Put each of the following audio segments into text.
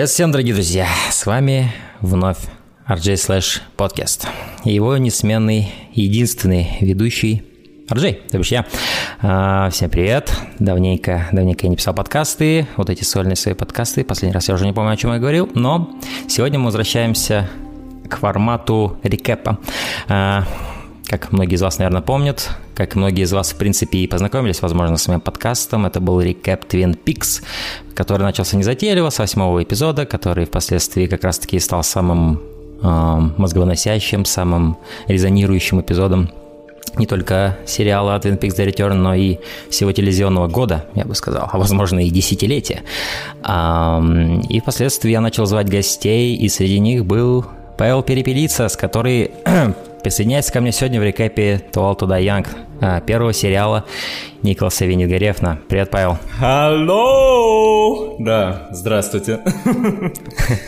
Привет всем, дорогие друзья! С вами вновь RJ Slash Podcast. И его несменный, единственный ведущий RJ, то бишь я. А, всем привет. Давненько, давненько я не писал подкасты. Вот эти сольные свои подкасты. Последний раз я уже не помню, о чем я говорил. Но сегодня мы возвращаемся к формату рекэпа. А, как многие из вас, наверное, помнят, как многие из вас, в принципе, и познакомились, возможно, с моим подкастом, это был рекэп Twin Peaks, который начался незатейливо, с восьмого эпизода, который впоследствии как раз-таки стал самым э, мозговыносящим, самым резонирующим эпизодом не только сериала Twin Peaks The Return, но и всего телевизионного года, я бы сказал, а возможно и десятилетия. И впоследствии я начал звать гостей, и среди них был Павел Перепелица, с которой Присоединяется ко мне сегодня в рекэпе Туал Туда Янг первого сериала Николаса Венедгаревна. Привет, Павел. Алло! Да, здравствуйте.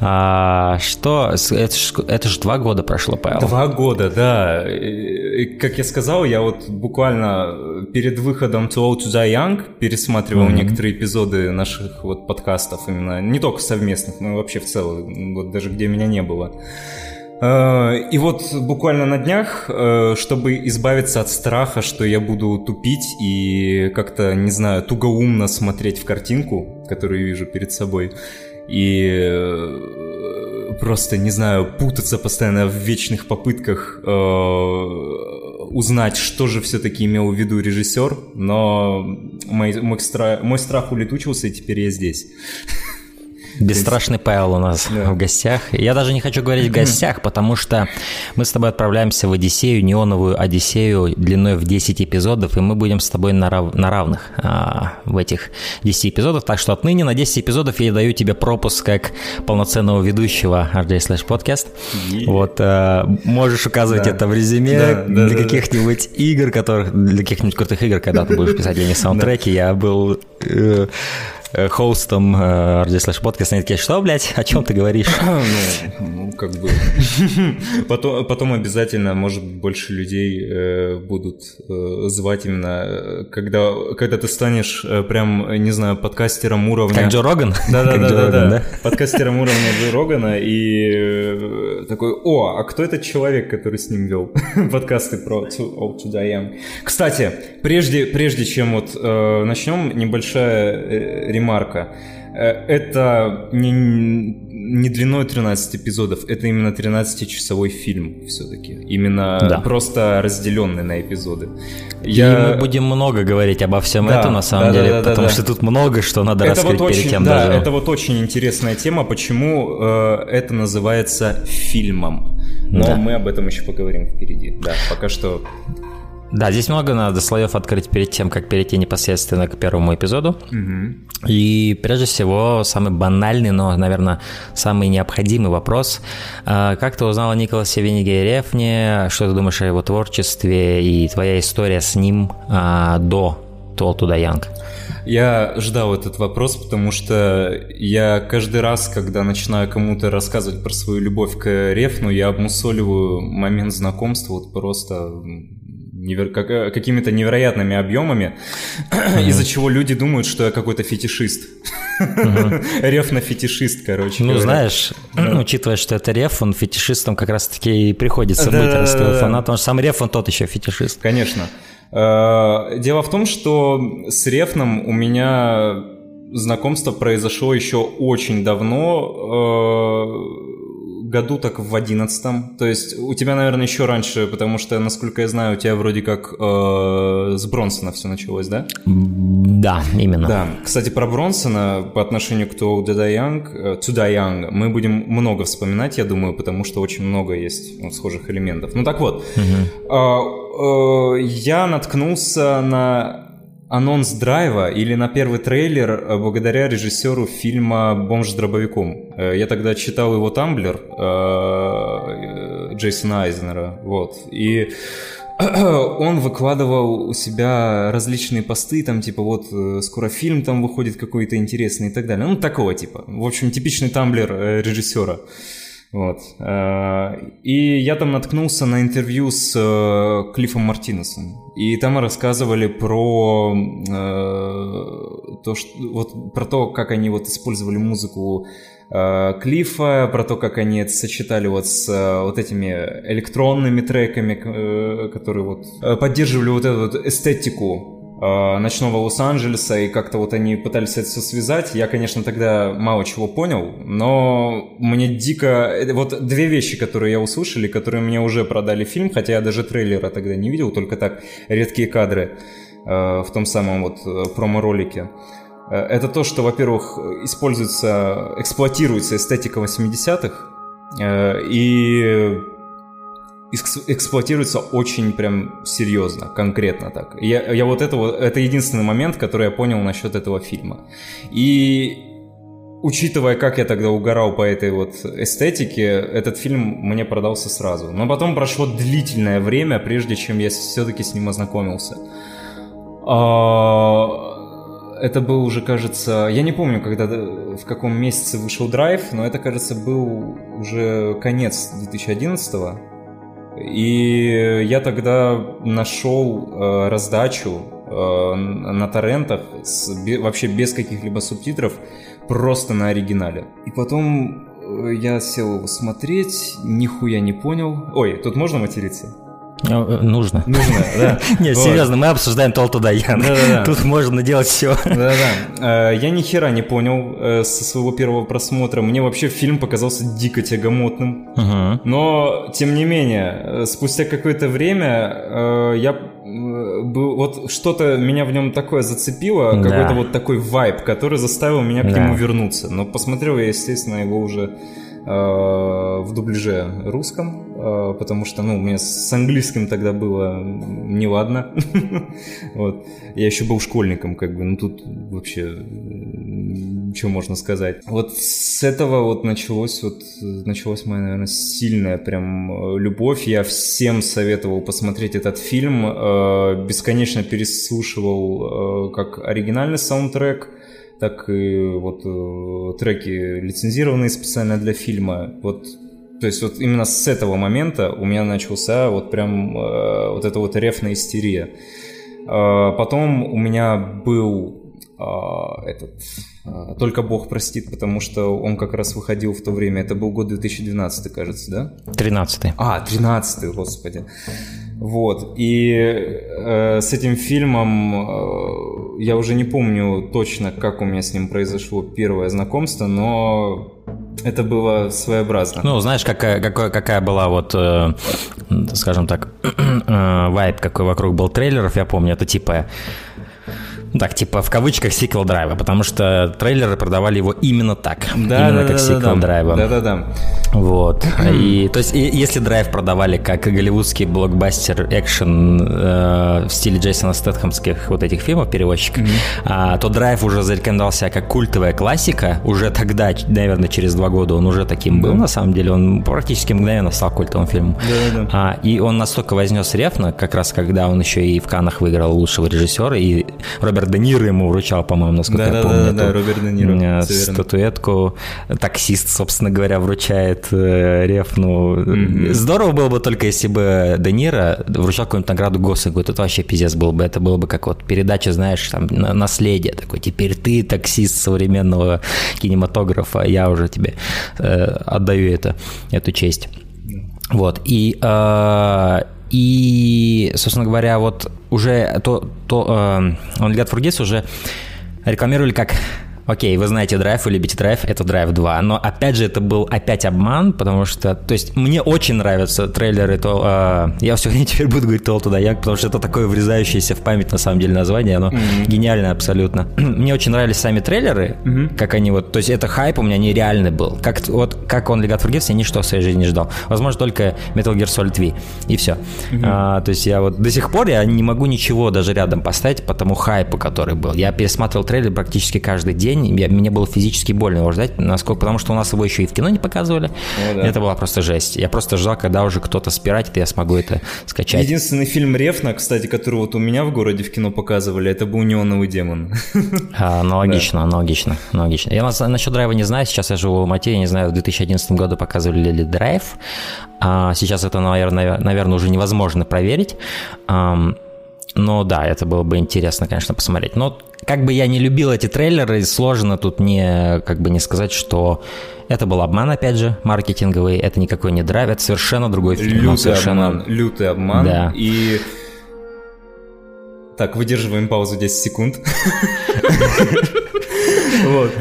А, что? Это же это ж два года прошло, Павел. Два года, да. И, как я сказал, я вот буквально перед выходом To All To Die Young пересматривал mm-hmm. некоторые эпизоды наших вот подкастов именно, не только совместных, но и вообще в целом, вот даже где меня не было. Э, и вот буквально на днях, э, чтобы избавиться от страха, что я буду тупить и как-то, не знаю, тугоумно смотреть в картинку, которую вижу перед собой, и э, просто, не знаю, путаться постоянно в вечных попытках узнать, что же все-таки имел в виду режиссер, но мой, мой, страх, мой страх улетучился, и теперь я здесь. Бесстрашный Павел у нас да. в гостях. Я даже не хочу говорить в гостях, потому что мы с тобой отправляемся в Одиссею, неоновую Одиссею длиной в 10 эпизодов, и мы будем с тобой на, рав... на равных а, в этих 10 эпизодах. Так что отныне на 10 эпизодов я даю тебе пропуск как полноценного ведущего RJ Slash Podcast. Yeah. Вот, а, можешь указывать да. это в резюме да, для да, каких-нибудь да. игр, которых, для каких-нибудь крутых игр, когда ты будешь писать для них саундтреки. Я был Э, хостом RD Slash Podcast, они такие, что, блядь, о чем ты говоришь? Ну, ну как бы... потом, потом обязательно, может быть, больше людей э, будут э, звать именно, э, когда, когда ты станешь э, прям, не знаю, подкастером уровня... Как Джо Роган? Да-да-да, подкастером уровня Джо Рогана, и э, такой, о, а кто этот человек, который с ним вел подкасты про Old to Die Young? Кстати, прежде, прежде чем вот э, начнем, небольшая э, ремарка. Э, это не, не длиной 13 эпизодов, это именно 13-часовой фильм все-таки. Именно да. просто разделенный на эпизоды. Я... И мы будем много говорить обо всем да, этом на самом да, деле, да, да, потому да, что тут много что надо это раскрыть вот перед очень, тем да, даже. Это вот очень интересная тема, почему э, это называется фильмом. Но да. мы об этом еще поговорим впереди. Да, пока что да, здесь много надо слоев открыть перед тем, как перейти непосредственно к первому эпизоду. Угу. И прежде всего, самый банальный, но, наверное, самый необходимый вопрос. А, как ты узнал о Николасе Венегерефне? Что ты думаешь о его творчестве и твоя история с ним а, до Тол Туда Янг? Я ждал этот вопрос, потому что я каждый раз, когда начинаю кому-то рассказывать про свою любовь к Рефну, я обмусоливаю момент знакомства вот просто невер... как... Э, какими-то невероятными объемами, mm-hmm. из-за чего люди думают, что я какой-то фетишист. Mm-hmm. Рефно-фетишист, короче. Ну, говоря. знаешь, да. учитывая, что это Реф, он фетишистом как раз-таки и приходится да, быть, раз да, фанат, потому что сам Реф, он тот еще фетишист. Конечно. Э, дело в том, что с Рефном у меня знакомство произошло еще очень давно, э, году, так в одиннадцатом. То есть у тебя, наверное, еще раньше, потому что, насколько я знаю, у тебя вроде как э, с Бронсона все началось, да? Да, именно. Да. Кстати, про Бронсона по отношению к To Die Young, э, To Die Young мы будем много вспоминать, я думаю, потому что очень много есть ну, схожих элементов. Ну так вот, угу. э, э, я наткнулся на анонс драйва или на первый трейлер э, благодаря режиссеру фильма «Бомж с дробовиком». Э, я тогда читал его тамблер э, Джейсона Айзенера, вот, и он выкладывал у себя различные посты, там, типа, вот, скоро фильм там выходит какой-то интересный и так далее. Ну, такого типа. В общем, типичный тамблер режиссера. Вот. Э, и я там наткнулся на интервью с э, Клиффом Мартинесом. И там рассказывали про э, то, что, вот, про то, как они вот использовали музыку Клифа, про то, как они это сочетали вот с вот этими электронными треками, которые вот поддерживали вот эту вот эстетику ночного Лос-Анджелеса, и как-то вот они пытались это все связать. Я, конечно, тогда мало чего понял, но мне дико... Э, вот две вещи, которые я услышали, которые мне уже продали фильм, хотя я даже трейлера тогда не видел, только так, редкие кадры э, в том самом вот промо-ролике. Это то, что, во-первых, используется, эксплуатируется эстетика 80-х, и эксплуатируется очень прям серьезно, конкретно так. Я, я вот это вот, это единственный момент, который я понял насчет этого фильма. И учитывая, как я тогда угорал по этой вот эстетике, этот фильм мне продался сразу. Но потом прошло длительное время, прежде чем я все-таки с ним ознакомился. А, это был уже, кажется, я не помню, когда в каком месяце вышел драйв, но это, кажется, был уже конец 2011 -го. И я тогда нашел э, раздачу э, на торрентах с, be, вообще без каких-либо субтитров, просто на оригинале. И потом э, я сел смотреть, нихуя не понял. Ой, тут можно материться? Э, нужно. Нужно, да. Нет, серьезно, мы обсуждаем Толту Даян. Тут можно делать все. Да-да. Э, я ни хера не понял э, со своего первого просмотра. Мне вообще фильм показался дико тягомотным. Но, тем не менее, спустя какое-то время я был, вот что-то меня в нем такое зацепило, какой-то вот такой вайб, который заставил меня к нему вернуться. Но посмотрел я, естественно, его уже в дубляже русском, э, потому что, ну, у меня с английским тогда было не ладно. вот. Я еще был школьником, как бы, ну, тут вообще что можно сказать. Вот с этого вот началось вот началась моя, наверное, сильная прям э, любовь. Я всем советовал посмотреть этот фильм, э, бесконечно переслушивал как оригинальный саундтрек, так и вот э, треки, лицензированные специально для фильма. Вот то есть вот именно с этого момента у меня начался вот прям э, вот эта вот рефная истерия. Э, потом у меня был э, этот э, «Только Бог простит», потому что он как раз выходил в то время. Это был год 2012, кажется, да? 13 А, 13 господи. Вот, и э, с этим фильмом э, я уже не помню точно, как у меня с ним произошло первое знакомство, но это было своеобразно. Ну, знаешь, какая, какая, какая была вот, э, скажем так, э, вайб, какой вокруг был трейлеров, я помню, это типа так, типа в кавычках сиквел драйва, потому что трейлеры продавали его именно так. Да, именно да, как да, сиквел да, драйва. Да, да, да. Вот. и то есть, и, если драйв продавали как голливудский блокбастер экшен э, в стиле Джейсона Стэтхэмских вот этих фильмов переводчиков, mm-hmm. а, то драйв уже зарекомендовал себя как культовая классика. Уже тогда, наверное, через два года он уже таким был, mm-hmm. на самом деле. Он практически мгновенно стал культовым фильмом. Да, да, да. А, и он настолько вознес рефно, как раз когда он еще и в Канах выиграл лучшего режиссера, и Роберт Роберт Де Ниро ему вручал, по-моему, насколько да, я да, помню. Да, да, Роберт Де Ниро. Статуэтку. Таксист, собственно говоря, вручает э, Реф. Ну, mm-hmm. здорово было бы только, если бы Де Ниро вручал какую-нибудь награду Госингу. Это вообще пиздец был бы. Это было бы как вот передача, знаешь, там, наследие такой. Теперь ты таксист современного кинематографа, я уже тебе э, отдаю это, эту честь. Вот, и э, и, собственно говоря, вот уже то, то э, он Фургис уже рекламировали как окей, вы знаете драйв, вы любите драйв, это драйв 2. Но опять же, это был опять обман, потому что, то есть, мне очень нравятся трейлеры, то э, я все время теперь буду говорить то туда я, потому что это такое врезающееся в память на самом деле название, оно mm-hmm. гениальное абсолютно. мне очень нравились сами трейлеры, mm-hmm. как они вот, то есть, это хайп у меня нереальный был. Как, вот, как он Легат Фургетс, я ничто в своей жизни не ждал. Возможно, только Metal Gear Solid V, и все. Mm-hmm. А, то есть, я вот до сих пор я не могу ничего даже рядом поставить по тому хайпу, который был. Я пересматривал трейлер практически каждый день, день, я, мне было физически больно его ждать, насколько, потому что у нас его еще и в кино не показывали. О, да. Это была просто жесть. Я просто ждал, когда уже кто-то спиратит, и я смогу это скачать. Единственный фильм Рефна, кстати, который вот у меня в городе в кино показывали, это был «Неоновый демон». А, аналогично, да. аналогично, аналогично. Я насчет драйва не знаю, сейчас я живу в Алмате, я не знаю, в 2011 году показывали ли драйв, а сейчас это, наверное, наверное, уже невозможно проверить. Но да, это было бы интересно, конечно, посмотреть. Но как бы я не любил эти трейлеры, сложно тут не, как бы не сказать, что это был обман, опять же, маркетинговый, это никакой не драйв, это совершенно другой фильм. Лютый совершенно... обман, лютый обман. Да. И... Так, выдерживаем паузу 10 секунд. Вот.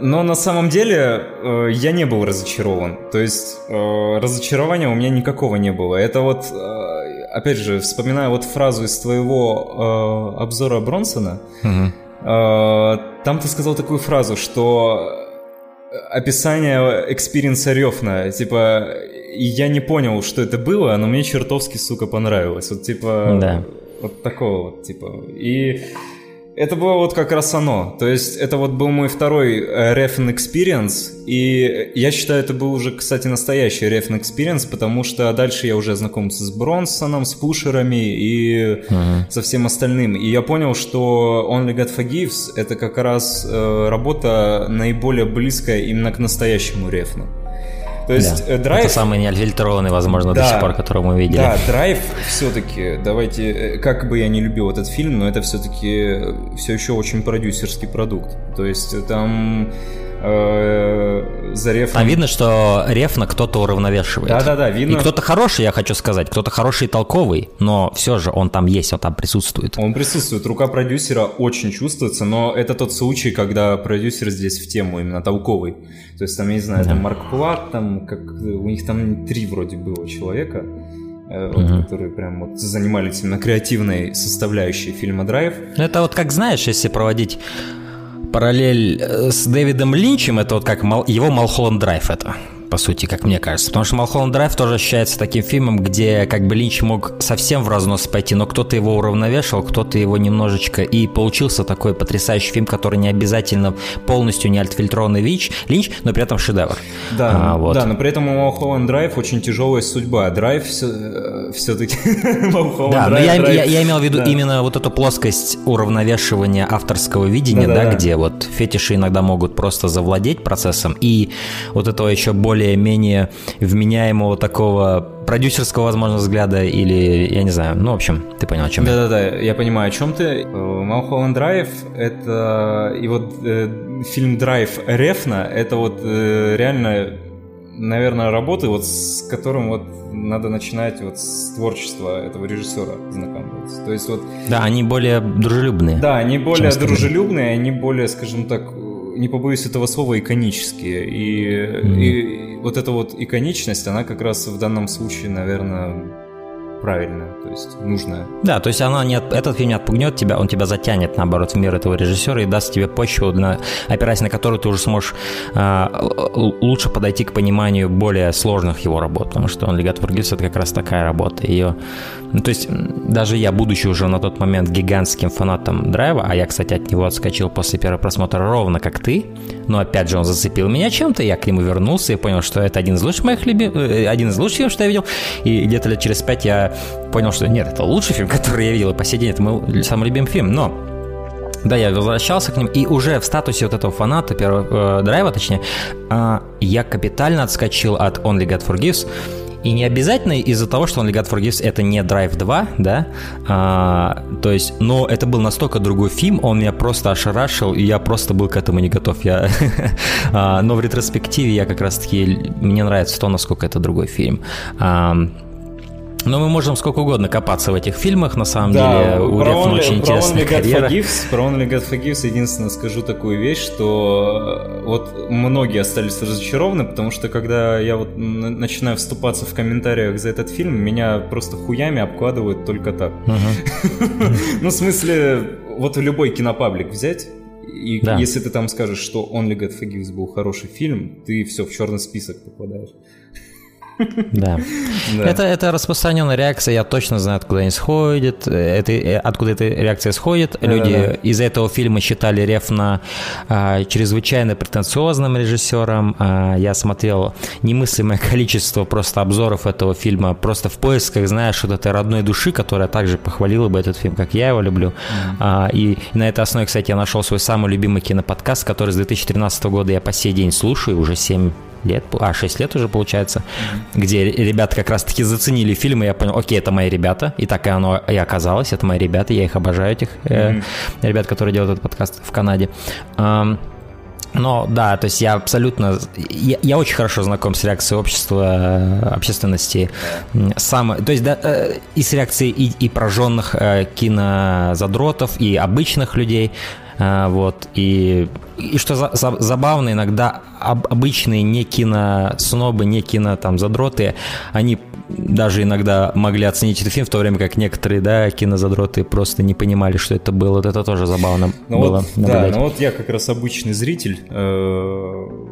Но на самом деле э, я не был разочарован. То есть э, разочарования у меня никакого не было. Это вот э, опять же, вспоминая вот фразу из твоего э, обзора Бронсона, угу. э, там ты сказал такую фразу, что описание экспириенса Рёфна, типа, я не понял, что это было, но мне чертовски, сука, понравилось. Вот, типа, да. вот такого вот, типа. И это было вот как раз оно. То есть это вот был мой второй э, Refn Experience, и я считаю, это был уже, кстати, настоящий Refn Experience, потому что дальше я уже знакомился с Бронсоном, с Пушерами и uh-huh. со всем остальным. И я понял, что Only God Forgives — это как раз э, работа наиболее близкая именно к настоящему Рефну. То есть да. Э, драйв... Это самый неотфильтрованный, возможно, да, до сих пор, который мы видели. Да, драйв все-таки, давайте, э, как бы я не любил этот фильм, но это все-таки все еще очень продюсерский продукт. То есть там э, за Рефном... Там видно, что Рефна кто-то уравновешивает. Да-да-да, видно. И кто-то хороший, я хочу сказать, кто-то хороший и толковый, но все же он там есть, он там присутствует. Он присутствует, рука продюсера очень чувствуется, но это тот случай, когда продюсер здесь в тему именно толковый. То есть там, я не знаю, да. там Марк Плат, там, как, у них там три вроде было человека, э, вот, угу. которые прям вот занимались именно креативной составляющей фильма «Драйв». Это вот как, знаешь, если проводить параллель э, с Дэвидом Линчем, это вот как его Малхолланд Драйв это по сути, как мне кажется. Потому что Малхолланд Драйв тоже ощущается таким фильмом, где как бы Линч мог совсем в разнос пойти, но кто-то его уравновешивал, кто-то его немножечко... И получился такой потрясающий фильм, который не обязательно полностью не отфильтрованный Линч, Линч но при этом шедевр. Да, а, вот. да но при этом у Малхолланд Драйв очень тяжелая судьба. Драйв все, все-таки... да, но я, я, я имел в виду да. именно вот эту плоскость уравновешивания авторского видения, да, да, да, да, где вот фетиши иногда могут просто завладеть процессом, и вот этого еще более более-менее вменяемого такого продюсерского, возможно, взгляда или, я не знаю, ну, в общем, ты понял, о чем я. Да-да-да, я понимаю, о чем ты. Малхолланд Драйв — это... И вот э, фильм «Драйв» Рефна — это вот э, реально, наверное, работы, вот с которым вот надо начинать вот с творчества этого режиссера знакомиться. То есть вот... Да, они более дружелюбные. Да, они более дружелюбные, они более, скажем так, не побоюсь этого слова, иконические. И, mm-hmm. и вот эта вот иконичность, она как раз в данном случае, наверное, правильная, то есть нужная. Да, то есть она не, этот фильм не отпугнет тебя, он тебя затянет, наоборот, в мир этого режиссера и даст тебе почву, на, опираясь на которую ты уже сможешь э, лучше подойти к пониманию более сложных его работ, потому что он «Легат Фургис» — это как раз такая работа. Ее, ну, то есть даже я, будучи уже на тот момент гигантским фанатом Драйва, а я, кстати, от него отскочил после первого просмотра ровно как ты, но опять же он зацепил меня чем-то, я к нему вернулся и понял, что это один из лучших моих любимых, э, один из лучших что я видел, и где-то лет через пять я понял, что нет, это лучший фильм, который я видел, и по сей день это мой самый любимый фильм, но да, я возвращался к ним, и уже в статусе вот этого фаната, первого э, драйва, точнее, э, я капитально отскочил от Only God Forgives, и не обязательно из-за того, что Only God Forgives это не Drive 2, да, а, то есть, но это был настолько другой фильм, он меня просто ошарашил, и я просто был к этому не готов. Я, а, но в ретроспективе я как раз-таки, мне нравится то, насколько это другой фильм. А, но мы можем сколько угодно копаться в этих фильмах, на самом да, деле. У Рефна очень про интересная Only карьера. Forgives, про Only God Forgives единственное скажу такую вещь, что э, вот многие остались разочарованы, потому что когда я вот начинаю вступаться в комментариях за этот фильм, меня просто хуями обкладывают только так. Ну, в смысле, вот в любой кинопаблик взять, и да. если ты там скажешь, что Only God Forgives был хороший фильм, ты все, в черный список попадаешь. Да. да. Это, это распространенная реакция, я точно знаю, откуда они сходят, это, откуда эта реакция сходит. Люди да, да. из этого фильма считали Рефна а, чрезвычайно претенциозным режиссером. А, я смотрел немыслимое количество просто обзоров этого фильма, просто в поисках, знаешь, вот этой родной души, которая также похвалила бы этот фильм, как я его люблю. Mm-hmm. А, и, и на этой основе, кстати, я нашел свой самый любимый киноподкаст, который с 2013 года я по сей день слушаю, уже 7 лет, а, 6 лет уже получается, где ребята как раз-таки заценили фильм, и я понял, окей, это мои ребята, и так и оно и оказалось, это мои ребята, я их обожаю, этих mm-hmm. э, ребят, которые делают этот подкаст в Канаде. Um, но да, то есть я абсолютно, я, я очень хорошо знаком с реакцией общества, общественности, сам, то есть да, э, и с реакцией и, и пораженных э, кинозадротов, и обычных людей, вот, и, и что за, за, забавно, иногда об, обычные не киноснобы, не кино там задроты, они даже иногда могли оценить этот фильм, в то время как некоторые, да, кинозадроты просто не понимали, что это было. Вот это тоже забавно ну было вот, наблюдать. Да, ну вот я как раз обычный зритель, э,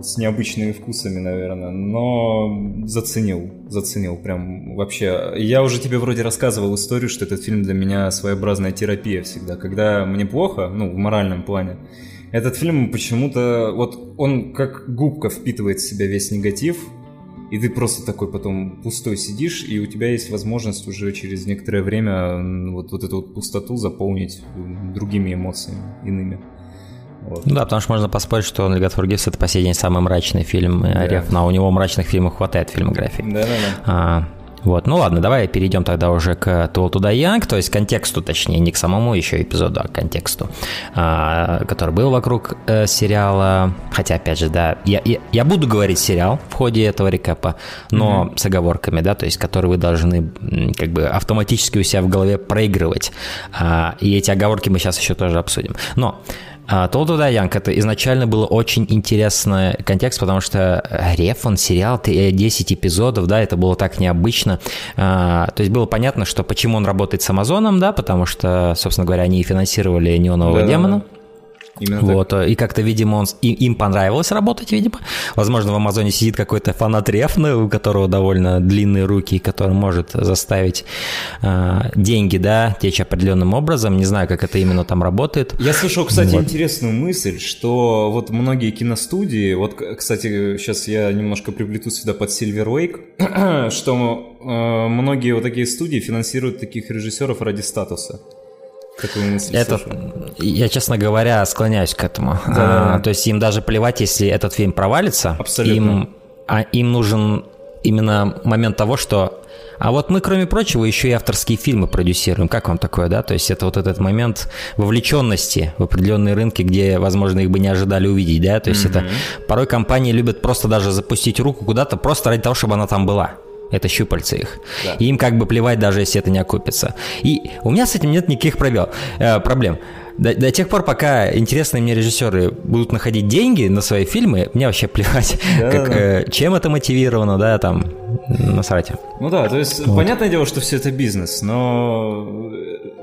с необычными вкусами, наверное, но заценил, заценил прям вообще. Я уже тебе вроде рассказывал историю, что этот фильм для меня своеобразная терапия всегда. Когда мне плохо, ну, в моральном плане, этот фильм почему-то, вот он как губка впитывает в себя весь негатив, и ты просто такой потом пустой сидишь, и у тебя есть возможность уже через некоторое время вот, вот эту вот пустоту заполнить другими эмоциями, иными. Вот. Да, потому что можно поспорить, что «Легат Фургивс» — это по сей день самый мрачный фильм да. Реф, но у него мрачных фильмов хватает фильмографии. Да-да-да. А, вот, ну ладно, давай перейдем тогда уже к Tool to Young, то есть контексту, точнее, не к самому еще эпизоду, а к контексту, а, который был вокруг э, сериала. Хотя, опять же, да, я, я, я буду говорить сериал в ходе этого рекапа, но mm-hmm. с оговорками, да, то есть, которые вы должны как бы автоматически у себя в голове проигрывать. А, и эти оговорки мы сейчас еще тоже обсудим. Но Толду да Янг это изначально был очень интересный контекст, потому что Реф, он сериал, 10 эпизодов, да, это было так необычно. А, то есть было понятно, что почему он работает с Амазоном, да, потому что, собственно говоря, они финансировали неонового да, демона. Да, да. Именно вот, так. и как-то, видимо, он, и, им понравилось работать, видимо. Возможно, в Амазоне сидит какой-то фанат Рефна, у которого довольно длинные руки, который может заставить э, деньги, да, течь определенным образом. Не знаю, как это именно там работает. Я слышал, кстати, вот. интересную мысль, что вот многие киностудии, вот, кстати, сейчас я немножко приплету сюда под Silver Lake, что э, многие вот такие студии финансируют таких режиссеров ради статуса. Это, я, честно говоря, склоняюсь к этому. Да. А, то есть им даже плевать, если этот фильм провалится. Абсолютно. Им, а, им нужен именно момент того, что а вот мы, кроме прочего, еще и авторские фильмы продюсируем. Как вам такое, да? То есть это вот этот момент вовлеченности в определенные рынки, где, возможно, их бы не ожидали увидеть, да? То есть mm-hmm. это порой компании любят просто даже запустить руку куда-то просто ради того, чтобы она там была. Это щупальца их. Да. И им как бы плевать, даже если это не окупится. И у меня с этим нет никаких пробел, э, проблем. До, до тех пор, пока интересные мне режиссеры будут находить деньги на свои фильмы, мне вообще плевать, да, как, да. Э, чем это мотивировано, да, там, насрать. Ну да, то есть вот. понятное дело, что все это бизнес, но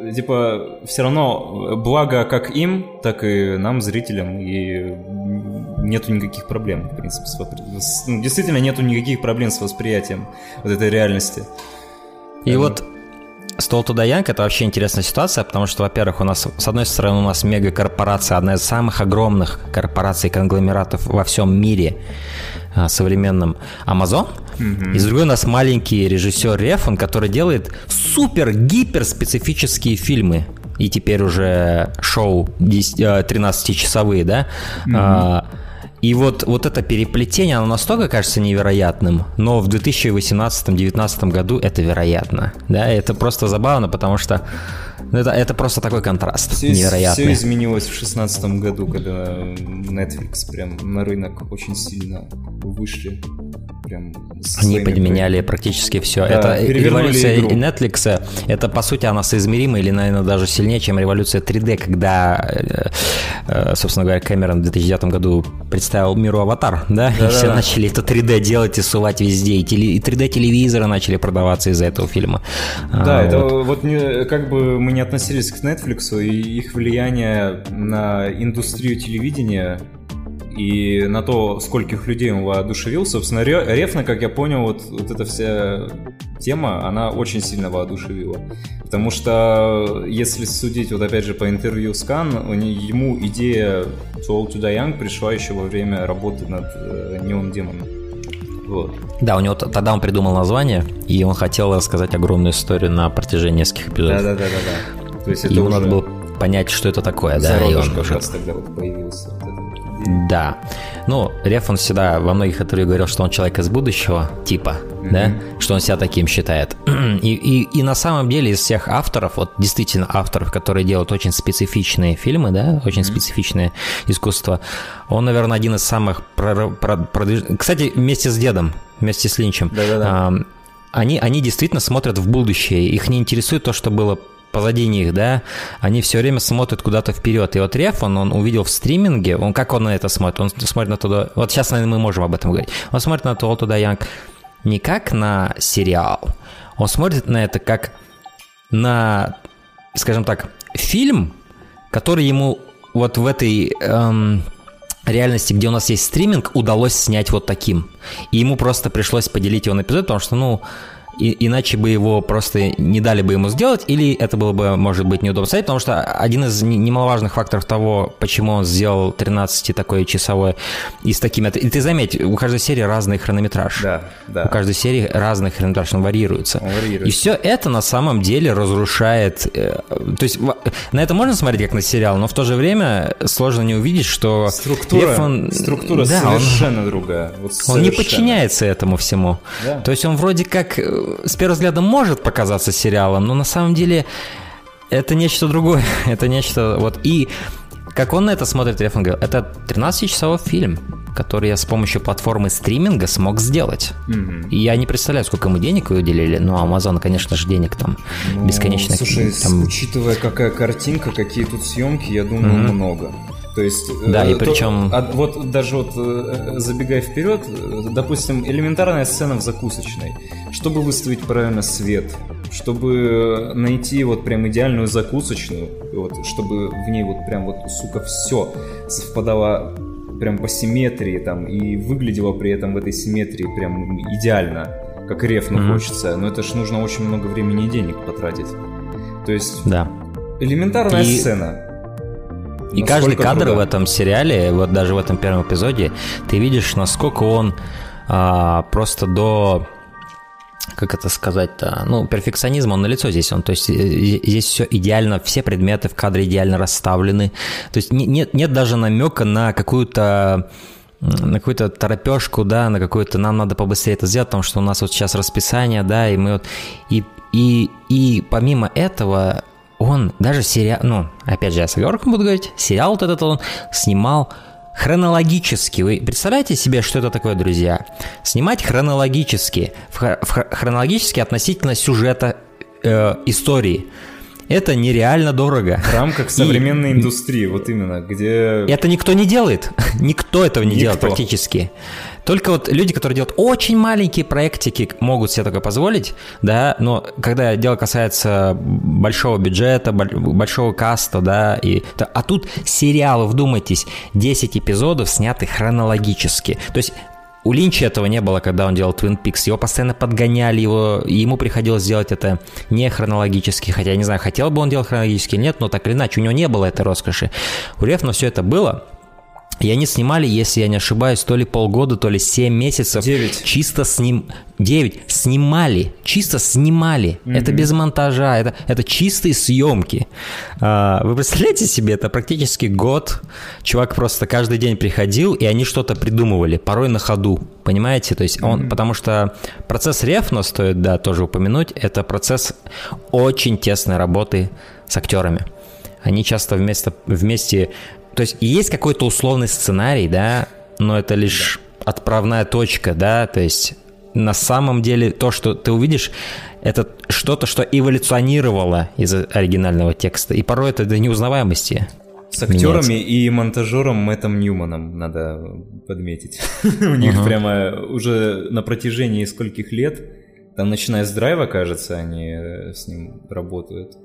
э, типа все равно благо как им, так и нам, зрителям, и нету никаких проблем, в принципе, с, с, ну, действительно нету никаких проблем с восприятием вот этой реальности. И um, вот Стол туда Янг это вообще интересная ситуация, потому что, во-первых, у нас, с одной стороны, у нас мегакорпорация, одна из самых огромных корпораций, конгломератов во всем мире а, современном Amazon, mm-hmm. и с другой у нас маленький режиссер Рефон, который делает супер-гипер специфические фильмы и теперь уже шоу 13-часовые, да, mm-hmm. И вот, вот это переплетение, оно настолько кажется невероятным, но в 2018-2019 году это вероятно. Да, это просто забавно, потому что это, это просто такой контраст все, невероятный. Все изменилось в 2016 году, когда Netflix прям на рынок очень сильно вышли прям Они подменяли практически все. Да, это революция игру. Netflix, это по сути она соизмерима или, наверное, даже сильнее, чем революция 3D, когда, э, э, собственно говоря, Кэмерон в 2009 году представил миру аватар, да, да и все начали это 3D делать и сувать везде, и, теле, и 3D-телевизоры начали продаваться из-за этого фильма. Да, а, это вот, вот как бы мы не относились к Netflix, и их влияние на индустрию телевидения и на то, скольких людей он воодушевил. Собственно, Рефна, как я понял, вот, вот эта вся тема, она очень сильно воодушевила. Потому что, если судить, вот опять же, по интервью с Кан, ему идея To All To Die Young пришла еще во время работы над э, Неон Демоном. Вот. Да, у него тогда он придумал название, и он хотел рассказать огромную историю на протяжении нескольких эпизодов. Да, да, да, да, да. То есть это Ему уже... надо было понять, что это такое, да. И он тогда вот появился. Да. Ну, Реф, он всегда во многих интервью говорил, что он человек из будущего, типа, mm-hmm. да, что он себя таким считает. И, и, и на самом деле из всех авторов, вот действительно авторов, которые делают очень специфичные фильмы, да, очень mm-hmm. специфичное искусство, он, наверное, один из самых прор- прор- продвиж... Кстати, вместе с дедом, вместе с Линчем. Да-да-да. они, они действительно смотрят в будущее. Их не интересует то, что было позади них, да, они все время смотрят куда-то вперед. И вот Реф, он, он увидел в стриминге, он как он на это смотрит? Он смотрит на туда... Вот сейчас, наверное, мы можем об этом говорить. Он смотрит на то туда Янг не как на сериал, он смотрит на это как на, скажем так, фильм, который ему вот в этой эм, реальности, где у нас есть стриминг, удалось снять вот таким. И ему просто пришлось поделить его на эпизод, потому что, ну, и, иначе бы его просто не дали бы ему сделать, или это было бы, может быть, неудобно сказать, потому что один из немаловажных факторов того, почему он сделал 13 такое часовое и с такими... И ты заметь, у каждой серии разный хронометраж. Да, да. У каждой серии разный хронометраж, он варьируется. Он варьируется. И все это на самом деле разрушает... Э, то есть на это можно смотреть как на сериал, но в то же время сложно не увидеть, что... Структура, Лев, он... Структура да, совершенно он, другая. Вот совершенно. Он не подчиняется этому всему. Да. То есть он вроде как э, с первого взгляда может показаться сериалом, но на самом деле это нечто другое. это нечто вот и как он на это смотрит, Рефан говорил, это 13-часовой фильм, который я с помощью платформы стриминга смог сделать. Mm-hmm. И я не представляю, сколько мы денег вы уделили, но Amazon, конечно же, денег там ну, бесконечно. Слушай, там... учитывая, какая картинка, какие тут съемки, я думаю, mm-hmm. много. То есть, да, э, и причем... а, вот даже вот э, забегая вперед, допустим, элементарная сцена в закусочной. Чтобы выставить правильно свет, чтобы найти вот прям идеальную закусочную, вот, чтобы в ней вот прям вот, сука, все совпадало прям по симметрии там и выглядело при этом в этой симметрии прям идеально, как рефну mm-hmm. хочется. Но это ж нужно очень много времени и денег потратить. То есть да. элементарная и... сцена и каждый кадр труда. в этом сериале, вот даже в этом первом эпизоде, ты видишь, насколько он а, просто до как это сказать-то, ну, перфекционизм, он на лицо здесь, он, то есть э, здесь все идеально, все предметы в кадре идеально расставлены, то есть нет, нет даже намека на какую-то на какую-то торопежку, да, на какую-то нам надо побыстрее это сделать, потому что у нас вот сейчас расписание, да, и мы вот и и и помимо этого он даже сериал, ну, опять же, я с оговорком буду говорить, сериал вот этот он снимал хронологически. Вы представляете себе, что это такое, друзья? Снимать хронологически, в, в хронологически относительно сюжета э, истории. Это нереально дорого. В рамках современной и... индустрии, вот именно, где... Это никто не делает. никто этого не никто. делает практически. Только вот люди, которые делают очень маленькие проектики, могут себе такое позволить, да, но когда дело касается большого бюджета, большого каста, да, и, а тут сериалы, вдумайтесь, 10 эпизодов сняты хронологически. То есть у Линча этого не было, когда он делал Twin Peaks. Его постоянно подгоняли, его, ему приходилось делать это не хронологически. Хотя я не знаю, хотел бы он делать хронологически или нет, но так или иначе, у него не было этой роскоши. У Рефна все это было. И они снимали, если я не ошибаюсь, то ли полгода, то ли 7 месяцев. 9. Чисто сним... 9. Снимали. Чисто снимали. Mm-hmm. Это без монтажа. Это, это чистые съемки. А, вы представляете себе, это практически год. Чувак просто каждый день приходил, и они что-то придумывали. Порой на ходу. Понимаете? То есть он... Mm-hmm. Потому что процесс рефно, стоит, да, тоже упомянуть, это процесс очень тесной работы с актерами. Они часто вместе, вместе то есть есть какой-то условный сценарий, да, но это лишь да. отправная точка, да, то есть на самом деле то, что ты увидишь, это что-то, что эволюционировало из оригинального текста, и порой это до неузнаваемости. С актерами меняется. и монтажером Мэттом Ньюманом надо подметить. У них прямо уже на протяжении скольких лет, там начиная с драйва, кажется, они с ним работают.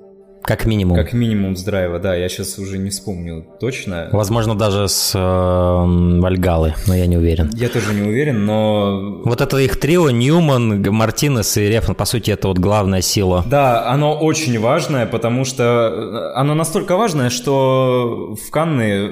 Как минимум. Как минимум с драйва, да. Я сейчас уже не вспомню точно. Возможно, даже с э, Вальгалы, но я не уверен. Я тоже не уверен, но... Вот это их трио, Ньюман, Мартинес и Рефн, по сути, это вот главная сила. Да, оно очень важное, потому что оно настолько важное, что в Канны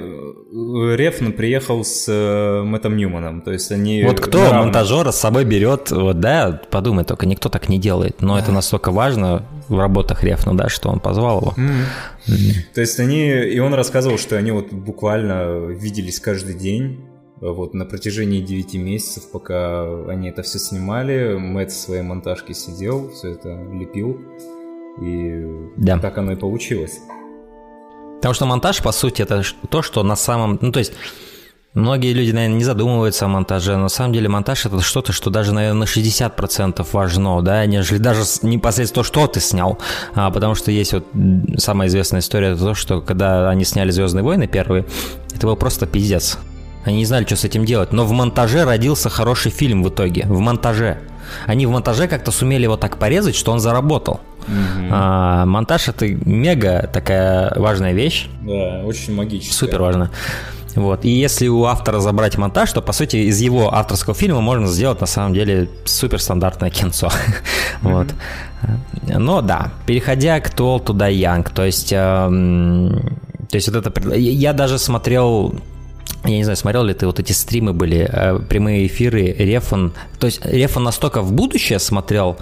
Рефн приехал с э, Мэттом Ньюманом, то есть они... Вот кто монтажера с собой берет, вот да, подумай только, никто так не делает, но это настолько важно в работах Рефна, да, что он позвал его. Mm-hmm. Mm-hmm. То есть они, и он рассказывал, что они вот буквально виделись каждый день, вот на протяжении 9 месяцев, пока они это все снимали, Мэтт в своей монтажке сидел, все это лепил, и да. так оно и получилось. Потому что монтаж, по сути, это то, что на самом... Ну, то есть, многие люди, наверное, не задумываются о монтаже, на самом деле монтаж – это что-то, что даже, наверное, на 60% важно, да, нежели даже непосредственно то, что ты снял. А, потому что есть вот самая известная история, это то, что когда они сняли «Звездные войны» первые, это был просто пиздец. Они не знали, что с этим делать. Но в монтаже родился хороший фильм в итоге. В монтаже. Они в монтаже как-то сумели его так порезать, что он заработал. Mm-hmm. А, монтаж это мега такая важная вещь. Да, очень магическая. Супер важно. Вот. И если у автора забрать монтаж, то, по сути, из его авторского фильма можно сделать, на самом деле, суперстандартное кинцо. Mm-hmm. вот. Но да, переходя к to Die Young, то есть, э, то есть вот это... Я даже смотрел я не знаю, смотрел ли ты вот эти стримы были, э, прямые эфиры, Рефон. То есть Рефон настолько в будущее смотрел,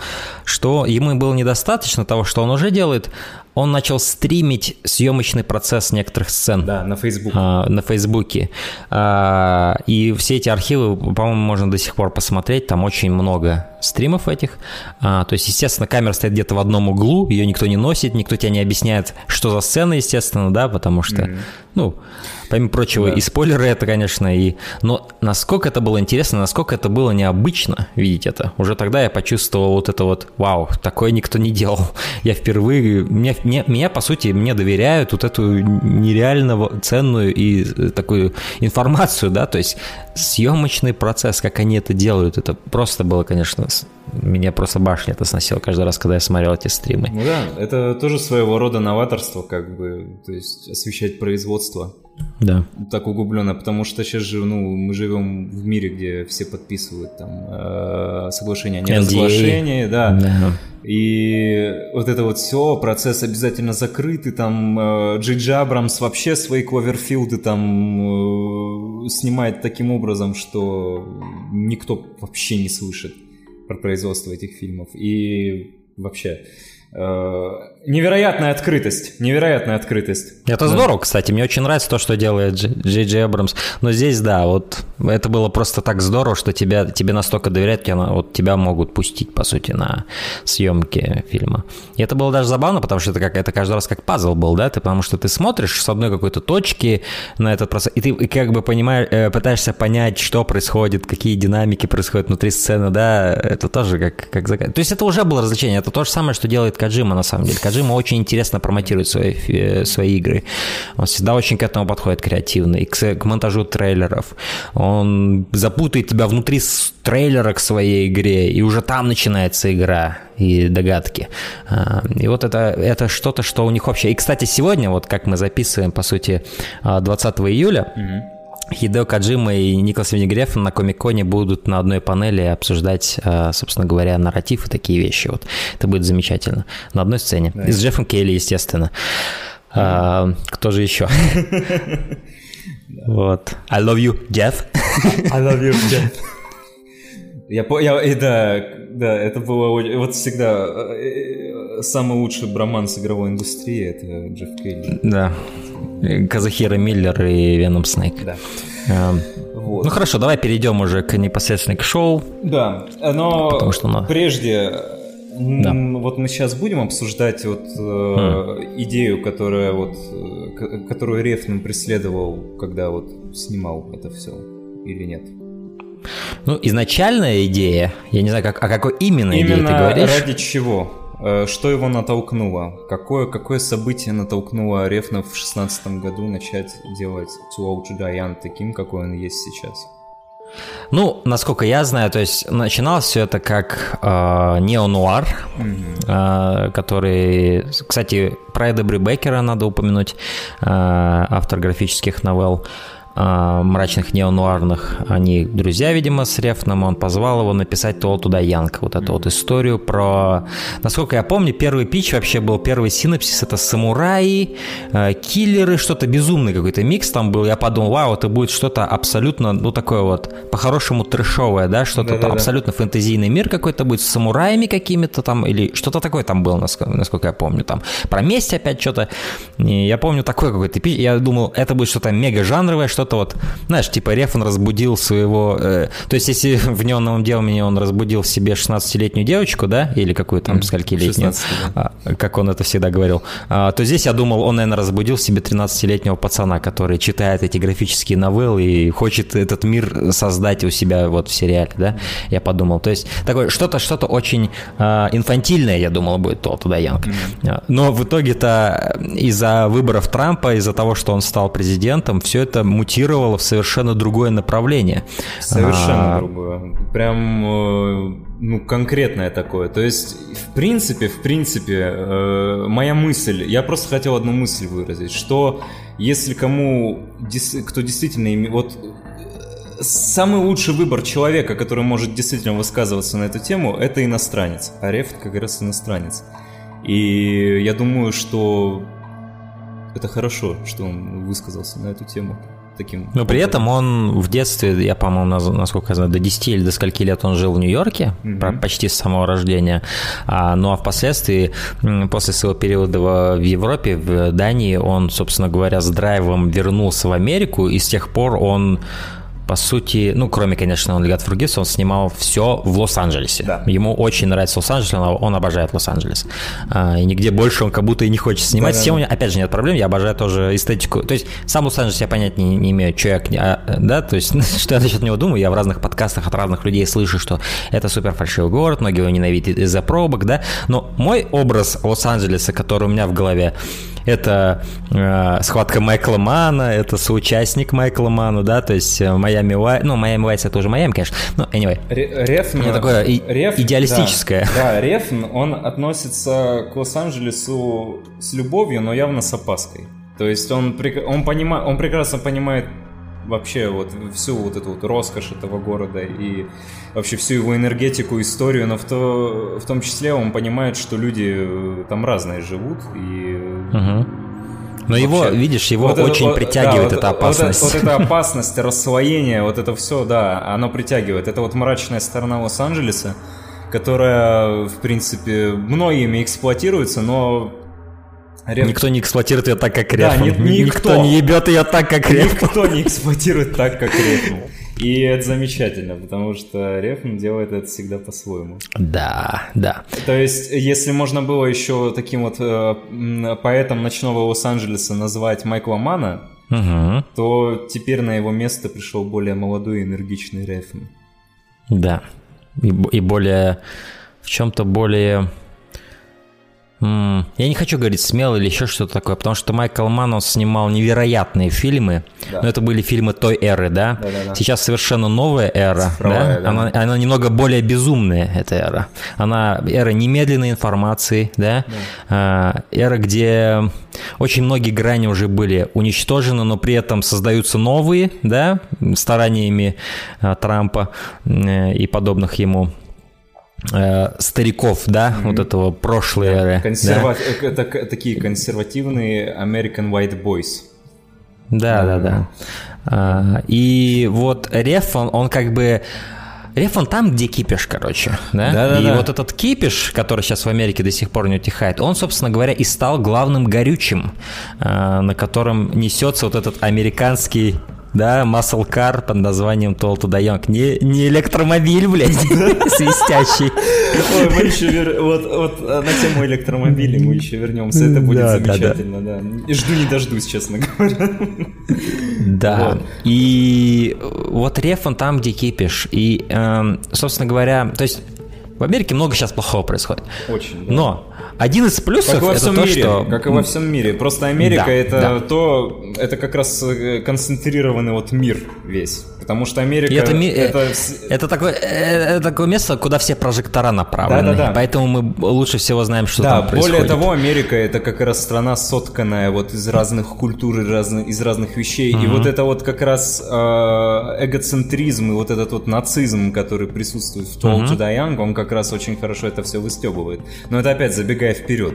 что ему было недостаточно того, что он уже делает. Он начал стримить съемочный процесс некоторых сцен. Да, на Facebook. А, на Фейсбуке. А, и все эти архивы, по-моему, можно до сих пор посмотреть. Там очень много стримов этих. А, то есть, естественно, камера стоит где-то в одном углу, ее никто не носит, никто тебе не объясняет, что за сцена, естественно, да, потому что, mm-hmm. ну, помимо прочего, да. и спойлеры это, конечно, и... Но насколько это было интересно, насколько это было необычно видеть это. Уже тогда я почувствовал вот это вот, вау, такое никто не делал. Я впервые... Меня, меня, меня по сути, мне доверяют вот эту нереально ценную и э, такую информацию, да, то есть съемочный процесс, как они это делают, это просто было, конечно, меня просто башня это сносило каждый раз, когда я смотрел эти стримы. Ну да, это тоже своего рода новаторство, как бы, то есть освещать производство. Да. Так углубленно, потому что сейчас же, ну, мы живем в мире, где все подписывают там э, соглашение о неразглашении, да. да. И вот это вот все, процесс обязательно закрытый, там э, Джей Абрамс вообще свои Кловерфилды там э, снимает таким образом, что никто вообще не слышит про производство этих фильмов. И вообще, невероятная открытость, невероятная открытость. Это да. здорово, кстати, мне очень нравится то, что делает Джей Джей Абрамс. Но здесь, да, вот это было просто так здорово, что тебя, тебе настолько доверяют, тебя, вот тебя могут пустить, по сути, на съемки фильма. И это было даже забавно, потому что это, как, это каждый раз как пазл был, да, ты, потому что ты смотришь с одной какой-то точки на этот процесс, и ты как бы понимаешь, э, пытаешься понять, что происходит, какие динамики происходят внутри сцены, да, это тоже как, как... То есть это уже было развлечение, это то же самое, что делает Каджима, на самом деле. Каджима очень интересно промотирует свои, э, свои игры. Он всегда очень к этому подходит креативно. И к, к монтажу трейлеров. Он запутает тебя внутри трейлера к своей игре, и уже там начинается игра и догадки. А, и вот это, это что-то, что у них общее. И, кстати, сегодня, вот как мы записываем, по сути, 20 июля, mm-hmm Хидео Каджима и Николас Винегреф на Комиконе будут на одной панели обсуждать, э, собственно говоря, нарратив и такие вещи. Вот. Это будет замечательно. На одной сцене. Да. И с Джеффом Келли, естественно. А, кто же еще? Вот. I love you, Jeff. I love you, Jeff. Я, я, и да, да, это было вот всегда э, э, самый лучший броман с игровой индустрии, это Джефф Келли. Да. Казахира Миллер и Веном Снейк. Да. Um, вот. Ну хорошо, давай перейдем уже к непосредственно к шоу. Да, но Потому что, ну... прежде да. Вот мы сейчас будем обсуждать вот э, mm. идею, которая вот, э, которую Рефнин преследовал, когда вот снимал это все, или нет? Ну, изначальная идея, я не знаю, как, о какой именно, именно идее ты говоришь. ради чего? Э, что его натолкнуло? Какое, какое событие натолкнуло Рефна в шестнадцатом году начать делать Die Young таким, какой он есть сейчас? Ну, насколько я знаю, то есть начиналось все это как э, неонуар, mm-hmm. э, который, кстати, про Эда Брюбекера надо упомянуть, э, автор графических новелл. Мрачных неонуарных. Они друзья, видимо, с Рефном. Он позвал его написать то туда Янг. Вот эту вот историю про... Насколько я помню, первый пич вообще был, первый синапсис. Это самураи, э, киллеры, что-то безумный какой-то микс там был. Я подумал, вау, это будет что-то абсолютно, ну, такое вот, по-хорошему трэшовое, да, что-то там абсолютно фэнтезийный мир какой-то будет с самураями какими-то там, или что-то такое там было, насколько я помню, там. Про месть опять что-то. Я помню такой какой-то пич. Я думал, это будет что-то мега жанровое, что что-то вот, знаешь, типа Рефан разбудил своего... Э, то есть, если в неоновом деле он разбудил в себе 16-летнюю девочку, да, или какую там, скольки-летнюю, да. а, как он это всегда говорил, а, то здесь я думал, он, наверное, разбудил в себе 13-летнего пацана, который читает эти графические новеллы и хочет этот мир создать у себя вот в сериале, да, я подумал. То есть, такое что-то, что-то очень а, инфантильное, я думал, будет то туда Янг. Mm-hmm. Но в итоге-то из-за выборов Трампа, из-за того, что он стал президентом, все это мутировало мутировало в совершенно другое направление. Совершенно а... другое. Прям, э, ну, конкретное такое. То есть, в принципе, в принципе, э, моя мысль, я просто хотел одну мысль выразить, что если кому, кто действительно имеет, вот самый лучший выбор человека, который может действительно высказываться на эту тему, это иностранец. А Рефт как раз иностранец. И я думаю, что это хорошо, что он высказался на эту тему таким. Но при этом он в детстве, я, по-моему, насколько я знаю, до 10 или до скольки лет он жил в Нью-Йорке, mm-hmm. почти с самого рождения. А, ну а впоследствии, после своего периода в Европе, в Дании, он, собственно говоря, с драйвом вернулся в Америку, и с тех пор он по сути, ну, кроме, конечно, он God Forgives, он снимал все в Лос-Анджелесе. Да. Ему очень нравится Лос-Анджелес, он обожает Лос-Анджелес. А, и нигде больше он как будто и не хочет снимать. Да, С тем, опять же, нет проблем, я обожаю тоже эстетику. То есть, сам Лос-Анджелес я понять не, не имею, что я, а, да, то есть, что я насчет него думаю, я в разных подкастах от разных людей слышу, что это супер фальшивый город, многие его ненавидят из-за пробок, да, но мой образ Лос-Анджелеса, который у меня в голове, это э, схватка Майкла Мана, это соучастник Майкла Мана, да, то есть э, Майами Вайс, ну, Майами Вайс это уже Майами, конечно, но anyway. Рефн... Это такое и, Реф, идеалистическое. Да, да, Рефн, он относится к Лос-Анджелесу с любовью, но явно с опаской. То есть он, он, понима, он прекрасно понимает вообще вот всю вот эту вот роскошь этого города и вообще всю его энергетику, историю, но в, то, в том числе он понимает, что люди э, там разные живут и... Угу. Но Вообще, его, видишь, его вот очень это, притягивает да, эта вот, опасность. Вот, вот эта опасность, рассвоение, вот это все, да, оно притягивает. Это вот мрачная сторона Лос-Анджелеса, которая, в принципе, многими эксплуатируется, но Реф... Никто не эксплуатирует ее так, как Реф. Да, ни, никто. никто не ебет ее так, как Реф. Никто не эксплуатирует так, как Реф. И это замечательно, потому что Рефн делает это всегда по-своему. Да, да. То есть, если можно было еще таким вот э, поэтом ночного Лос-Анджелеса назвать Майкла Мана, угу. то теперь на его место пришел более молодой и энергичный Рефн. Да. И, и более... В чем-то более я не хочу говорить смело или еще что-то такое, потому что Майкл Манн, снимал невероятные фильмы, да. но это были фильмы той эры, да? Да, да, да. Сейчас совершенно новая эра, Цифровая, да? да? Она, она немного более безумная, эта эра. Она эра немедленной информации, да? да. А, эра, где очень многие грани уже были уничтожены, но при этом создаются новые, да, стараниями а, Трампа э, и подобных ему э, стариков, да, mm-hmm. вот этого прошлой да, эры. Консерва... Да? Это такие консервативные American White Boys. Да, да, да. А, и вот Реф, он, он как бы... Реф, он там, где кипиш, короче, да? да, да и да. вот этот кипиш, который сейчас в Америке до сих пор не утихает, он, собственно говоря, и стал главным горючим, а, на котором несется вот этот американский да, muscle car под названием Toll to Young. Не, не электромобиль, блядь, свистящий. Ой, мы еще вер... вот, вот э, на тему электромобилей мы еще вернемся. Это будет да, замечательно, да, жду не дождусь, честно говоря. Да. Вот. И вот реф он там, где кипишь. И, эм, собственно говоря, то есть в Америке много сейчас плохого происходит. Очень, да. Но один из плюсов как во всем это то, мире, что... Как и во всем мире. Просто Америка да, это да. то, это как раз э, концентрированный вот мир весь. Потому что Америка... это, это... Это, такое, это такое место, куда все прожектора направлены. Да, да, да. Поэтому мы лучше всего знаем, что да, там происходит. более того, Америка это как раз страна сотканная вот из разных культур, из разных, из разных вещей. Угу. И вот это вот как раз э, эгоцентризм и вот этот вот нацизм, который присутствует в Tall угу. to Die Young, он как раз очень хорошо это все выстебывает. Но это опять забегая вперед.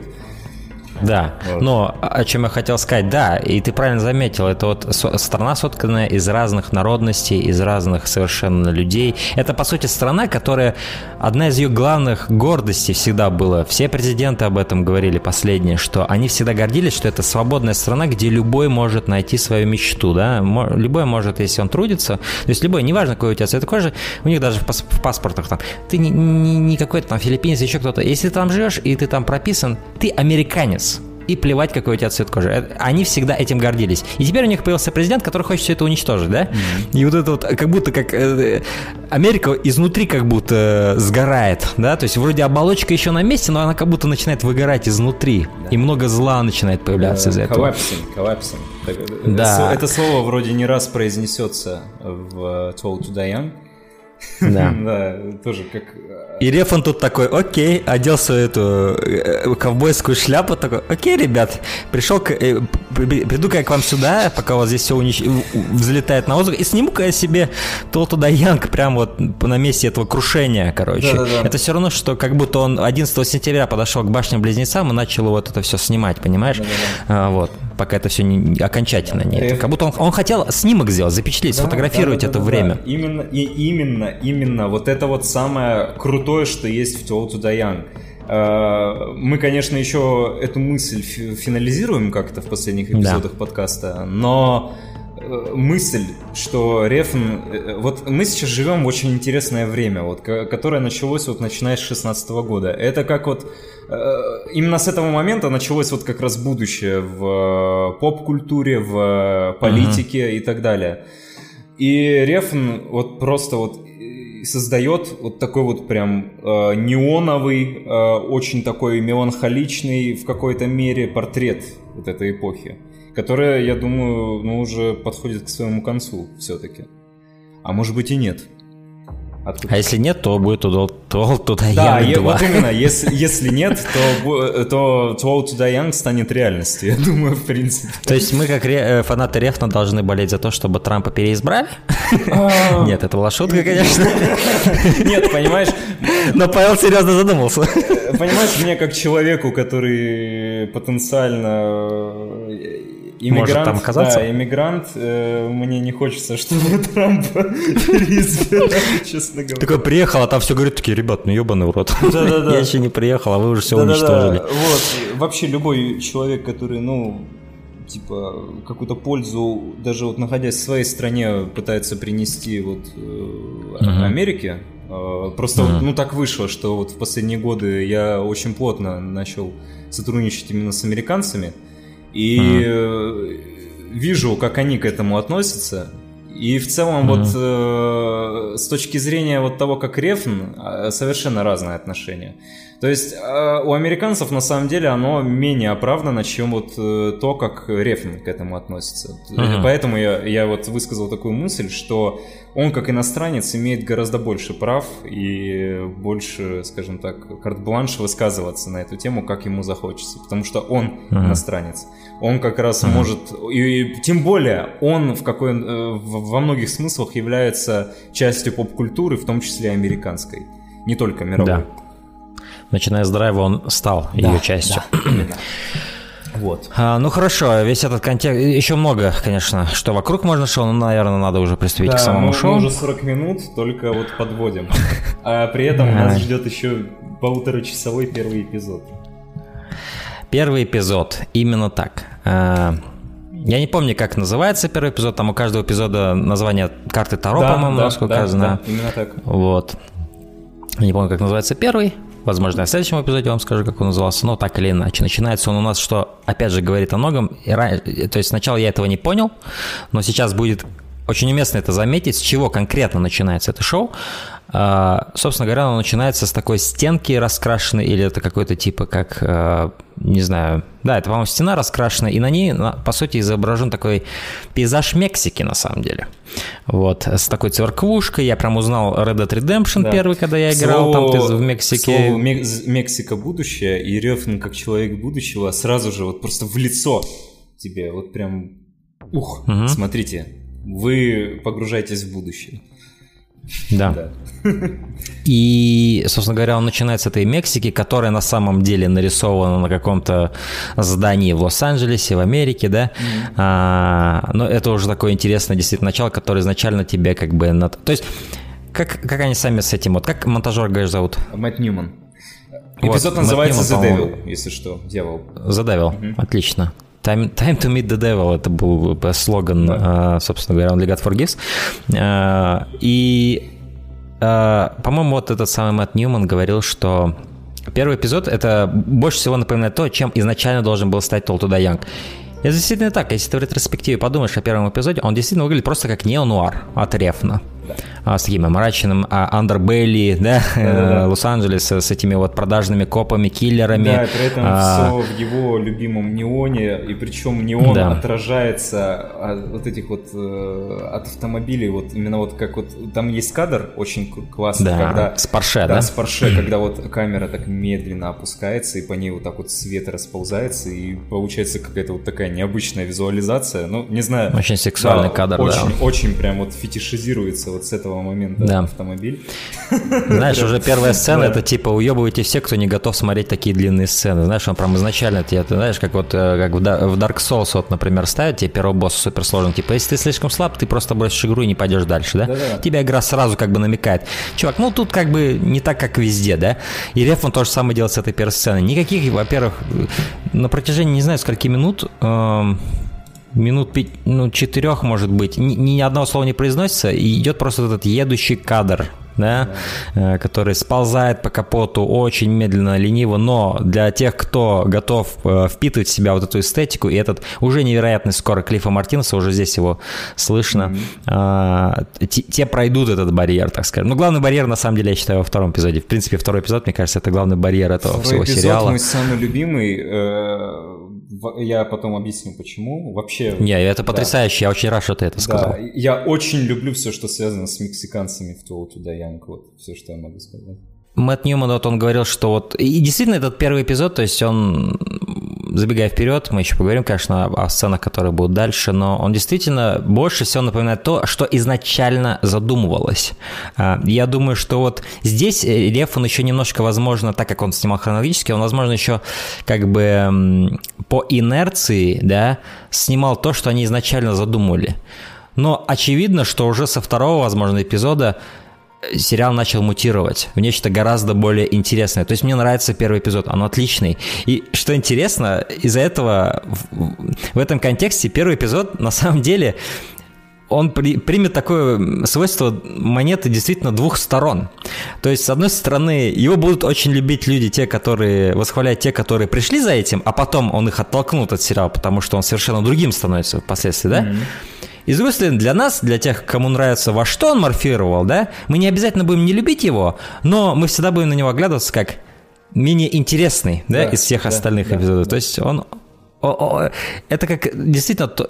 Да, вот. но о чем я хотел сказать, да, и ты правильно заметил, это вот страна сотканная из разных народностей, из разных совершенно людей. Это, по сути, страна, которая, одна из ее главных гордостей всегда была, все президенты об этом говорили последние, что они всегда гордились, что это свободная страна, где любой может найти свою мечту, да, любой может, если он трудится, то есть любой, неважно, какой у тебя цвет кожи, у них даже в паспортах там, ты не, не, не какой-то там филиппинец, еще кто-то, если ты там живешь и ты там прописан, ты американец, и плевать, какой у тебя цвет кожи. Э, они всегда этим гордились. И теперь у них появился президент, который хочет все это уничтожить, да? Mm-hmm. И вот это вот, как будто как э, Америка изнутри как будто сгорает, да? То есть вроде оболочка еще на месте, но она как будто начинает выгорать изнутри. Да. И много зла начинает появляться из этого. Collapsing, collapsing. Да. Это слово вроде не раз произнесется в Told to Die Young. Да. да, тоже как... И Рефан тут такой, окей, одел свою эту э, ковбойскую шляпу, такой, окей, ребят, пришел, к, э, приду-ка я к вам сюда, пока у вас здесь все унич... взлетает на воздух, и сниму-ка я себе то туда Янг прямо вот на месте этого крушения, короче. Да, да, да. Это все равно, что как будто он 11 сентября подошел к башням-близнецам и начал вот это все снимать, понимаешь? Да, да, да. А, вот, пока это все не, окончательно нет. Как будто он, он хотел снимок сделать, запечатлеть, да, сфотографировать да, да, это да, время. Да. Именно, и именно, именно вот это вот самое крутое, что есть в Told to Young. Э, мы, конечно, еще эту мысль финализируем как-то в последних эпизодах да. подкаста, но э, мысль, что Рефн... Э, вот мы сейчас живем в очень интересное время, вот, которое началось вот начиная с 16 года. Это как вот... Именно с этого момента началось вот как раз будущее в поп-культуре, в политике uh-huh. и так далее. И Рефн вот просто вот создает вот такой вот прям э, неоновый, э, очень такой меланхоличный в какой-то мере портрет вот этой эпохи, которая, я думаю, ну, уже подходит к своему концу все-таки. А может быть и нет. Откуда? А если нет, то будет туда, то, туда да, Young 2. вот именно, если, если нет, то, то Twelve Туда Young станет реальностью, я думаю, в принципе. То есть мы, как ре, э, фанаты Рефна, должны болеть за то, чтобы Трампа переизбрали? А. Нет, это была шутка, конечно. Нет, понимаешь... Но Павел серьезно задумался. Понимаешь, мне как человеку, который потенциально иммигрант, может там оказаться? Да, иммигрант, э, мне не хочется, чтобы переизбирали, честно говоря. Такой приехал, а там все говорят, такие, ребят, ну ебаный в рот. Да-да-да. Я еще не приехал, а вы уже все уничтожили. Вот, вообще любой человек, который, ну, типа какую-то пользу, даже вот находясь в своей стране, пытается принести вот э, Америке. Э, просто uh-huh. ну так вышло, что вот в последние годы я очень плотно начал сотрудничать именно с американцами. И mm-hmm. вижу, как они к этому относятся. И в целом mm-hmm. вот э, с точки зрения вот того, как Рефн, э, совершенно разные отношения. То есть э, у американцев на самом деле оно менее оправдано, чем вот э, то, как Рефн к этому относится. Mm-hmm. Поэтому я, я вот высказал такую мысль, что он как иностранец имеет гораздо больше прав и больше, скажем так, карт-бланш высказываться на эту тему, как ему захочется, потому что он mm-hmm. иностранец. Он как раз mm-hmm. может, и, и тем более он в какой, э, во многих смыслах является частью поп-культуры, в том числе американской, не только мировой. Да. Начиная с драйва он стал да, ее частью. Да, Вот. А, ну хорошо, весь этот контекст, еще много, конечно, что вокруг можно шоу, но, наверное, надо уже приступить да, к самому мы, шоу. мы уже 40 минут, только вот подводим. А при этом нас ждет еще полуторачасовой первый эпизод. Первый эпизод, именно так. А, я не помню, как называется первый эпизод, там у каждого эпизода название карты Таро, да, по-моему, да, насколько да, я знаю. Да, именно так. Вот. Я не помню, как называется первый. Возможно, я в следующем эпизоде вам скажу, как он назывался, но так или иначе. Начинается он у нас, что, опять же, говорит о многом. То есть сначала я этого не понял, но сейчас будет очень уместно это заметить, с чего конкретно начинается это шоу. А, собственно говоря, оно начинается с такой стенки раскрашенной, или это какой-то типа как, а, не знаю, да, это, по-моему, стена раскрашена, и на ней, по сути, изображен такой пейзаж Мексики, на самом деле. Вот, с такой церквушкой. Я прям узнал Red Dead Redemption да. первый, когда я играл, слово, там ты в Мексике. Слово Мексика будущее, и Рёфн, как человек будущего, сразу же вот просто в лицо тебе, вот прям, ух, угу. смотрите, вы погружаетесь в будущее. Да. И, собственно говоря, он начинает с этой Мексики, которая на самом деле нарисована на каком-то здании в Лос-Анджелесе, в Америке, да. Mm-hmm. А, но это уже такое интересное действительно начало, которое изначально тебе как бы... На... То есть, как, как они сами с этим... Вот как монтажер, говоришь, зовут? Мэтт Ньюман. Эпизод вот, называется Ньюман, The Devil, если что, дьявол. Devil, mm-hmm. отлично. Time, time to meet the devil, это был слоган, да. собственно говоря, Only God Forgives. И, по-моему, вот этот самый Мэтт Ньюман говорил, что первый эпизод это больше всего напоминает то, чем изначально должен был стать Тол Туда Янг. Это действительно так. Если ты в ретроспективе подумаешь о первом эпизоде, он действительно выглядит просто как неонуар от Рефна а, с таким мрачным а, Андербелли, да, да, Лос-Анджелес с этими вот продажными копами, киллерами. Да, при этом а, все в его любимом неоне, и причем неон да. отражается от вот этих вот э, от автомобилей, вот именно вот как вот, там есть кадр очень классный, да, когда... с Порше, да? Да, с Порше, когда вот камера так медленно опускается, и по ней вот так вот свет расползается, и получается какая-то вот такая необычная визуализация, ну, не знаю. Очень сексуальный да, кадр, очень, да. Очень прям вот фетишизируется вот с этого момента да. автомобиль. Знаешь, уже первая сцена, это типа уебывайте все, кто не готов смотреть такие длинные сцены. Знаешь, он прям изначально ты знаешь, как вот э, как в Dark Souls, вот, например, ставят тебе первого босса суперсложный. Типа, если ты слишком слаб, ты просто бросишь игру и не пойдешь дальше, да? Да-да. Тебя игра сразу как бы намекает. Чувак, ну тут как бы не так, как везде, да? И Реф он то же самое делает с этой первой сцены. Никаких, во-первых, на протяжении не знаю скольки минут эм, минут пять, ну, четырех, может быть, ни, ни одного слова не произносится, и идет просто этот едущий кадр, да, да. Э, который сползает по капоту очень медленно, лениво, но для тех, кто готов э, впитывать в себя вот эту эстетику, и этот уже невероятный скоро Клиффа Мартинеса, уже здесь его слышно, mm-hmm. те, те пройдут этот барьер, так сказать. Но главный барьер, на самом деле, я считаю, во втором эпизоде. В принципе, второй эпизод, мне кажется, это главный барьер этого Второй всего эпизод сериала. мой самый любимый. Я потом объясню, почему. Вообще... Не, это потрясающе, да. я очень рад, что ты это сказал. Да, я очень люблю все, что связано с мексиканцами в to Young, вот все, что я могу сказать. Мэтт Ньюман, вот он говорил, что вот... И действительно, этот первый эпизод, то есть он забегая вперед, мы еще поговорим, конечно, о сценах, которые будут дальше, но он действительно больше всего напоминает то, что изначально задумывалось. А, я думаю, что вот здесь Лев, он еще немножко, возможно, так как он снимал хронологически, он, возможно, еще как бы по инерции, да, снимал то, что они изначально задумывали. Но очевидно, что уже со второго, возможно, эпизода сериал начал мутировать в нечто гораздо более интересное. То есть мне нравится первый эпизод, он отличный. И что интересно, из-за этого в, в этом контексте первый эпизод на самом деле он при, примет такое свойство монеты действительно двух сторон. То есть, с одной стороны, его будут очень любить люди, те, которые восхваляют те, которые пришли за этим, а потом он их оттолкнут от сериала, потому что он совершенно другим становится впоследствии, да? Mm-hmm. И с другой стороны, для нас, для тех, кому нравится, во что он морфировал, да, мы не обязательно будем не любить его, но мы всегда будем на него оглядываться как менее интересный, да, да из всех да, остальных да, эпизодов. Да. То есть он это как действительно то,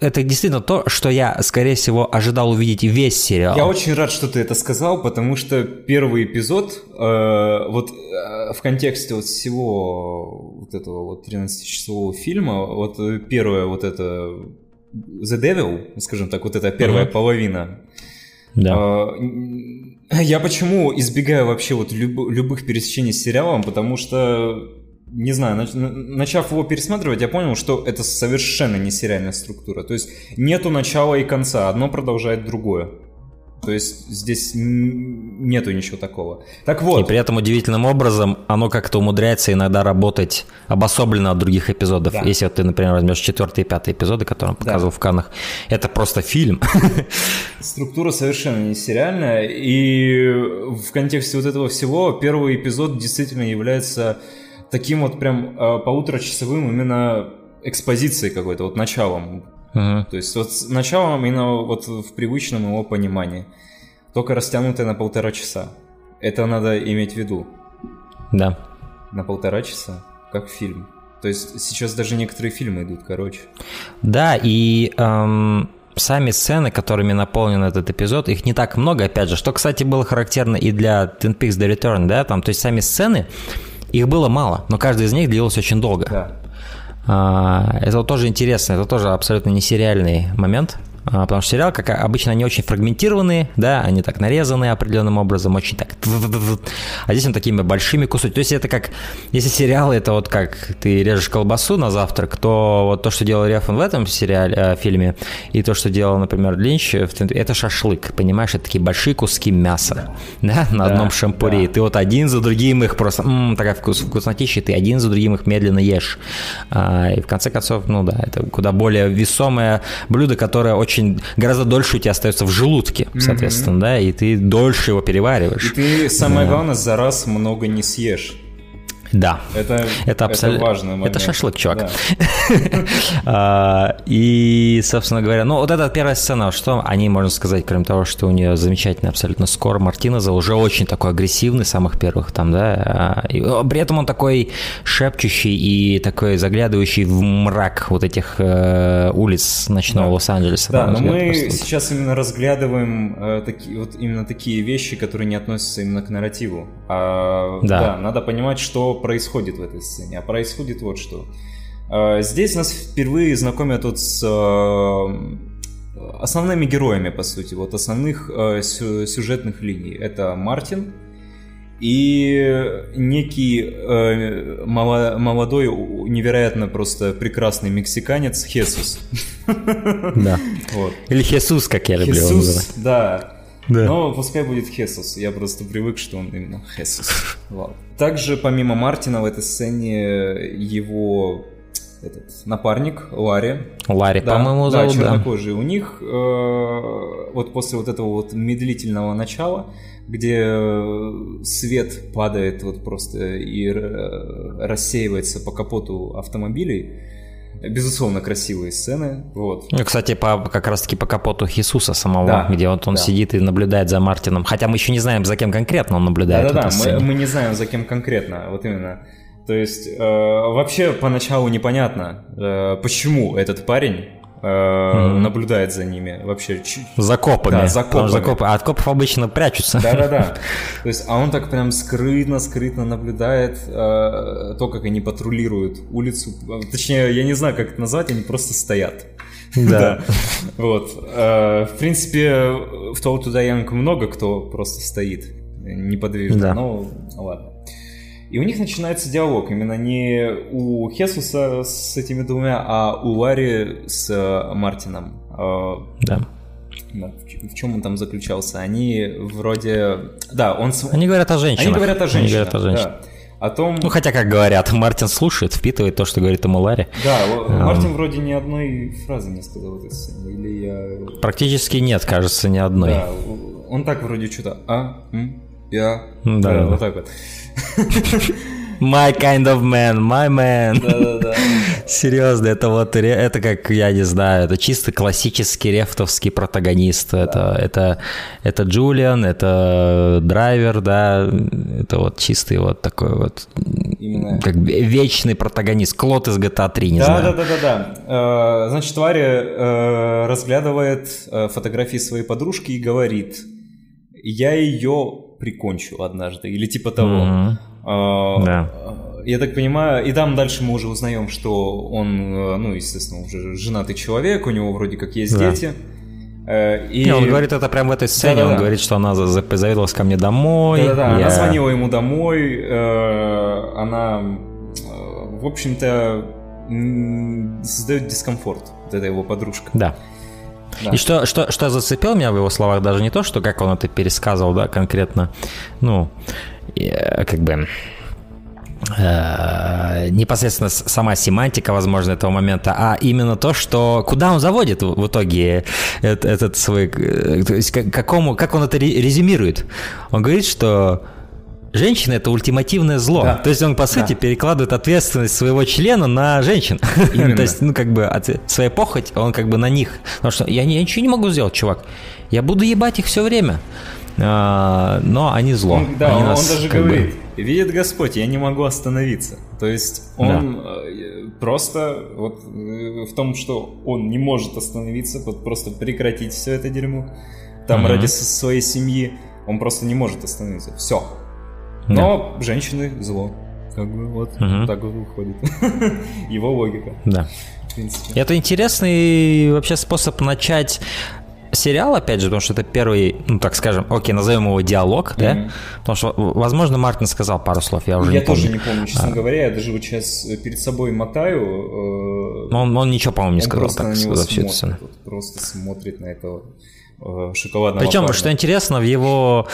это действительно то, что я, скорее всего, ожидал увидеть весь сериал. Я очень рад, что ты это сказал, потому что первый эпизод, э, вот э, в контексте вот всего вот этого вот 13-часового фильма, вот первое вот это The Devil, скажем так, вот эта первая uh-huh. половина. Да. А, я почему избегаю вообще вот люб, любых пересечений с сериалом, потому что, не знаю, нач, начав его пересматривать, я понял, что это совершенно не сериальная структура. То есть нету начала и конца, одно продолжает другое. То есть здесь нету ничего такого. Так вот. И при этом удивительным образом оно как-то умудряется иногда работать обособленно от других эпизодов. Да. Если вот ты, например, возьмешь четвертый и пятый эпизоды, которые он показывал да. в Канах, это просто фильм. Структура совершенно не сериальная. И в контексте вот этого всего первый эпизод действительно является таким вот прям э, полуторачасовым именно экспозицией какой-то, вот началом То есть вот началом именно вот в привычном его понимании. только растянутая на полтора часа. Это надо иметь в виду. Да. На полтора часа, как фильм. То есть сейчас даже некоторые фильмы идут, короче. Да, и эм, сами сцены, которыми наполнен этот эпизод, их не так много, опять же, что, кстати, было характерно и для Twin Peaks The Return, да, там, то есть сами сцены, их было мало, но каждый из них длился очень долго. Да. А, это вот тоже интересно, это тоже абсолютно не сериальный момент, потому что сериал, как обычно, они очень фрагментированные, да, они так нарезаны определенным образом, очень так... А здесь он такими большими кусочками. То есть это как... Если сериалы, это вот как ты режешь колбасу на завтрак, то вот то, что делал Рефан в этом сериале, э, фильме, и то, что делал, например, Линч, это шашлык, понимаешь? Это такие большие куски мяса, да, на да, одном шампуре. Да. И ты вот один за другим их просто... М-м, такая вкус, вкуснотища, ты один за другим их медленно ешь. А, и в конце концов, ну да, это куда более весомое блюдо, которое очень очень гораздо дольше у тебя остается в желудке, соответственно, mm-hmm. да, и ты дольше его перевариваешь. И ты, самое да. главное, за раз много не съешь. Да. Это, это абсолютно это важный момент. Это шашлык, чувак. Да. А, и, собственно говоря, ну вот эта первая сцена, что они, можно сказать, кроме того, что у нее замечательный абсолютно скор Мартинеза, уже очень такой агрессивный, самых первых там, да, а, и при этом он такой шепчущий и такой заглядывающий в мрак вот этих э, улиц ночного да. Лос-Анджелеса. Да, но мы просто. сейчас именно разглядываем э, такие, вот именно такие вещи, которые не относятся именно к нарративу. А, да. да, надо понимать, что происходит в этой сцене. А происходит вот что. А, здесь нас впервые знакомят вот с э, основными героями, по сути, вот основных э, сюжетных линий. Это Мартин и некий молодой, невероятно просто прекрасный мексиканец Хесус. Да. Вот. Или Хесус, как я люблю Хесус, его называть. да. Да. Но пускай будет Хесус. Я просто привык, что он именно Хесус. Также, помимо Мартина, в этой сцене его этот напарник Ларри. Ларри, да, по-моему, зовут, да. чернокожий. Да. У них э, вот после вот этого вот медлительного начала, где э, свет падает вот просто и э, рассеивается по капоту автомобилей, безусловно, красивые сцены. Вот. Ну, кстати, по, как раз-таки по капоту Хисуса самого, да, где вот он да. сидит и наблюдает за Мартином. Хотя мы еще не знаем, за кем конкретно он наблюдает. Да-да-да, мы, мы не знаем, за кем конкретно, вот именно. То есть э, вообще поначалу непонятно, э, почему этот парень mm-hmm. наблюдает за ними вообще. За копами. Да, за копами. За А от копов обычно прячутся. Да-да-да. То есть, а он так прям скрытно-скрытно наблюдает э, то, как они патрулируют улицу. Точнее, я не знаю, как это назвать, они просто стоят. Да. Вот. Э, в принципе, в Toll to Die много кто просто стоит неподвижно. Да. Но ладно. И у них начинается диалог именно не у Хесуса с этими двумя, а у Ларри с э, Мартином. А, да. В, в чем он там заключался? Они вроде... Да, он... Они говорят о женщинах. Они говорят о женщинах, Они говорят о женщинах. Да. О том... Ну, хотя, как говорят, Мартин слушает, впитывает то, что говорит ему Ларри. Да, Мартин um... вроде ни одной фразы не сказал в этой сцене, или я... Практически нет, кажется, ни одной. Да, он так вроде что-то, а, м, я... Да, да, вот так вот. My kind of man, my man. Да-да-да. Серьезно, это вот, это как, я не знаю, это чисто классический рефтовский протагонист. Да. Это, это, это Джулиан, это драйвер, да, это вот чистый вот такой вот, Именно. как вечный протагонист, Клод из GTA 3, не да, знаю. Да-да-да-да. Э, значит, Варя э, разглядывает э, фотографии своей подружки и говорит, я ее прикончу однажды, или типа того. Mm-hmm. А, да. Я так понимаю, и там дальше мы уже узнаем, что он, э, ну, естественно, уже женатый человек, у него вроде как есть да. дети. Э, и... Не, он говорит это прямо в этой сцене, Да-да-да. он говорит, что она завиделась ко мне домой. Да-да-да, я... она звонила ему домой, э, она, в общем-то, создает дискомфорт, вот эта его подружка. Да. И что, что, что зацепило меня в его словах, даже не то, что как он это пересказывал, да, конкретно, ну, э, как бы э, непосредственно сама семантика, возможно, этого момента, а именно то, что куда он заводит в итоге этот, этот свой, э, то есть к какому, как он это резюмирует. Он говорит, что женщина это ультимативное зло. Да. То есть он, по сути, да. перекладывает ответственность своего члена на женщин. То есть, ну, как бы, от, своя похоть, он как бы на них. Потому что я, я ничего не могу сделать, чувак. Я буду ебать их все время. а, но они зло. Он, да, они он, нас, он даже как бы, говорит, видит Господь, я не могу остановиться. То есть он э, просто вот э, в том, что он не может остановиться, вот просто прекратить все это дерьмо, там ради своей семьи, он просто не может остановиться. Все. Но женщины зло. Как бы вот Мгм. так вот выходит. Его логика, Да. в принципе. Это интересный вообще способ начать сериал, опять же, потому что это первый, ну так скажем, окей, назовем его диалог, да? Мгм. Потому что, возможно, Мартин сказал пару слов, я уже я не помню. тоже не помню, честно говоря. Я даже вот сейчас перед собой мотаю. э, Но он, он ничего, по-моему, не сказал просто так на него эту смотрит, вот просто смотрит на этого э, шоколадного Причем, парня. что интересно, в его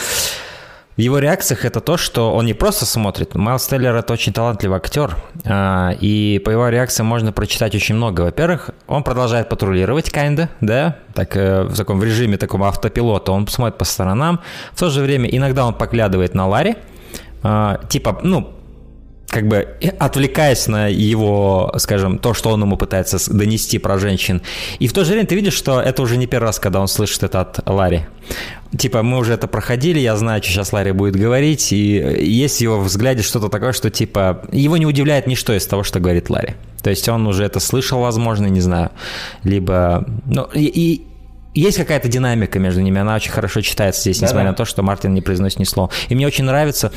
в его реакциях это то, что он не просто смотрит. Майлз Теллер это очень талантливый актер, а, и по его реакциям можно прочитать очень много. Во-первых, он продолжает патрулировать, kinda, да, так э, в таком в режиме такого автопилота. Он смотрит по сторонам. В то же время иногда он поглядывает на Ларри, а, типа, ну, как бы отвлекаясь на его, скажем, то, что он ему пытается донести про женщин. И в то же время ты видишь, что это уже не первый раз, когда он слышит это от Ларри. Типа, мы уже это проходили, я знаю, что сейчас Ларри будет говорить, и есть в его взгляде что-то такое, что типа, его не удивляет ничто из того, что говорит Ларри. То есть он уже это слышал, возможно, не знаю. Либо, ну, и, и есть какая-то динамика между ними, она очень хорошо читается здесь, Да-да. несмотря на то, что Мартин не произносит ни слова. И мне очень нравится,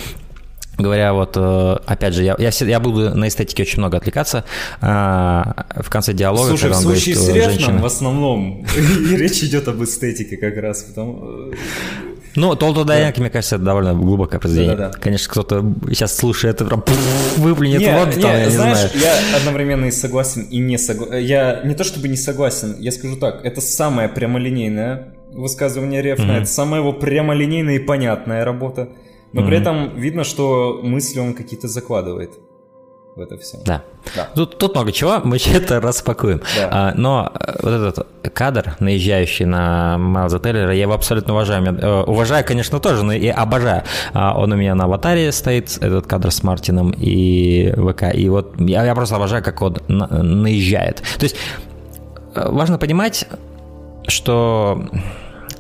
Говоря вот, э, опять же, я, я, я буду на эстетике очень много отвлекаться а, в конце диалога, Слушай, в говорит, случае что с Рефном женщина... в основном речь идет об эстетике как раз, потому... Ну, Толто Дайнек, мне кажется, это довольно глубокое произведение. Да-да-да. Конечно, кто-то сейчас слушает это, прям выплюнет Не, в рот, не, там, я не знаешь, знаю. я одновременно и согласен, и не согласен. Я не то чтобы не согласен, я скажу так, это самое прямолинейное высказывание Рефна, Мгм. это самая его прямолинейная и понятная работа, но при Мгм. этом видно, что мысли он какие-то закладывает в это все. Да. Да. Тут, тут много чего, мы это распакуем. Да. А, но э, вот этот кадр, наезжающий на Майлза Теллера, я его абсолютно уважаю. Э, уважаю, конечно, тоже, но и обожаю. А, он у меня на аватаре стоит, этот кадр с Мартином и ВК. И вот я, я просто обожаю, как он на- наезжает. То есть э, важно понимать, что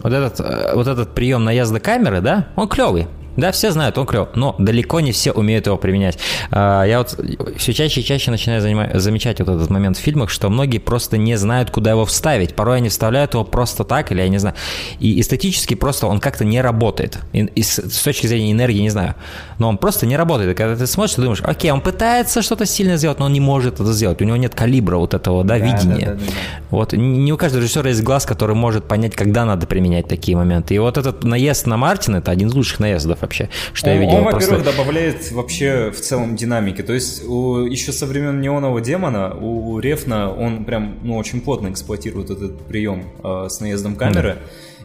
вот этот, вот этот прием наезда камеры, да, он клевый. Да, все знают, он клев, но далеко не все умеют его применять. А, Я вот все чаще и чаще начинаю занима- замечать вот этот момент в фильмах, что многие просто не знают, куда его вставить. Порой они вставляют его просто так, или я не знаю. И эстетически просто он как-то не работает. И, и с, с точки зрения энергии, не знаю. Но он просто не работает. И когда ты смотришь, ты думаешь, окей, он пытается что-то сильно сделать, но он не может это сделать. У него нет калибра вот этого, да, Да, видения. да, да, да, да. Вот не у каждого режиссера есть глаз, который может понять, когда надо применять такие моменты. И вот этот наезд на Мартина это один из лучших наездов вообще, что я он, видел. он, Просто- во-первых, добавляет вообще в целом динамики. То есть у- еще со времен неонового демона у Рефна он прям ну, очень плотно эксплуатирует этот прием э, с наездом камеры.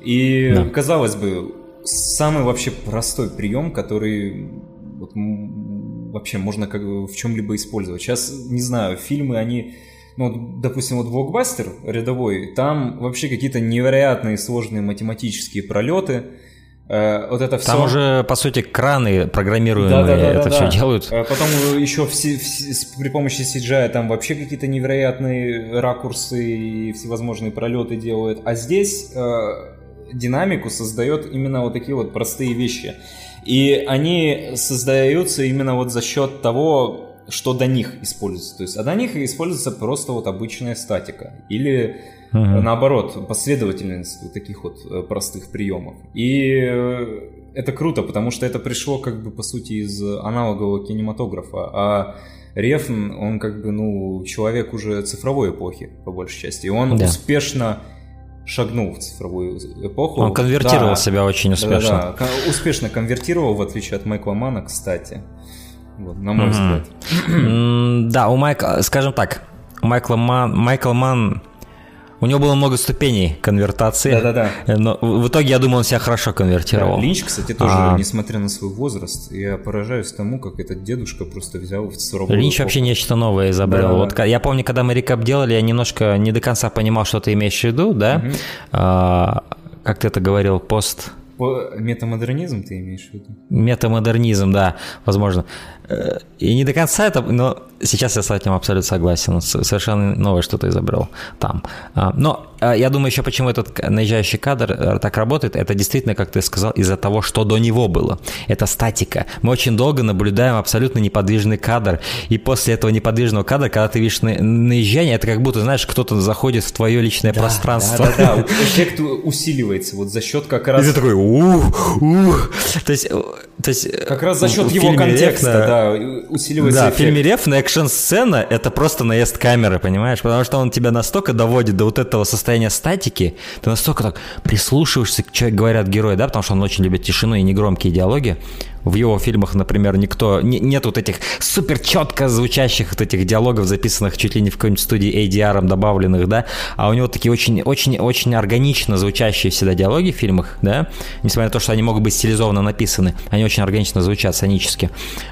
И Да. казалось бы, самый вообще простой прием, который вот, вообще можно как бы в чем-либо использовать. Сейчас, не знаю, фильмы, они ну, допустим, вот блокбастер рядовой, там вообще какие-то невероятные сложные математические пролеты. Э, вот это все. Там уже, по сути, краны программируемые это все делают. А Потом еще при помощи CGI там вообще какие-то невероятные ракурсы и всевозможные пролеты делают. А здесь э, динамику создает именно вот такие вот простые вещи. И они создаются именно вот за счет того, что до них используется. То есть, а до них используется просто вот обычная статика. Или Мгм. наоборот, последовательность вот таких вот э, простых приемов. И э, это круто, потому что это пришло как бы по сути из аналогового кинематографа, а Рефн, он как бы, ну, человек уже цифровой эпохи, по большей части, и он Да. успешно шагнул в цифровую эпоху. Он конвертировал Да. себя очень успешно. Да-да-да, кон- успешно конвертировал, в отличие от Майкла Мана, кстати. Вот, на мой взгляд. Да, у Майкла, скажем так, у Майкла Ман, Майкл Ман, у него было много ступеней конвертации. Да-да-да. Но в итоге, я думаю, он себя хорошо конвертировал. Да, Линч, кстати, тоже, А. несмотря на свой возраст, я поражаюсь тому, как этот дедушка просто взял в цифровую Линч эпоху. вообще нечто новое изобрел. Да-да-да. Вот я помню, когда мы рекап делали, я немножко не до конца понимал, что ты имеешь в виду, да? А, как ты это говорил, пост... Метамодернизм ты имеешь в виду? Метамодернизм, да, возможно. Э, И не до конца это, но сейчас я с этим абсолютно согласен. Совершенно новое что-то изобрел там. А, но а, я думаю еще, почему этот наезжающий кадр э, так работает, это действительно, как ты сказал, из-за того, что до него было. Это статика. Мы очень долго наблюдаем абсолютно неподвижный кадр, и после этого неподвижного кадра, когда ты видишь наезжание, это как будто, знаешь, кто-то заходит в твое личное да, пространство. Да, да, да. Эффект усиливается вот за счет как раз... И ты такой, ух. То есть, то есть... Как раз за счет его контекста, да, усиливается Да, в фильме Рефна экшн-сцена — это просто наезд камеры, понимаешь? Потому что он тебя настолько доводит до вот этого состояния статики, ты настолько так прислушиваешься, что говорят герои, да, потому что он очень любит тишину и негромкие диалоги. В его фильмах, например, никто... Не, нет вот этих супер четко звучащих вот этих диалогов, записанных чуть ли не в какой-нибудь студии ADR добавленных, да, а у него такие очень-очень-очень органично звучащие всегда диалоги в фильмах, да, несмотря на то, что они могут быть стилизованно написаны, они очень органично звучат, сонически.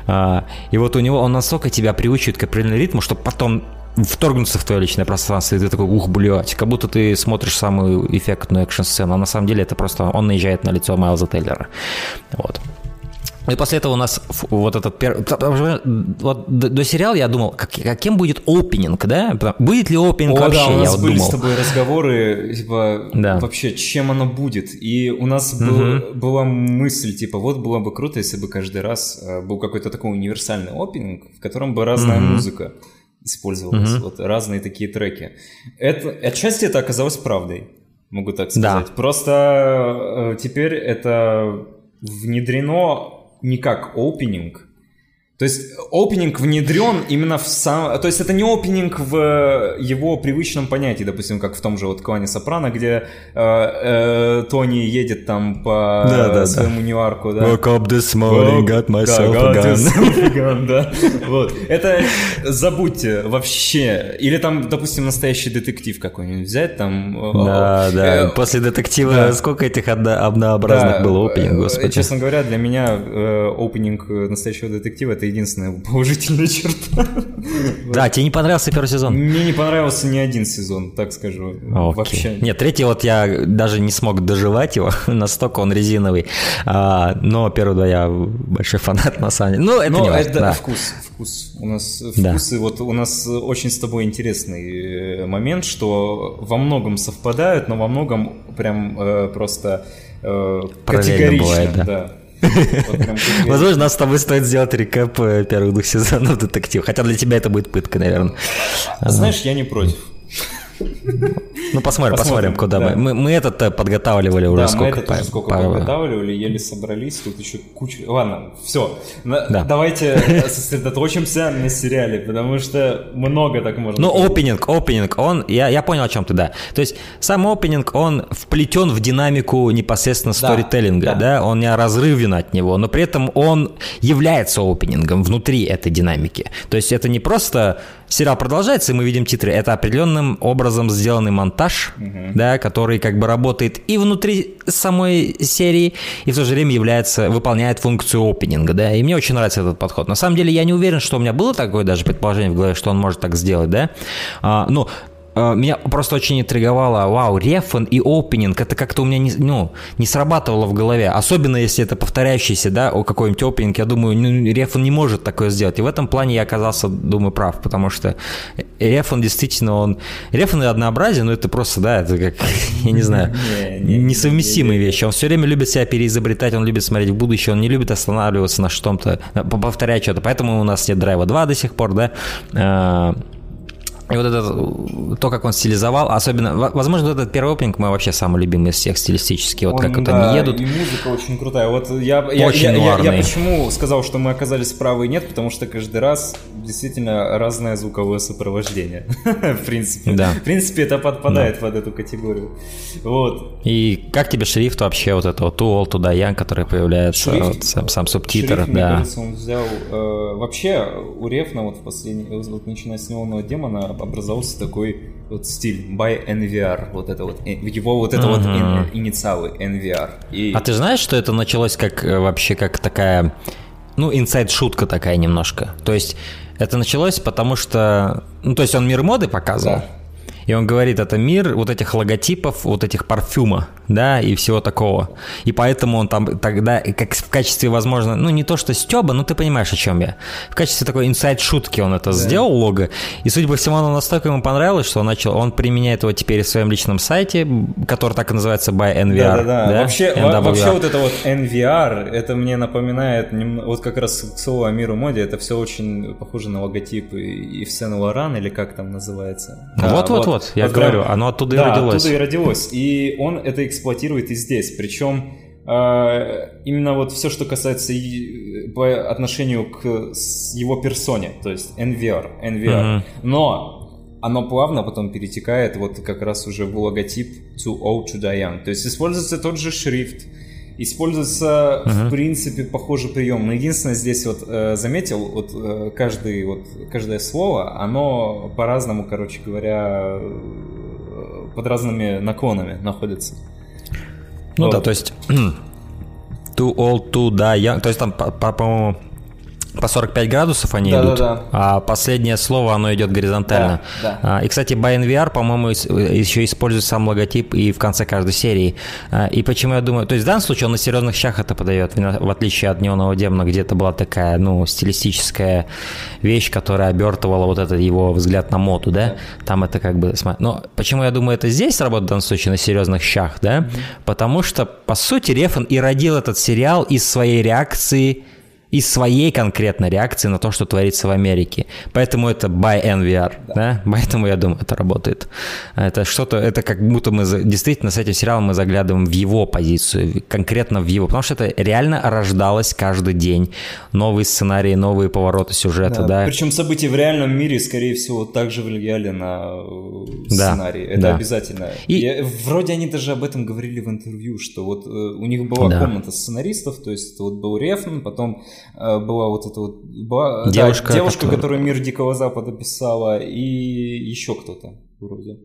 А, и вот у него он настолько тебя приучивает к определенному ритму, что потом вторгнуться в твое личное пространство, и ты такой, ух, блядь, как будто ты смотришь самую эффектную экшн-сцену, а на самом деле это просто он наезжает на лицо Майлза Тейлера. Вот. И после этого у нас вот этот первый... Вот до, сериала я думал, как, каким будет опенинг, да? Будет ли опенинг О, вообще, да, у нас я вот были думал. с тобой разговоры, типа, Да. вообще, чем оно будет. И у нас был- была мысль, типа, вот было бы круто, если бы каждый раз э, был какой-то такой универсальный опенинг, в котором бы разная музыка использовалась, вот разные такие треки. Это, отчасти это оказалось правдой, могу так Да. сказать. Просто э, теперь это внедрено не как опенинг, то есть опенинг внедрен именно в сам... То есть это не опенинг в его привычном понятии, допустим, как в том же вот клане Сопрано, где э, э, Тони едет там по Да, да, да. своему Ньюарку, да. Woke up this morning, got myself Да, a got gun. yourself a gun, да. Вот. Это забудьте вообще. Или там, допустим, настоящий детектив какой-нибудь взять, там... э, Да, да. э, После детектива да. сколько этих одно- однообразных да, было опенинг, э, господи. Честно говоря, для меня э, опенинг э, настоящего детектива это единственная положительная черта. Да, тебе не понравился первый сезон? Мне не понравился ни один сезон, так скажу. Окей. Вообще. Нет, третий вот я даже не смог доживать его, настолько он резиновый. А, но первый, да, я большой фанат, на самом деле. Ну, это Но не важно, это да. вкус, вкус. У нас Да. вкусы, вот у нас очень с тобой интересный э, момент, что во многом совпадают, но во многом прям э, просто э, категорично. бывает, да. Категорично. Возможно, нас с тобой стоит сделать рекап э, первых двух сезонов детектив. Хотя для тебя это будет пытка, наверное. Знаешь, я не против. Ну, посмотрим, посмотрим, Посмотрим, куда да. мы. мы. Этот э, подготавливали уже Да, мы сколько? сколько подготавливали, еле собрались, тут еще куча... Ладно, все, Да. давайте сосредоточимся на сериале, потому что много так можно Ну, опенинг, опенинг, он, я, я понял, о чем ты, да. То есть сам опенинг, он вплетен в динамику непосредственно сторителлинга, да, да. он не разрывен от него, но при этом он является опенингом внутри этой динамики. То есть это не просто сериал продолжается, и мы видим титры, это определенным образом сделанный монтаж, да, который как бы работает и внутри самой серии, и в то же время является, выполняет функцию опенинга, да, и мне очень нравится этот подход. На самом деле я не уверен, что у меня было такое даже предположение в голове, что он может так сделать, да, а, ну, меня просто очень интриговало, вау, рефен и опенинг, это как-то у меня не, ну, не срабатывало в голове, особенно если это повторяющийся, да, о какой-нибудь опенинг, я думаю, ну, рефен не может такое сделать, и в этом плане я оказался, думаю, прав, потому что рефен действительно, он, рефен и однообразие, ну, это просто, да, это как, я не знаю, Не, не, несовместимые вещи, он все время любит себя переизобретать, он любит смотреть в будущее, он не любит останавливаться на что-то, повторять что-то, поэтому у нас нет драйва 2 до сих пор, да, А, и вот это, то, как он стилизовал, особенно, возможно, вот этот первый опенинг мой вообще самый любимый из всех стилистически, вот как Он, вот да, они едут. И музыка очень крутая. Вот я, я, Очень я, я- я нуарный. почему сказал, что мы оказались правы и нет, потому что каждый раз действительно разное звуковое сопровождение. В принципе. Да. В принципе, это подпадает под эту категорию. Вот. И как тебе шрифт вообще, вот это вот Too Old to Die Young, который появляется, Шрифт- вот сам, сам субтитр, Шрифт, мне да. кажется, он взял... э, вообще, у Рефна вот в последний... Вот начиная с «Неонового демона» образовался такой вот стиль by NVR. Вот это вот... э, Его вот это вот ин- инициалы NVR. И... А ты знаешь, что это началось как э, вообще как такая, ну, инсайд-шутка такая немножко? То есть это началось потому что, ну, то есть он мир моды показывал, Да. и он говорит, это мир вот этих логотипов, вот этих парфюма, да, и всего такого. И поэтому он там тогда, как в качестве, возможно, ну не то что Стеба, но ты понимаешь, о чем я. В качестве такой инсайд-шутки он это да. сделал, лого. И, судя по всему, оно настолько ему понравилось, что он начал, он применяет его теперь в своем личном сайте, который так и называется by NVR. Да-да-да. Да? Вообще, вообще вот это вот NVR, это мне напоминает, вот как раз к слову о миру моде, это все очень похоже на логотип и в Сен Лоран, или как там называется. Вот-вот-вот, я вот говорю, прям, оно оттуда да, и родилось. оттуда и родилось. И он это эксплуатирует и здесь. Причем э, именно вот все, что касается и, по отношению к его персоне, то есть NVR, NVR. Uh-huh. Но оно плавно потом перетекает вот как раз уже в логотип Too Old to Die Young. То есть используется тот же шрифт, используется uh-huh. в принципе похожий прием. Но единственное здесь вот э, заметил, вот э, каждый вот каждое слово, оно по-разному, короче говоря, э, под разными наклонами находится. Ну вот. да, то есть too old to die young, то есть там, по-моему, по 45 градусов они да, идут, да, да. а последнее слово, оно идет горизонтально. Да, да. И, кстати, by NVR, по-моему, еще использует сам логотип и в конце каждой серии. А, и почему я думаю... То есть в данном случае он на серьезных щах это подает, в отличие от Неонового демона, где это была такая, ну, стилистическая вещь, которая обертывала вот этот его взгляд на моду, да? да. Там это как бы... Но почему я думаю, это здесь работает в данном случае на серьезных щах, да? Mm-hmm. Потому что, по сути, Рефан и родил этот сериал из своей реакции из своей конкретной реакции на то, что творится в Америке. Поэтому это by NVR, да. да? Поэтому я думаю, это работает. Это что-то, это как будто мы действительно с этим сериалом мы заглядываем в его позицию, конкретно в его, потому что это реально рождалось каждый день. Новые сценарии, новые повороты сюжета, да. да? Причем события в реальном мире, скорее всего, также влияли на э, сценарий. Да, это да. обязательно. И... Я, вроде они даже об этом говорили в интервью, что вот э, у них была да. комната сценаристов, то есть вот был Рефн, потом Э, была вот эта вот была, девушка, да, девушка которая... которую «Мир Дикого Запада» писала, и еще кто-то вроде.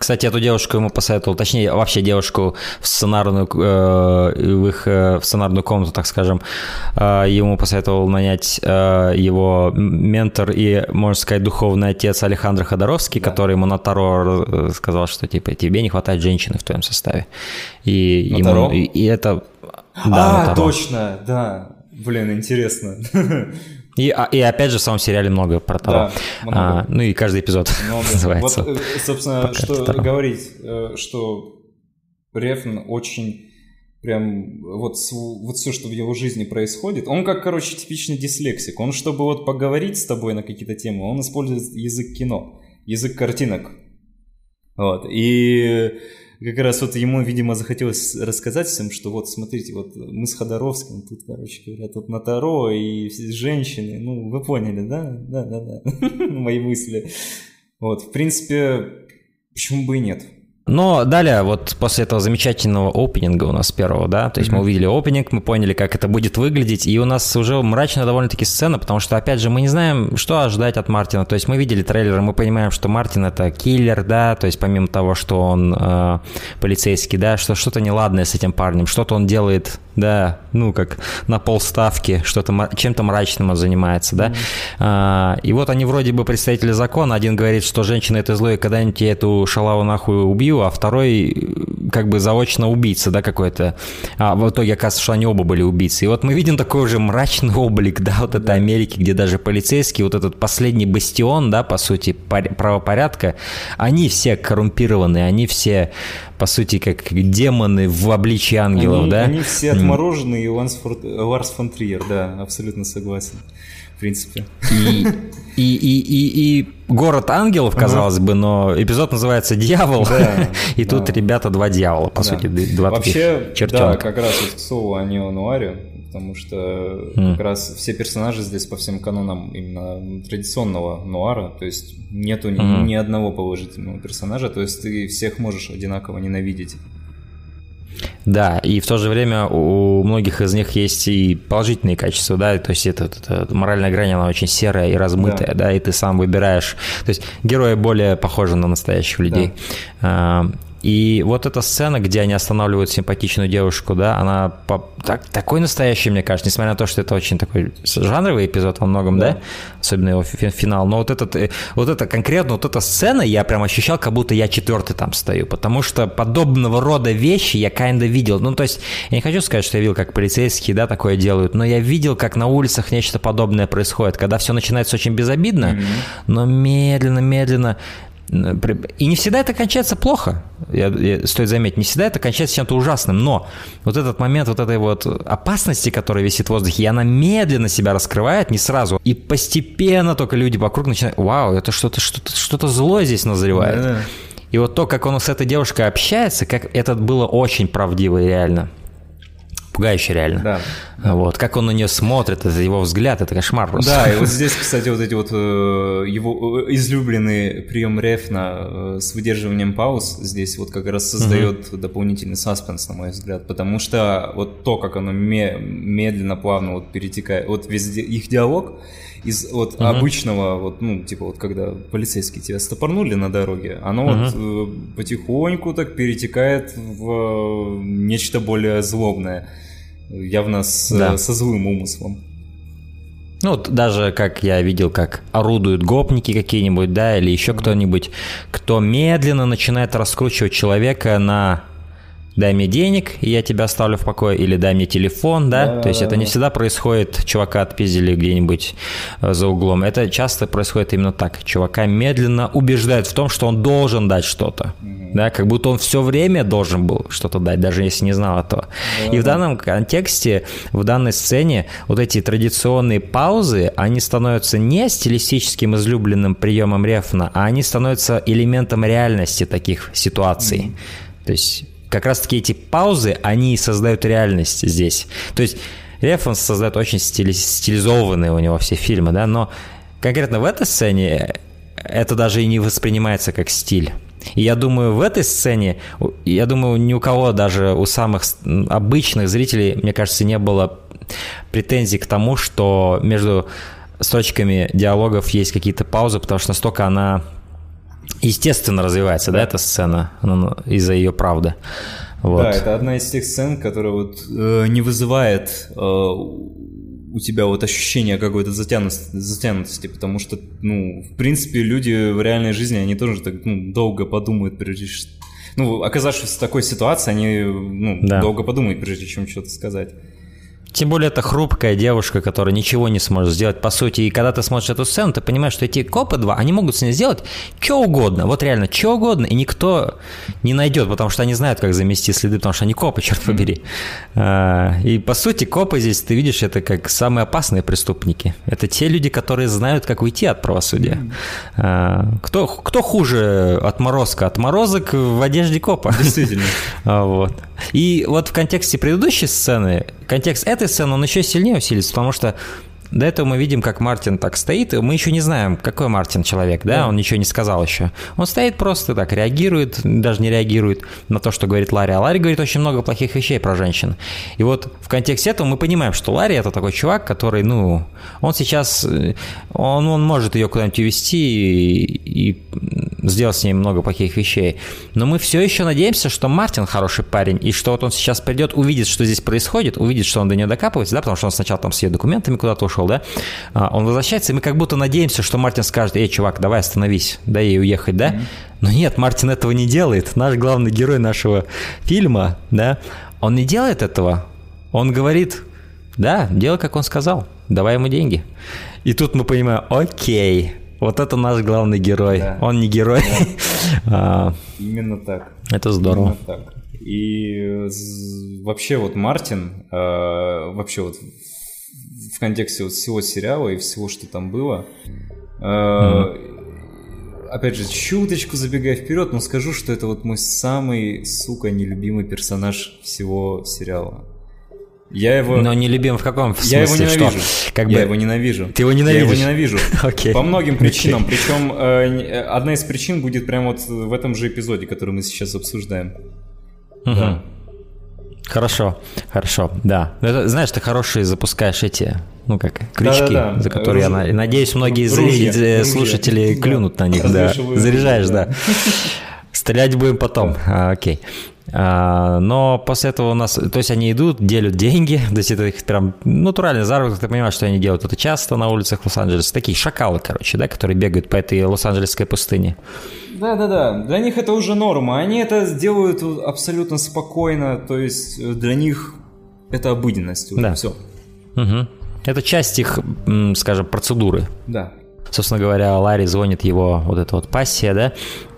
Кстати, эту девушку ему посоветовал, точнее, вообще девушку в сценарную, э, в их э, в сценарную комнату, так скажем, э, ему посоветовал нанять э, его ментор и, можно сказать, духовный отец Александр Ходоровский, да. который ему на Таро э, сказал, что типа тебе не хватает женщины в твоем составе. И, на ему? И, и это... Да, а, точно, да. Блин, интересно. И, а, и опять же в самом сериале много про Таро. Да, А, ну и каждый эпизод много. называется. Вот, э, собственно, что говорить, э, что Рефн очень прям вот, вот все, что в его жизни происходит, он как, короче, типичный дислексик. Он, чтобы вот поговорить с тобой на какие-то темы, он использует язык кино, язык картинок. Вот. И как раз вот ему, видимо, захотелось рассказать всем, что вот, смотрите, вот мы с Ходоровским тут, короче говоря, тут на Таро и женщины, ну, вы поняли, да? Да, да, да, мои мысли. Вот, в принципе, почему бы и нет? Но далее, вот после этого замечательного опенинга у нас первого, да, то есть mm-hmm. мы увидели опенинг, мы поняли, как это будет выглядеть, и у нас уже мрачная довольно-таки сцена, потому что, опять же, мы не знаем, что ожидать от Мартина. То есть мы видели трейлер, мы понимаем, что Мартин это киллер, да, то есть помимо того, что он э, полицейский, да, что что-то неладное с этим парнем, что-то он делает, да, ну, как на полставки, что-то чем-то мрачным он занимается, да. Mm-hmm. Э, и вот они вроде бы представители закона, один говорит, что женщина это зло, и когда-нибудь я эту шалаву нахуй убью, а второй как бы заочно убийца, да, какой-то. А в итоге оказывается, что они оба были убийцы. И вот мы видим такой уже мрачный облик, да, вот этой Америки, где даже полицейские, вот этот последний бастион, да, по сути, правопорядка, они все коррумпированные, они все, по сути, как демоны в обличии ангелов, они, да? Они все отмороженные, и Ларс фон Триер, да, абсолютно согласен в принципе. И, и, и, и, и город ангелов, казалось бы, но эпизод называется «Дьявол», да, и да. тут ребята два дьявола, по да. сути, два Вообще, да, как раз вот к слову о неонуаре, потому что mm. как раз все персонажи здесь по всем канонам именно традиционного нуара, то есть нету mm. ни, ни одного положительного персонажа, то есть ты всех можешь одинаково ненавидеть. Да, и в то же время у многих из них есть и положительные качества, да, то есть это, это моральная грань, она очень серая и размытая, да. да, и ты сам выбираешь, то есть герои более похожи на настоящих людей. Да. И вот эта сцена, где они останавливают симпатичную девушку, да, она по, так, такой настоящий, мне кажется, несмотря на то, что это очень такой жанровый эпизод во многом, да, да? особенно его финал. Но вот этот, э, вот это конкретно, вот эта сцена, я прям ощущал, как будто я четвертый там стою, потому что подобного рода вещи я kinda видел. Ну, то есть, я не хочу сказать, что я видел, как полицейские, да, такое делают, но я видел, как на улицах нечто подобное происходит, когда все начинается очень безобидно, mm-hmm. но медленно, медленно и не всегда это кончается плохо, я, я, стоит заметить, не всегда это кончается чем-то ужасным, но вот этот момент вот этой вот опасности, которая висит в воздухе, и она медленно себя раскрывает, не сразу, и постепенно только люди вокруг начинают, вау, это что-то что-то что-то злое здесь назревает. Да-да. И вот то, как он с этой девушкой общается, как это было очень правдиво и реально пугающе реально. Да. Вот, как он на нее смотрит, это его взгляд, это кошмар просто. Да, и вот здесь, кстати, вот эти вот э, его э, излюбленный прием Рефна э, с выдерживанием пауз здесь вот как раз создает угу. дополнительный саспенс, на мой взгляд, потому что вот то, как оно медленно, плавно вот перетекает, вот везде их диалог, из вот uh-huh. обычного, вот, ну, типа вот когда полицейские тебя стопорнули на дороге, оно uh-huh. вот э, потихоньку так перетекает в э, нечто более злобное, явно с, да. со злым умыслом. Ну, вот даже как я видел, как орудуют гопники какие-нибудь, да, или еще кто-нибудь, кто медленно начинает раскручивать человека на дай мне денег, и я тебя оставлю в покое, или дай мне телефон, да, да то есть это не всегда происходит, чувака отпиздили где-нибудь э, за углом, это часто происходит именно так, чувака медленно убеждают в том, что он должен дать что-то, угу. да, как будто он все время должен был что-то дать, даже если не знал этого. Да, и в данном контексте, в данной сцене вот эти традиционные паузы, они становятся не стилистическим излюбленным приемом Рефна, а они становятся элементом реальности таких ситуаций. Угу. То есть как раз-таки эти паузы, они создают реальность здесь. То есть Референс создает очень стили- стилизованные у него все фильмы, да, но конкретно в этой сцене это даже и не воспринимается как стиль. И я думаю, в этой сцене, я думаю, ни у кого, даже у самых обычных зрителей, мне кажется, не было претензий к тому, что между строчками диалогов есть какие-то паузы, потому что настолько она естественно развивается, да, эта сцена из-за ее правды. Вот. Да, это одна из тех сцен, которая вот э, не вызывает э, у тебя вот ощущение какой-то затянутости, затянутости, потому что, ну, в принципе, люди в реальной жизни, они тоже так ну, долго подумают, прежде чем... Ну, оказавшись в такой ситуации, они ну, да. долго подумают, прежде чем что-то сказать. Тем более это хрупкая девушка, которая ничего не сможет сделать по сути. И когда ты смотришь эту сцену, ты понимаешь, что эти копы два, они могут с ней сделать что угодно. Вот реально, что угодно. И никто не найдет, потому что они знают, как замести следы, потому что они копы, черт побери. А, и по сути, копы здесь, ты видишь, это как самые опасные преступники. Это те люди, которые знают, как уйти от правосудия. А, кто, кто хуже отморозка? Отморозок в одежде копа. Действительно. А, вот. И вот в контексте предыдущей сцены, контекст этой сцены, он еще сильнее усилится, потому что до этого мы видим, как Мартин так стоит, и мы еще не знаем, какой Мартин человек, да, да. он ничего не сказал еще. Он стоит просто так, реагирует, даже не реагирует на то, что говорит Ларри. А Ларри говорит очень много плохих вещей про женщин. И вот в контексте этого мы понимаем, что Ларри это такой чувак, который, ну, он сейчас, он, он может ее куда-нибудь увести и, и сделать с ней много плохих вещей. Но мы все еще надеемся, что Мартин хороший парень, и что вот он сейчас придет, увидит, что здесь происходит, увидит, что он до нее докапывается, да, потому что он сначала там с ее документами куда-то ушел, ушел, да, а, он возвращается, и мы как будто надеемся, что Мартин скажет, эй, чувак, давай остановись, дай ей уехать, да? Mm-hmm. Но нет, Мартин этого не делает. Наш главный герой нашего фильма, да, он не делает этого. Он говорит, да, делай, как он сказал, давай ему деньги. И тут мы понимаем, окей, вот это наш главный герой. Да. Он не герой. Да. Именно так. Это здорово. Именно так. И вообще вот Мартин, э, вообще вот в контексте вот всего сериала и всего, что там было. Mm-hmm. Опять же, чуточку забегая вперед, но скажу, что это вот мой самый, сука, нелюбимый персонаж всего сериала. Я его... Но не любим в каком смысле? Я его ненавижу. Что? Как бы... Я его ненавижу. Ты его ненавидишь? Я его ненавижу. okay. По многим причинам. Okay. Причем э, одна из причин будет прямо вот в этом же эпизоде, который мы сейчас обсуждаем. Uh-huh. Да. Хорошо, хорошо, да. Ну, это, знаешь, ты хорошие запускаешь эти, ну как, крючки, да, да, да. за которые Руж... я надеюсь, многие Ружья. слушатели Ружья. клюнут на них, да. Заряжаешь, да. Стрелять будем потом. А, окей. А, но после этого у нас, то есть они идут, делят деньги, то есть это их прям натуральный заработок, ты понимаешь, что они делают это часто на улицах Лос-Анджелеса, такие шакалы, короче, да, которые бегают по этой Лос-Анджелесской пустыне. Да-да-да, для них это уже норма, они это делают абсолютно спокойно, то есть для них это обыденность уже, да. все. Угу. Это часть их, скажем, процедуры. Да. Собственно говоря, Ларри звонит его вот эта вот пассия, да,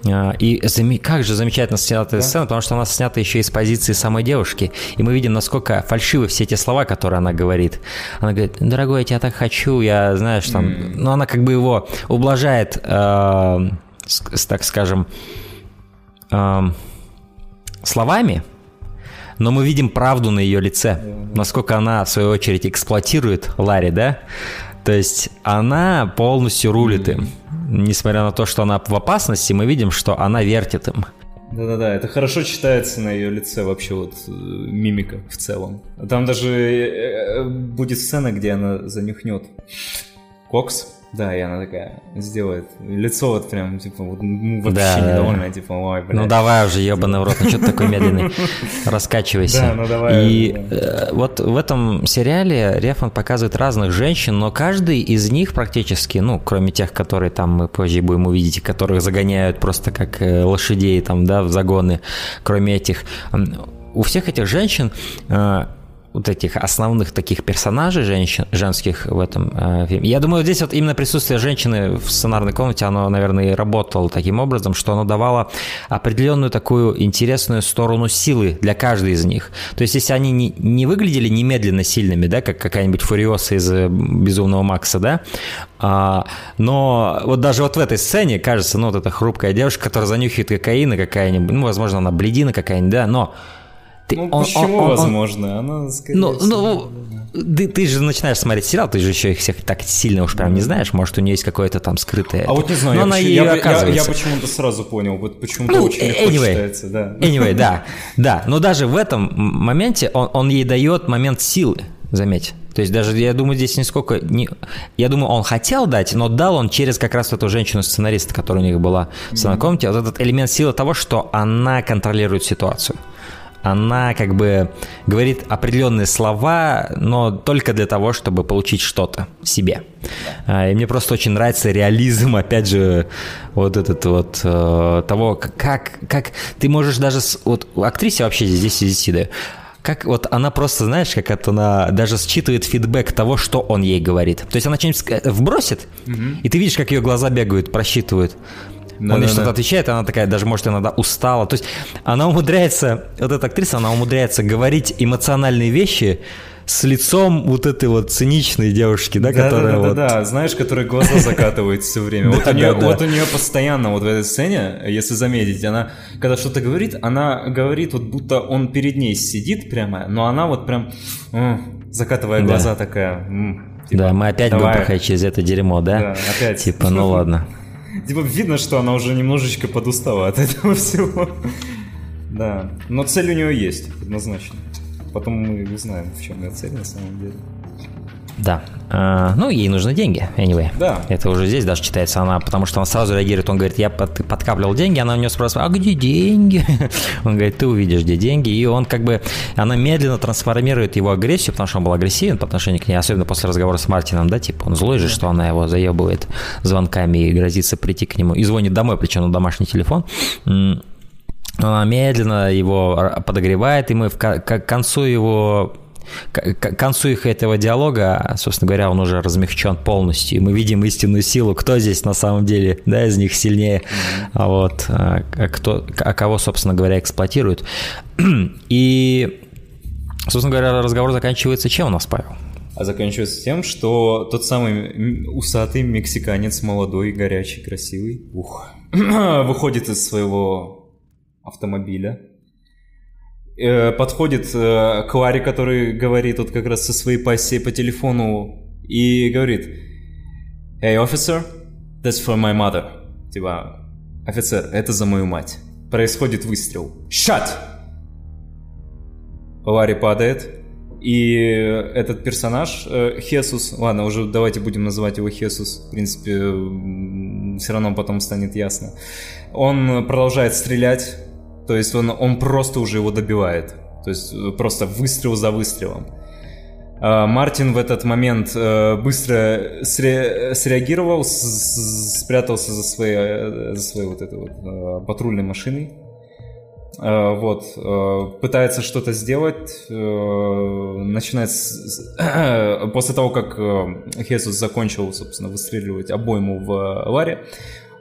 а, и как же замечательно снята да. сцена, потому что она снята еще из позиции самой девушки. И мы видим, насколько фальшивы все те слова, которые она говорит. Она говорит, дорогой, я тебя так хочу, я, знаешь, там... Mm. Ну, она как бы его ублажает, э, так скажем, э, словами, но мы видим правду на ее лице, насколько она, в свою очередь, эксплуатирует Ларри, да? То есть она полностью рулит им. Несмотря на то, что она в опасности, мы видим, что она вертит им. Да-да-да, это хорошо читается на ее лице вообще вот э, мимика в целом. Там даже э, э, будет сцена, где она занюхнет кокс, да, и она такая сделает лицо вот прям, типа, вот, ну, вообще да, недовольное, да. типа, ой, блядь. Ну давай уже, ебаный в рот, ну что ты такой медленный, раскачивайся. Да, ну давай. И да. э, вот в этом сериале Рефан показывает разных женщин, но каждый из них практически, ну, кроме тех, которые там мы позже будем увидеть, которых загоняют просто как э, лошадей там, да, в загоны, кроме этих, у всех этих женщин э, вот этих основных таких персонажей женщин, женских в этом э, фильме. Я думаю, здесь вот именно присутствие женщины в сценарной комнате, оно, наверное, и работало таким образом, что оно давало определенную такую интересную сторону силы для каждой из них. То есть, если они не, не выглядели немедленно сильными, да, как какая-нибудь Фуриоса из э, «Безумного Макса», да, а, но вот даже вот в этой сцене, кажется, ну, вот эта хрупкая девушка, которая занюхивает кокаина какая-нибудь, ну, возможно, она бледина какая-нибудь, да, но ты, ну, он, почему он, он, возможно? Она, скорее ну, всего... ну, ты, ты же начинаешь смотреть сериал, ты же еще их всех так сильно уж прям не знаешь, может, у нее есть какое-то там скрытое... А вот не знаю, Но я, она почему, я, оказывается. я, я почему-то сразу понял, вот почему-то ну, очень легко anyway, читается, да. Anyway, да, да, но даже в этом моменте он, он ей дает момент силы, заметь. То есть даже, я думаю, здесь нисколько... Не... Я думаю, он хотел дать, но дал он через как раз эту женщину-сценариста, которая у них была в знакомте, вот этот элемент силы того, что она контролирует ситуацию она как бы говорит определенные слова, но только для того, чтобы получить что-то себе. А, и мне просто очень нравится реализм, опять же, вот этот вот э, того, как, как ты можешь даже... Вот актрисе вообще здесь 10 даю. Как вот она просто, знаешь, как это она даже считывает фидбэк того, что он ей говорит. То есть она что-нибудь вбросит, угу. и ты видишь, как ее глаза бегают, просчитывают. Да, он да, что-то да. отвечает, она такая даже, может, иногда устала. То есть она умудряется, вот эта актриса, она умудряется говорить эмоциональные вещи, с лицом вот этой вот циничной девушки, да, да которая да, да, вот... Да, да, знаешь, которая глаза закатывает все время. Вот у нее, вот у нее постоянно вот в этой сцене, если заметить, она, когда что-то говорит, она говорит вот будто он перед ней сидит прямо, но она вот прям закатывая глаза такая. Типа, да, мы опять будем проходить через это дерьмо, да? Да, опять. Типа, ну ладно. Типа видно, что она уже немножечко подустала от этого всего. Да, но цель у нее есть, однозначно. Потом мы узнаем, в чем ее цель на самом деле. Да. А, ну, ей нужны деньги, anyway. Да. Это уже здесь даже читается она, потому что она сразу реагирует, он говорит, я под, подкапливал деньги, она у нее спрашивает, а где деньги? Он говорит, ты увидишь, где деньги, и он как бы, она медленно трансформирует его агрессию, потому что он был агрессивен по отношению к ней, особенно после разговора с Мартином, да, типа, он злой же, что она его заебывает звонками и грозится прийти к нему, и звонит домой, причем на домашний телефон, она медленно его подогревает, и мы в, к концу его к концу их этого диалога, собственно говоря, он уже размягчен полностью, и мы видим истинную силу, кто здесь на самом деле, да, из них сильнее, mm-hmm. вот, а, а, кто, а кого, собственно говоря, эксплуатируют. И, собственно говоря, разговор заканчивается чем у нас, Павел? А заканчивается тем, что тот самый усатый мексиканец, молодой, горячий, красивый, ух, выходит из своего автомобиля, подходит э, к Ларе, который говорит вот как раз со своей пассией по телефону и говорит «Hey, officer, that's for my mother». Типа «Офицер, это за мою мать». Происходит выстрел. «Shut!» Ларри падает, и этот персонаж, э, Хесус, ладно, уже давайте будем называть его Хесус, в принципе, все равно потом станет ясно. Он продолжает стрелять, то есть он, он просто уже его добивает. То есть э, просто выстрел за выстрелом. А, Мартин в этот момент э, быстро среагировал, спрятался за своей, э, за своей вот этой вот патрульной машиной. Вот, пытается что-то сделать, начинает с... после того, как Хесус закончил, собственно, выстреливать обойму в Ларе,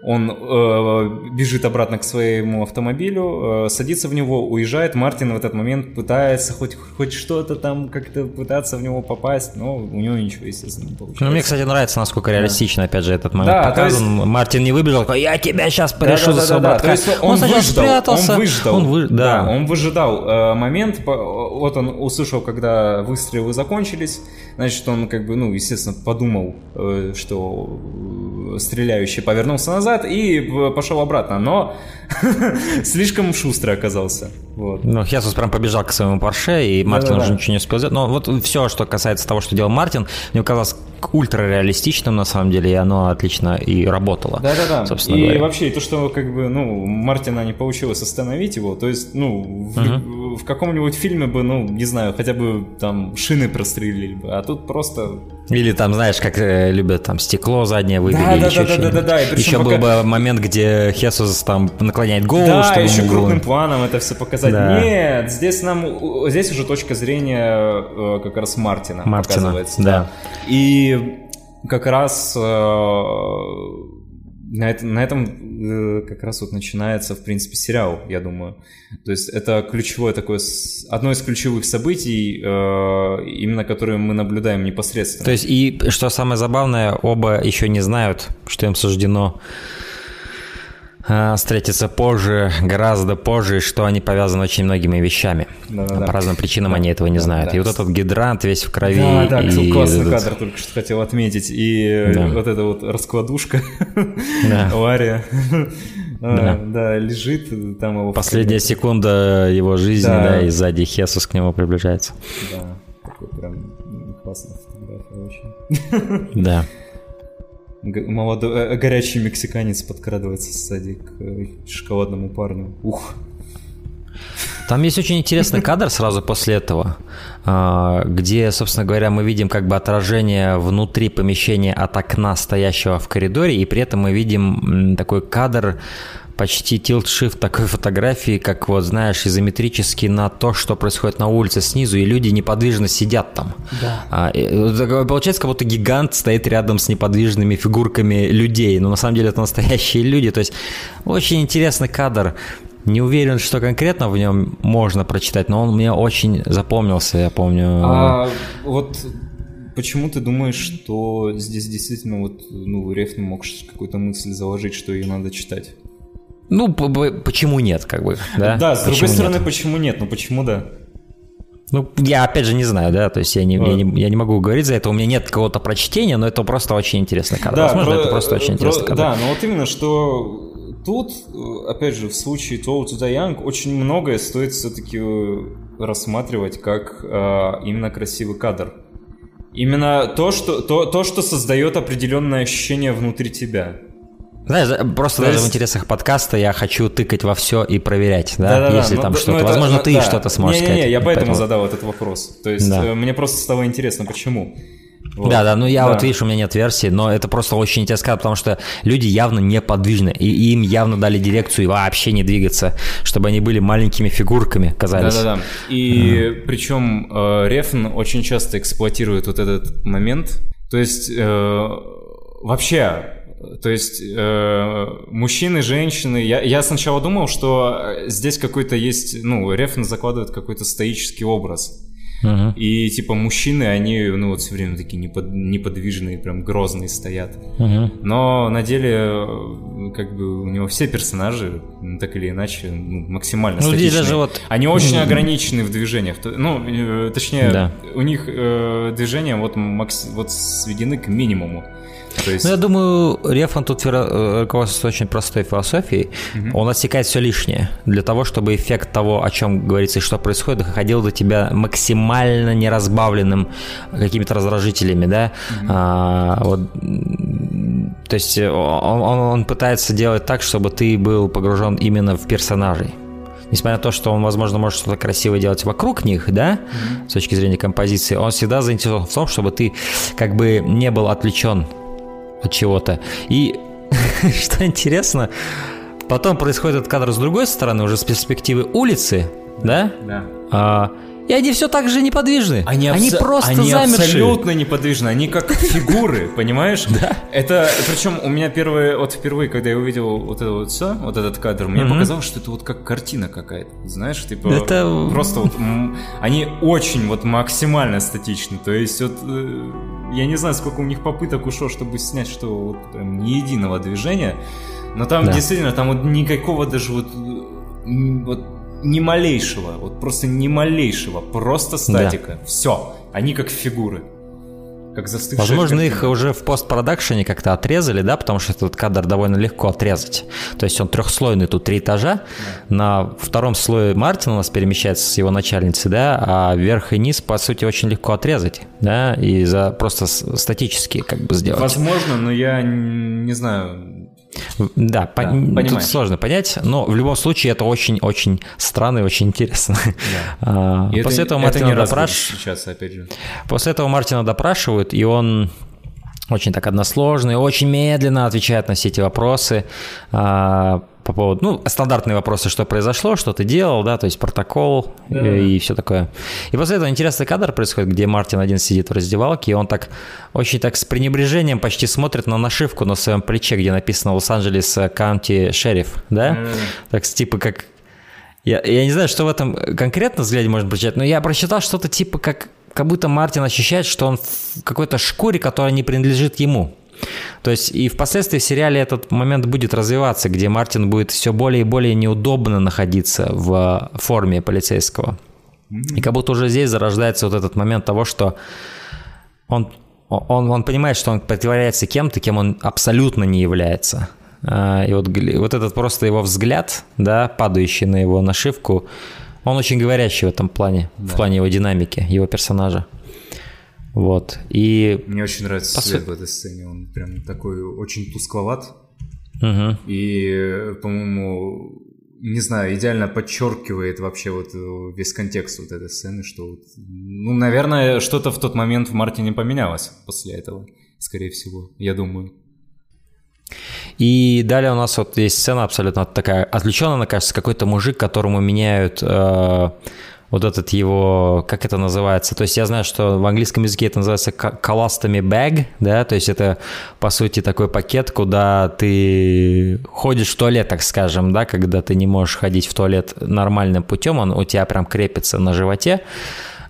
он э, бежит обратно к своему автомобилю, э, садится в него, уезжает. Мартин в этот момент пытается хоть, хоть что-то там как-то пытаться в него попасть, но у него ничего, естественно, не получается. Ну, мне, кстати, нравится, насколько реалистично, да. опять же, этот момент да, показан. Есть... Мартин не выбежал, такой, я тебя сейчас порешу да, да, за да, да, То есть он, он выждал, спрятался. Он выждал, он вы... да. да, он выжидал э, момент, вот он услышал, когда выстрелы закончились, значит, он как бы, ну, естественно, подумал, э, что э, стреляющий повернулся назад, и пошел обратно, но слишком шустрый оказался. Вот. Ну, Хесус прям побежал к своему Порше, и Мартин уже ничего не успел сделать. Но вот все, что касается того, что делал Мартин, мне казалось ультра реалистичным на самом деле, и оно отлично и работало. Да-да-да. Собственно и говоря. вообще, то, что как бы, ну, Мартина не получилось остановить его, то есть, ну, в, угу. в каком-нибудь фильме бы, ну, не знаю, хотя бы там шины прострелили бы, а тут просто... Или там, знаешь, как э, любят там стекло заднее выбили, да, или да, еще да, да, да, да, Еще пока... был бы момент, где Хесус там наклоняет голову, да, чтобы еще крупным было... планом это все показать. Да. Нет, здесь нам, здесь уже точка зрения э, как раз Мартина, Мартина показывается. Да. И как раз э, на, это, на этом э, как раз вот начинается, в принципе, сериал, я думаю. То есть это ключевое такое, одно из ключевых событий, именно которые мы наблюдаем непосредственно. То есть и, что самое забавное, оба еще не знают, что им суждено встретиться позже, гораздо позже, что они повязаны очень многими вещами. Да, да, По разным причинам да, они этого не да, знают. Да. И вот этот гидрант весь в крови. Да, да, и классный этот... кадр только что хотел отметить. И да. вот эта вот раскладушка да. Авария. Да. да, лежит там его. Последняя секунда его жизни, да. да, и сзади Хесус к нему приближается. Да, такой прям классная фотография очень. Да молодой, э, горячий мексиканец подкрадывается сзади к э, шоколадному парню. Ух. Там есть очень интересный кадр сразу после этого, а, где, собственно говоря, мы видим как бы отражение внутри помещения от окна, стоящего в коридоре, и при этом мы видим такой кадр почти тилт-шифт такой фотографии, как вот, знаешь, изометрически на то, что происходит на улице снизу, и люди неподвижно сидят там. Да. А, и, получается, как будто гигант стоит рядом с неподвижными фигурками людей, но на самом деле это настоящие люди. То есть очень интересный кадр. Не уверен, что конкретно в нем можно прочитать, но он мне очень запомнился, я помню. А вот почему ты думаешь, что здесь действительно вот, ну, Рефн мог какую-то мысль заложить, что ее надо читать? Ну, почему нет, как бы, да? Да, с другой стороны, нет? почему нет, ну почему да? Ну, я опять же не знаю, да, то есть я не, вот. я, не, я не могу говорить за это, у меня нет какого-то прочтения, но это просто очень интересный кадр. Да, Возможно, про, это просто очень про, интересный кадр. Да, но вот именно, что тут, опять же, в случае Toll to the Young очень многое стоит все-таки рассматривать как а, именно красивый кадр. Именно то что, то, то, что создает определенное ощущение внутри тебя. Знаешь, просто То даже есть... в интересах подкаста я хочу тыкать во все и проверять, да, да, да если да, там ну, что-то. Ну, Возможно, это, ты да. что-то сможешь не, не, не, сказать. я поэтому, поэтому задал этот вопрос. То есть да. Э, мне просто стало интересно, почему. Вот. Да, да, ну я да. вот видишь, у меня нет версии, но это просто очень интересно, потому что люди явно неподвижны, и им явно дали дирекцию вообще не двигаться, чтобы они были маленькими фигурками, казались. Да, да, да. И mm. причем э, Рефн очень часто эксплуатирует вот этот момент. То есть э, вообще то есть э, мужчины, женщины. Я, я сначала думал, что здесь какой-то есть, ну, Рефн закладывает какой-то стоический образ. Uh-huh. И типа мужчины, они, ну вот все время такие непод, неподвижные, прям грозные стоят. Uh-huh. Но на деле, как бы у него все персонажи, так или иначе, ну, максимально ну, статичные. Даже вот... Они очень uh-huh. ограничены в движениях. Ну, э, точнее, да. у них э, движения вот, макс, вот сведены к минимуму. Есть... Ну, я думаю, Рефан тут э, руководствуется очень простой философией. Угу. Он отсекает все лишнее для того, чтобы эффект того, о чем говорится и что происходит, доходил до тебя максимально неразбавленным какими-то раздражителями, да. Угу. А, вот То есть он, он, он пытается делать так, чтобы ты был погружен именно в персонажей. Несмотря на то, что он, возможно, может что-то красивое делать вокруг них, да, mm-hmm. с точки зрения композиции, он всегда заинтересован в том, чтобы ты как бы не был отвлечен от чего-то. И что интересно, потом происходит этот кадр с другой стороны, уже с перспективы улицы, да? Да. А, и они все так же неподвижны. Они, они абсо- просто они замершие. абсолютно неподвижны. Они как фигуры, понимаешь? Да. Это, причем у меня первое, вот впервые, когда я увидел вот это вот все, вот этот кадр, мне показалось, что это вот как картина какая-то. Знаешь, типа Это- просто вот они очень вот максимально статичны. То есть вот э, я не знаю, сколько у них попыток ушло, чтобы снять, что вот прям ни единого движения. Но там Да. действительно, там вот никакого даже вот, вот ни малейшего, вот просто ни малейшего, просто статика. Все. Они как фигуры. Как застывшие Возможно, картины. их уже в постпродакшене как-то отрезали, да, потому что этот кадр довольно легко отрезать. То есть он трехслойный, тут три этажа. На втором слое Мартин у нас перемещается с его начальницей, да, а верх и низ, по сути, очень легко отрезать, да, и за просто статически как бы сделать. Возможно, но я не знаю. Да, по- Да, тут понимаешь. сложно понять, но в любом случае это очень-очень странно и очень интересно. А, И После это, этого это Мартина не раз будет допраш- встречаться, опять же. После этого Мартина допрашивают, и он очень так односложный, очень медленно отвечает на все эти вопросы а, по поводу, ну, стандартные вопросы, что произошло, что ты делал, да, то есть протокол и, все такое. И после этого интересный кадр происходит, где Мартин один сидит в раздевалке, и он так очень так с пренебрежением почти смотрит на нашивку на своем плече, где написано Лос-Анджелес Каунти Шериф, да, так с типа как я, я не знаю, что в этом конкретно взгляде можно прочитать, но я прочитал что-то типа как, как будто Мартин ощущает, что он в какой-то шкуре, которая не принадлежит ему. То есть и впоследствии в сериале этот момент будет развиваться, где Мартин будет все более и более неудобно находиться в форме полицейского. И как будто уже здесь зарождается вот этот момент того, что он, он, он понимает, что он притворяется кем-то, кем он абсолютно не является. А, И вот, вот этот просто его взгляд, да, падающий на его нашивку, он очень говорящий в этом плане, в плане его динамики, его персонажа. Вот. И Мне очень нравится По свет су- в этой сцене. Он прям такой очень тускловат. мгм. И, по-моему, не знаю, идеально подчеркивает вообще вот э, весь контекст вот этой сцены, что вот, ну, наверное, что-то в тот момент в Мартине поменялось после этого, скорее всего, я думаю. И далее у нас вот есть сцена абсолютно такая отвлеченная, она кажется, какой-то мужик, которому меняют э, вот этот его, как это называется, то есть я знаю, что в английском языке это называется colostomy bag, да, то есть это по сути такой пакет, куда ты ходишь в туалет, так скажем, да, когда ты не можешь ходить в туалет нормальным путем, он у тебя прям крепится на животе,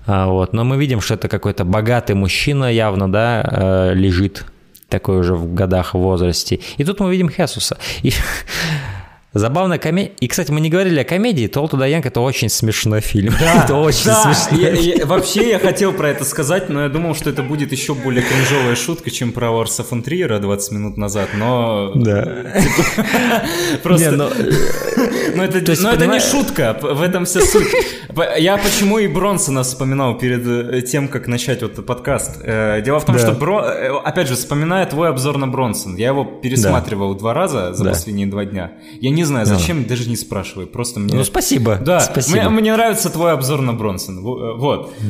А, вот, но мы видим, что это какой-то богатый мужчина явно, да, э, лежит такой уже в годах в возрасте. И тут мы видим Хесуса. И забавная комедия. И, кстати, мы не говорили о комедии. Тол Туда Янг это очень смешной фильм. это очень Да, смешно. я- я- вообще я хотел про это сказать, но я думал, что это будет еще более кринжовая шутка, чем про Ларса фон Триера 20 минут назад, но... Да. Просто... Ну, Но это, не шутка, в этом вся суть. Я почему и Бронсона вспоминал перед э, тем, как начать вот подкаст. Э, Дело в том, Да. что, Бро- э, опять же, вспоминая твой обзор на Бронсон, я его пересматривал два раза за Да. последние два дня. Я не знаю, зачем, даже не спрашиваю, просто мне... Ну, спасибо. Да, спасибо. Мне, мне нравится твой обзор на Бронсон. Во- Вот. Э,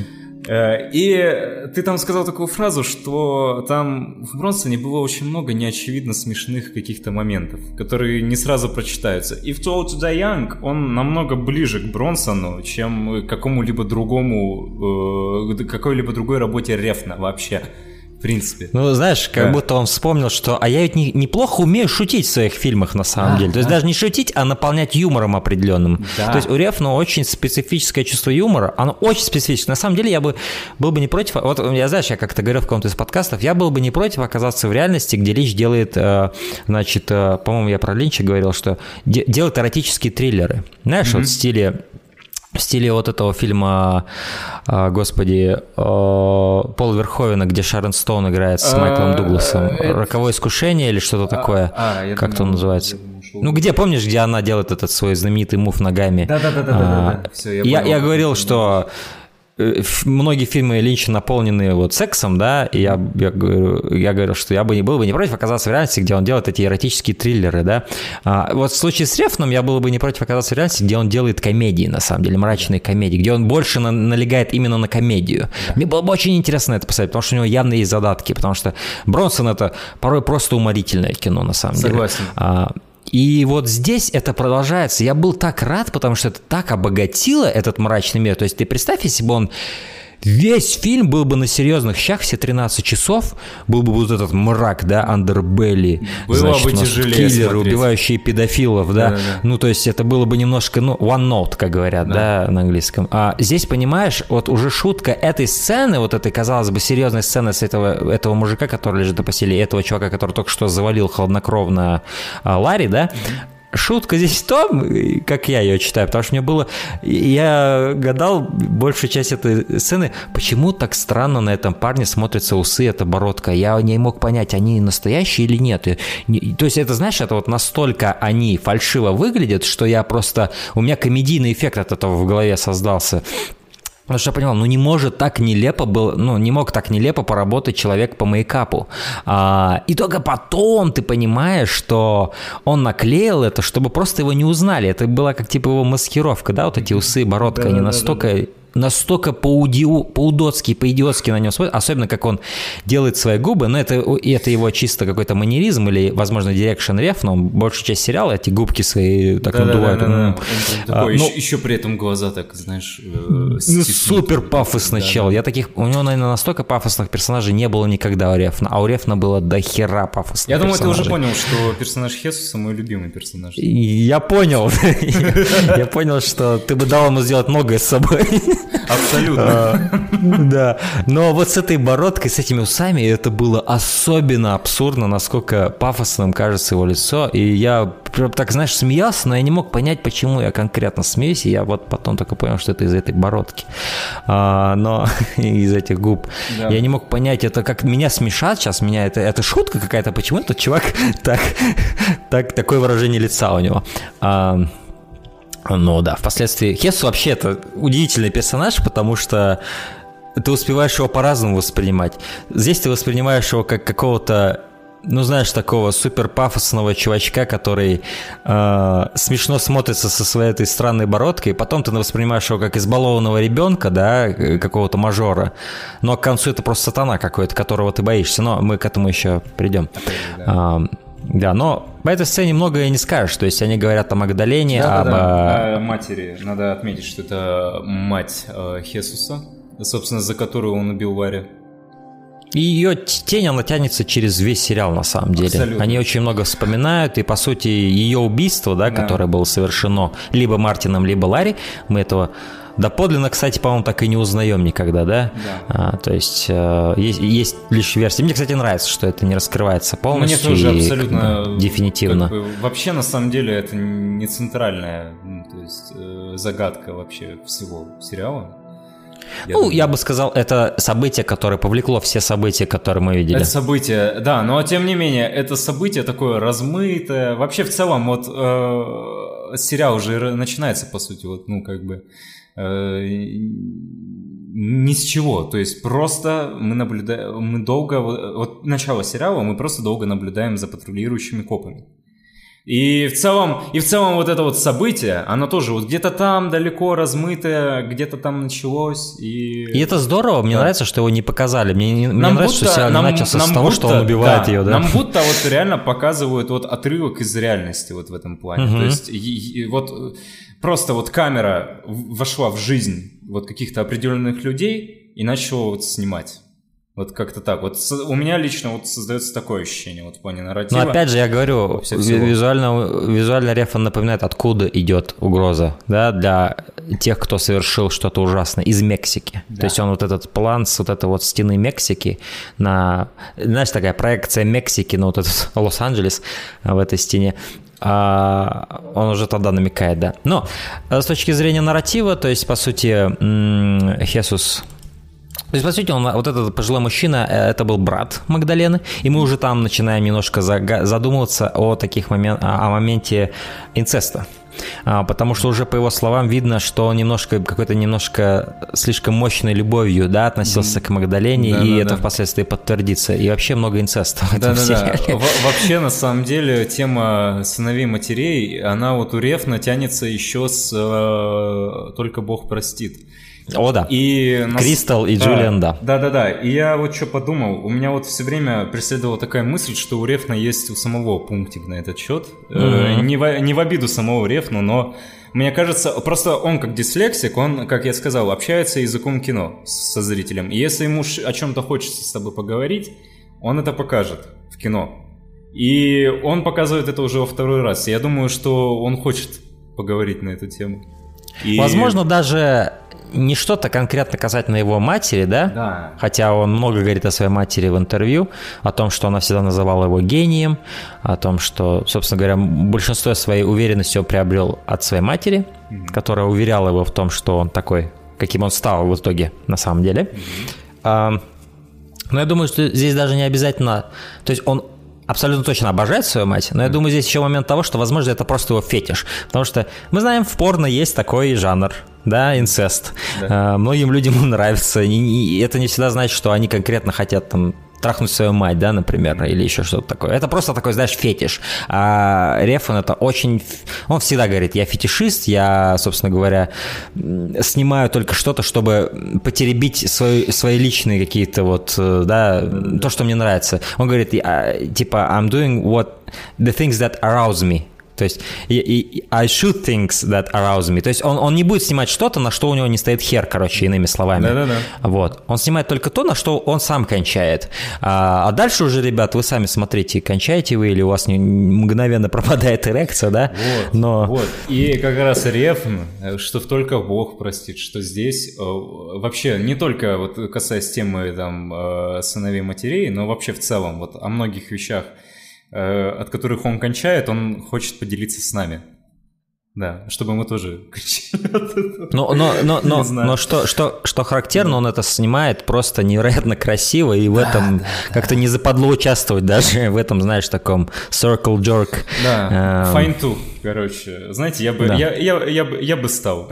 И ты там сказал такую фразу, что там в Бронсоне было очень много неочевидно смешных каких-то моментов, которые не сразу прочитаются. И в Old to Die Young он намного ближе к Бронсону, чем к какому-либо другому, э, какой-либо другой работе Рефна вообще, в принципе. Ну, знаешь, как Да. будто он вспомнил, что а я ведь не- неплохо умею шутить в своих фильмах на самом деле. То есть даже не шутить, а наполнять юмором определенным. Да. То есть у Рефна очень специфическое чувство юмора. Оно очень специфическое. На самом деле я бы был бы не против... Вот я, знаешь, я как-то говорил в каком-то из подкастов, я был бы не против оказаться в реальности, где Линч делает, э, значит, э, по-моему, я про Линча говорил, что де- делает эротические триллеры. Знаешь, вот в стиле в стиле вот этого фильма, а, господи, Пол Верховена, где Шарон Стоун играет с А, Майклом Дугласом. это- «Роковое искушение» или что-то такое. а, я как это думал, называется? Ну, где, помнишь, где она делает этот свой знаменитый мув ногами? Да-да-да-да-да-да. А, Всё, я говорил, что э, многие фильмы Линча наполнены вот сексом, да, и я, я, говорю, я говорил, что я бы не был бы не против оказаться в реальности, где он делает эти эротические триллеры, да. А, вот в случае с Рефном я был бы не против оказаться в реальности, где он делает комедии, на самом деле, мрачные комедии, где он больше на, налегает именно на комедию. Мне было бы очень интересно это посмотреть, потому что у него явно есть задатки, потому что Бронсон это порой просто уморительное кино, на самом Согласен. деле. Согласен. И вот здесь это продолжается. Я был так рад, потому что это так обогатило этот мрачный мир. То есть ты представь, если бы он Весь фильм был бы на серьезных щах, все 13 часов, был бы вот этот мрак, да, андербелли, было значит, бы тяжелее киллеры, смотреть. убивающие педофилов, да? Да, да, ну, то есть это было бы немножко, ну, one note, как говорят, да, да на английском. А здесь, понимаешь, вот уже шутка этой сцены, вот этой, казалось бы, серьезной сцены с этого, этого мужика, который лежит на постели, этого чувака, который только что завалил хладнокровно а, Ларри, да, шутка здесь в том, как я ее читаю, потому что мне было... Я гадал большую часть этой сцены, почему так странно на этом парне смотрятся усы, эта бородка. Я не мог понять, они настоящие или нет. И, то есть это, знаешь, это вот настолько они фальшиво выглядят, что я просто... У меня комедийный эффект от этого в голове создался. Потому что я понимал, ну не может так нелепо был, ну не мог так нелепо поработать человек по мейкапу. А, и только потом ты понимаешь, что он наклеил это, чтобы просто его не узнали. Это была как типа его маскировка, да, вот эти усы, бородка, да, они настолько да, да настолько по-удотски, по-идиотски на нем смотрит, особенно как он делает свои губы, но это, это его чисто какой-то манеризм или, возможно, direction Рёфна, но большую часть сериала эти губки свои так да, надувают. Да, да, да, да. Такой, а, еще, еще при этом глаза так, знаешь, э, ну, Супер пафосный да, чел. Да. Я таких, у него, наверное, настолько пафосных персонажей не было никогда у Рефна, а у Рефна было до хера пафосных Я думаю, ты уже понял, что персонаж Хесуса мой любимый персонаж. Я понял. Я понял, что ты бы дал ему сделать многое с собой. Абсолютно. А, да. Но вот с этой бородкой, с этими усами, это было особенно абсурдно, насколько пафосным кажется его лицо. И я прям так, знаешь, смеялся, но я не мог понять, почему я конкретно смеюсь. И я вот потом только понял, что это из этой бородки. А, но из этих губ. Да. Я не мог понять, это как меня смешат сейчас, меня это, это шутка какая-то, почему этот чувак так, так, такое выражение лица у него. А, ну да, впоследствии Хесу вообще это удивительный персонаж, потому что ты успеваешь его по-разному воспринимать. Здесь ты воспринимаешь его как какого-то ну, знаешь, такого супер пафосного чувачка, который э, смешно смотрится со своей этой странной бородкой, потом ты воспринимаешь его как избалованного ребенка, да, какого-то мажора, но к концу это просто сатана какой-то, которого ты боишься, но мы к этому еще придем. Да. Да, но по этой сцене многое не скажешь. То есть они говорят о Магдалене, да, об... Да, да. О матери. Надо отметить, что это мать э, Хесуса, собственно, за которую он убил Варя. И ее тень, она тянется через весь сериал, на самом деле. Абсолютно. Они очень много вспоминают, и, по сути, ее убийство, да, да. которое было совершено либо Мартином, либо Ларри, мы этого Доподлинно, кстати, по-моему, так и не узнаем никогда, да? Да. А, то есть э, есть, есть лишь версия. Мне, кстати, нравится, что это не раскрывается полностью. Мне тоже абсолютно и, дефинитивно. Как бы, вообще, на самом деле, это не центральная ну, то есть, э, загадка вообще всего сериала. Я ну, думаю. я бы сказал, это событие, которое повлекло все события, которые мы видели. Это событие, да, но тем не менее, это событие такое размытое. Вообще, в целом, вот э, сериал уже начинается, по сути, вот, ну, как бы Э, ни с чего. То есть просто мы наблюдаем, мы долго, вот начало сериала, мы просто долго наблюдаем за патрулирующими копами. И в целом, и в целом вот это вот событие, оно тоже вот где-то там далеко размытое, где-то там началось. И, и это здорово, мне да. нравится, что его не показали. Мне, мне нам нравится, будто, что сериал нам, начался нам с того, будто, что он убивает да, ее, да? Нам будто вот реально показывают вот отрывок из реальности вот в этом плане. Угу. То есть и, и, вот просто вот камера вошла в жизнь вот каких-то определенных людей и начала вот снимать. Вот как-то так. Вот у меня лично вот создается такое ощущение вот в плане нарратива. Но опять же, я говорю, визуально, визуально Рефан напоминает, откуда идет угроза, да, для тех, кто совершил что-то ужасное из Мексики. Да. То есть он вот этот план с вот этой вот стены Мексики на, знаешь, такая проекция Мексики на вот этот Лос-Анджелес в этой стене а он уже тогда намекает, да. Но э, с точки зрения нарратива, то есть, по сути, Хесус То есть, по сути, он, вот этот пожилой мужчина, э, это был брат Магдалены, и мы уже там начинаем немножко задумываться о таких момент, о моменте инцеста. А, потому что уже по его словам видно, что он немножко, какой-то немножко слишком мощной любовью, да, относился mm-hmm. к Магдалене, да, и да, это да. впоследствии подтвердится. И вообще много инцеста в этом да, сериале. Да, да. Вообще, на самом деле, тема сыновей матерей, она вот у Рефна тянется еще с э, «Только Бог простит». О, да. И Кристал и да, Джулиан, да. Да-да-да. И я вот что подумал. У меня вот все время преследовала такая мысль, что у Рефна есть у самого пунктик на этот счет. Mm-hmm. не, в, не в обиду самого Рефна, но мне кажется, просто он как дислексик, он, как я сказал, общается языком кино со зрителем. И если ему о чем-то хочется с тобой поговорить, он это покажет в кино. И он показывает это уже во второй раз. Я думаю, что он хочет поговорить на эту тему. И... Возможно, даже не что-то конкретно касательно его матери, да? Да. Хотя он много говорит о своей матери в интервью, о том, что она всегда называла его гением, о том, что, собственно говоря, большинство своей уверенности он приобрел от своей матери, mm-hmm. которая уверяла его в том, что он такой, каким он стал в итоге на самом деле. Mm-hmm. А, но я думаю, что здесь даже не обязательно... То есть он абсолютно точно обожает свою мать, но я думаю, здесь еще момент того, что, возможно, это просто его фетиш. Потому что мы знаем, в порно есть такой жанр, да, инцест. Да. многим людям он нравится. И это не всегда значит, что они конкретно хотят там трахнуть свою мать, да, например, или еще что-то такое. Это просто такой, знаешь, фетиш. А Рефон это очень... Он всегда говорит, я фетишист, я, собственно говоря, снимаю только что-то, чтобы потеребить свои, свои личные какие-то вот, э, да, то, что мне нравится. Он говорит, типа, I'm doing what the things that arouse me. То есть I shoot things that arouse me. То есть он, он не будет снимать что-то, на что у него не стоит хер, короче, иными словами. Да-да-да. Вот. Он снимает только то, на что он сам кончает. А, а дальше уже, ребят, вы сами смотрите, кончаете вы или у вас не, мгновенно пропадает эрекция, да? Вот, Но... вот. И как раз рефн, что только Бог простит, что здесь э, вообще не только вот касаясь темы там э, сыновей матерей, но вообще в целом вот о многих вещах – от которых он кончает, он хочет поделиться с нами. Да, чтобы мы тоже но, но, но, но, но что, что, что характерно, он это снимает просто невероятно красиво, и в да, этом да, как-то да. не западло участвовать даже в этом, знаешь, таком circle jerk. Да, эм... fine too, короче. Знаете, я бы, да. я, я, я, бы, я бы стал.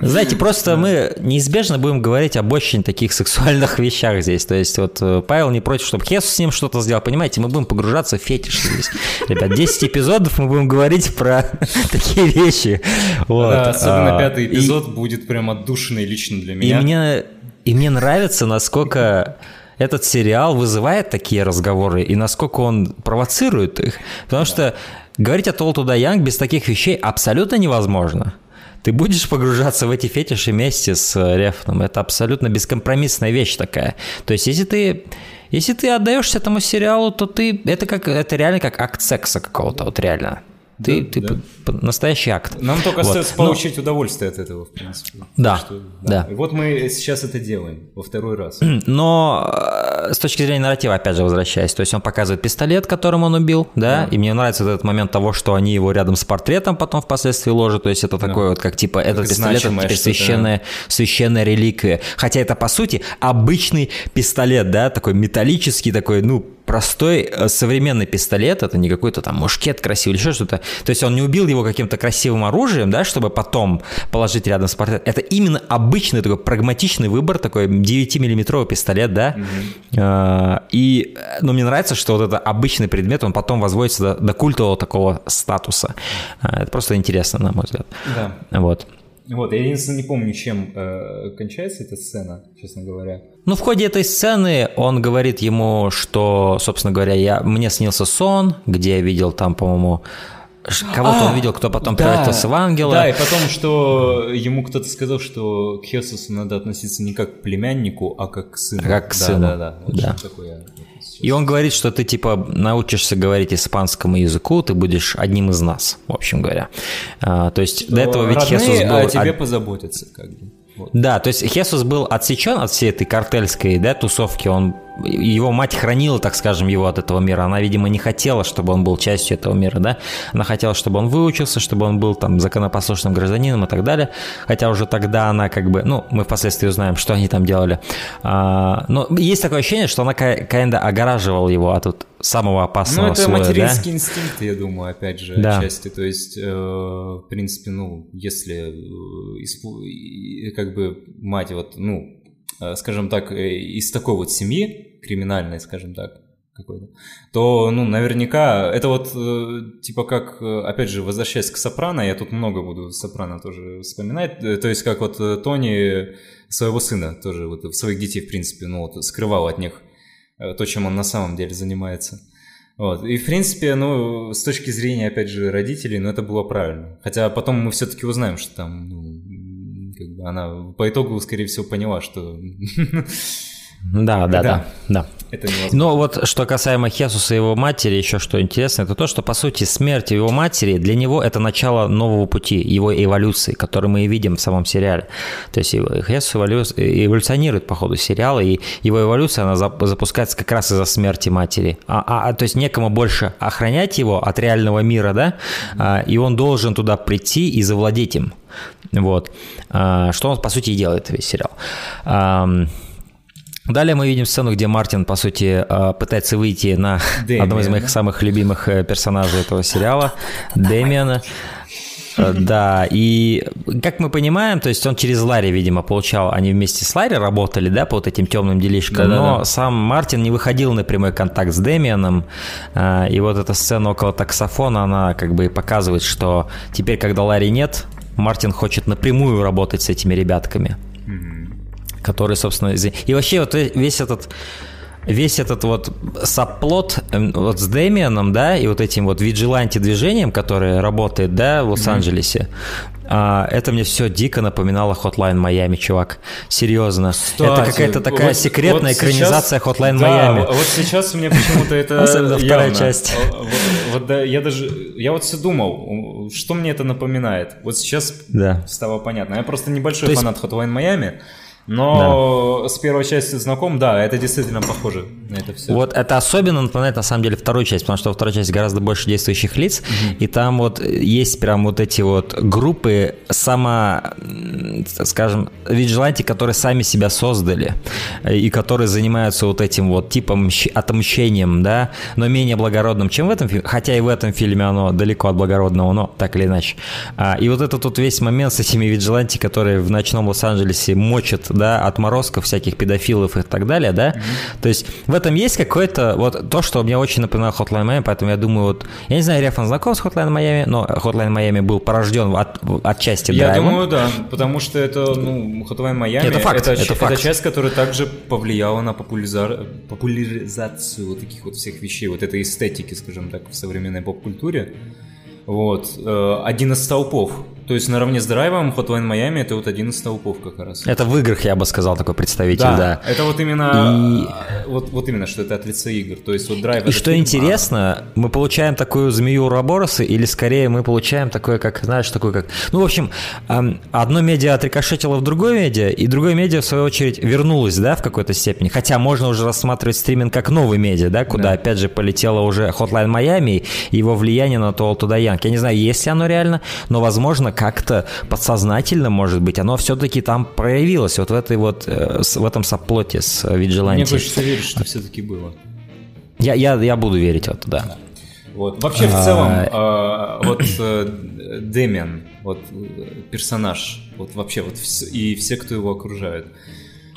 Знаете, просто мы неизбежно будем говорить об очень таких сексуальных вещах здесь. То есть вот э, Павел не против, чтобы Хесус с ним что-то сделал. Понимаете, мы будем погружаться в фетиш здесь. Ребят, 10 эпизодов мы будем говорить про такие вещи. Вот. Да, особенно а, пятый эпизод и, будет прям отдушенный лично для меня. И мне, и мне нравится, насколько этот сериал вызывает такие разговоры и насколько он провоцирует их. Потому да. что говорить о Толту Янг без таких вещей абсолютно невозможно. Ты будешь погружаться в эти фетиши вместе с Рефном. Это абсолютно бескомпромиссная вещь такая. То есть, если ты если ты отдаешься этому сериалу, то ты это как это реально как акт секса какого-то, вот реально. Ты, да, ты да. настоящий акт. Нам только вот. остается получить Но... удовольствие от этого, в принципе. Да, что, да. да. И вот мы сейчас это делаем во второй раз. Но э, с точки зрения нарратива, опять же, возвращаясь, то есть он показывает пистолет, которым он убил, да, да. и мне нравится этот момент того, что они его рядом с портретом потом впоследствии ложат, то есть это да. такое вот, как типа, этот пистолет, это теперь священная, священная реликвия. Хотя это, по сути, обычный пистолет, да, такой металлический, такой, ну, простой э, современный пистолет, это не какой-то там мушкет красивый или еще что-то. То есть он не убил его каким-то красивым оружием, да, чтобы потом положить рядом с портретом. Это именно обычный такой прагматичный выбор, такой 9-миллиметровый пистолет, да. Mm-hmm. И, ну, мне нравится, что вот это обычный предмет, он потом возводится до, до культового такого статуса. Это просто интересно, на мой взгляд. Да. Вот. Вот, я единственное не помню, чем э, кончается эта сцена, честно говоря. Ну, в ходе этой сцены он говорит ему, что, собственно говоря, я, мне снился сон, где я видел там, по-моему, Кого-то а, он видел, кто потом да, превратился в ангела. Да, и потом, что ему кто-то сказал, что к Хесусу надо относиться не как к племяннику, а как к сыну. Как к да, сыну. Да, да, да. Такое, и он говорит, что ты типа научишься говорить испанскому языку, ты будешь одним из нас, в общем говоря. А, то есть что до этого ведь Хесус был... о тебе позаботятся, как бы. Вот. Да, то есть Хесус был отсечен от всей этой картельской да, тусовки, он его мать хранила, так скажем, его от этого мира. Она, видимо, не хотела, чтобы он был частью этого мира, да. Она хотела, чтобы он выучился, чтобы он был там законопослушным гражданином и так далее. Хотя уже тогда она как бы, ну, мы впоследствии узнаем, что они там делали. А, но есть такое ощущение, что она kinda огораживала его от вот самого опасного Ну, это слоя, материнский да? инстинкт, я думаю, опять же, Да. отчасти. То есть, э, в принципе, ну, если э, как бы мать вот, ну, скажем так, э, из такой вот семьи, криминальной, скажем так, какой-то, то, ну, наверняка, это вот, э, типа, как, э, опять же, возвращаясь к Сопрано, я тут много буду Сопрано тоже вспоминать, э, то есть, как вот э, Тони своего сына тоже, вот, своих детей, в принципе, ну, вот, скрывал от них э, то, чем он на самом деле занимается. Вот. И, в принципе, ну, с точки зрения, опять же, родителей, ну, это было правильно. Хотя потом мы все-таки узнаем, что там, ну, она по итогу, скорее всего, поняла, что Да, да, Да. да, да. это невозможно. Но вот что касаемо Хесуса и его матери, еще что интересно, это то, что по сути смерть его матери для него это начало нового пути, его эволюции, который мы и видим в самом сериале. То есть Хесус эволю- эволюционирует по ходу сериала, и его эволюция она зап- запускается как раз из-за смерти матери. А, а- а, то есть некому больше охранять его от реального мира, да, А, и он должен туда прийти и завладеть им. Вот. А, Что он, по сути, и делает весь сериал. Ам, Далее мы видим сцену, где Мартин, по сути, э, пытается выйти на Дэмиан, одного из моих да? самых любимых э, персонажей этого сериала, Дэмиана. Э, Да, и как мы понимаем, то есть он через Ларри, видимо, получал, они вместе с Ларри работали, да, по вот этим темным делишкам, Да-да-да. но сам Мартин не выходил на прямой контакт с Дэмианом, и вот эта сцена около таксофона, она как бы показывает, что теперь, когда Ларри нет, Мартин хочет напрямую работать с этими ребятками который, собственно, и вообще вот весь этот весь этот вот саплот эм, вот с Дэмианом, да, и вот этим вот виджиланти движением, которое работает, да, в Лос-Анджелесе, а, это мне все дико напоминало Hotline Miami, чувак. Серьезно. это Кстати, какая-то такая вот- секретная вот сейчас- экранизация Hotline да, Miami. вот сейчас мне почему-то это Особенно вторая явно. часть. Вот, вот да, я даже, я вот все думал, что мне это напоминает. Вот сейчас Да. стало понятно. Я просто небольшой То есть- фанат Hotline Miami, но с первой части знаком, да, это действительно похоже на это все. Вот это особенно напоминает на самом деле вторую часть, потому что во второй части гораздо больше действующих лиц, и там вот есть прям вот эти вот группы само, м, скажем, виджиланти, которые сами себя создали, э, и которые занимаются вот этим вот типом мщ- отмщением, да, но менее благородным, чем в этом фильме, хотя и в этом фильме оно далеко от благородного, но так или иначе. А, и вот этот вот весь момент с этими виджиланти, которые в ночном Лос-Анджелесе мочат, да, отморозков, всяких педофилов и так далее, да, то есть в этом есть какое-то, вот то, что мне очень напоминает Hotline Miami, поэтому я думаю, вот, я не знаю, Рефан знаком с Hotline Miami, но Hotline Miami был порожден от, отчасти Я драйвом. думаю, да, потому что это, ну, Hotline Miami, Это факт, это ч- факт. часть, которая также повлияла на популяриза- популяризацию вот таких вот всех вещей, вот этой эстетики, скажем так, в современной поп-культуре. Вот. э, Один из столпов. То есть наравне с драйвом Hotline Miami это вот один из столпов как раз. Это в играх, я бы сказал, такой представитель, да. это вот именно, э, вот, вот именно, что это от лица игр. То есть вот драйв И что фильм, а- интересно, мы получаем такую змею Уробороса, или скорее мы получаем такое, как, знаешь, такое как... Ну, в общем, одно медиа отрикошетило в другое медиа, и другое медиа, в свою очередь, вернулось, да, в какой-то степени. Хотя можно уже рассматривать стриминг как новый медиа, да, куда, Да. опять же, полетело уже Hotline Miami и его влияние на Die Young. Я не знаю, есть ли оно реально, но, возможно, как-то подсознательно, может быть, оно все-таки там проявилось, вот в этой вот, э, в этом соплоте с Мне Виджиланти. хочется верить, что все-таки было. Я, я, я буду верить в это, да. Вот. Вообще, в целом, а, вот э, Дэмиан, вот э, персонаж, вот вообще, вот и все, кто его окружают.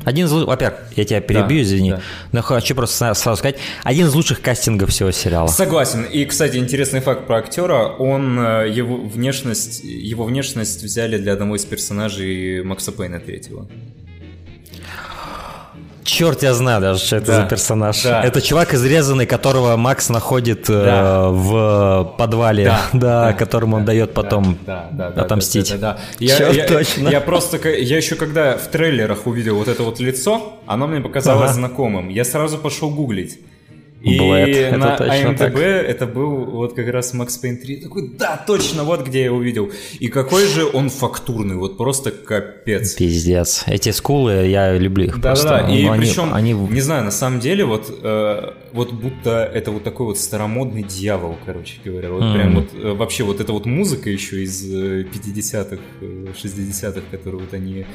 Один из лучших, во-первых, я тебя перебью, Да, извини, да. но хочу просто сразу сказать, один из лучших кастингов всего сериала. Согласен. И, кстати, интересный факт про актера. Он, э, его внешность, его внешность взяли для одного из персонажей Макса Пейна третьего. Черт, я знаю даже, что это Да, за персонаж. да. Это чувак изрезанный, которого Макс находит э, Да. в подвале, да, да, которому он дает потом Да, да, да, отомстить. Да, да, да. Я, я- точно. Я просто, я еще когда в трейлерах увидел вот это вот лицо, оно мне показалось Ага. знакомым. Я сразу пошел гуглить. И Блэд, на IMDb так. это был вот как раз Макс Пейн 3. Такой, да, точно, вот где я увидел. И какой же он фактурный, вот просто капец. Пиздец. Эти скулы, я люблю их да, просто. Да, да, и они, причем, они... не знаю, на самом деле, вот, э, вот будто это вот такой вот старомодный дьявол, короче говоря. Вот mm. прям вот, э, вообще вот эта вот музыка еще из 50-х, э, 60-х, э, которую вот они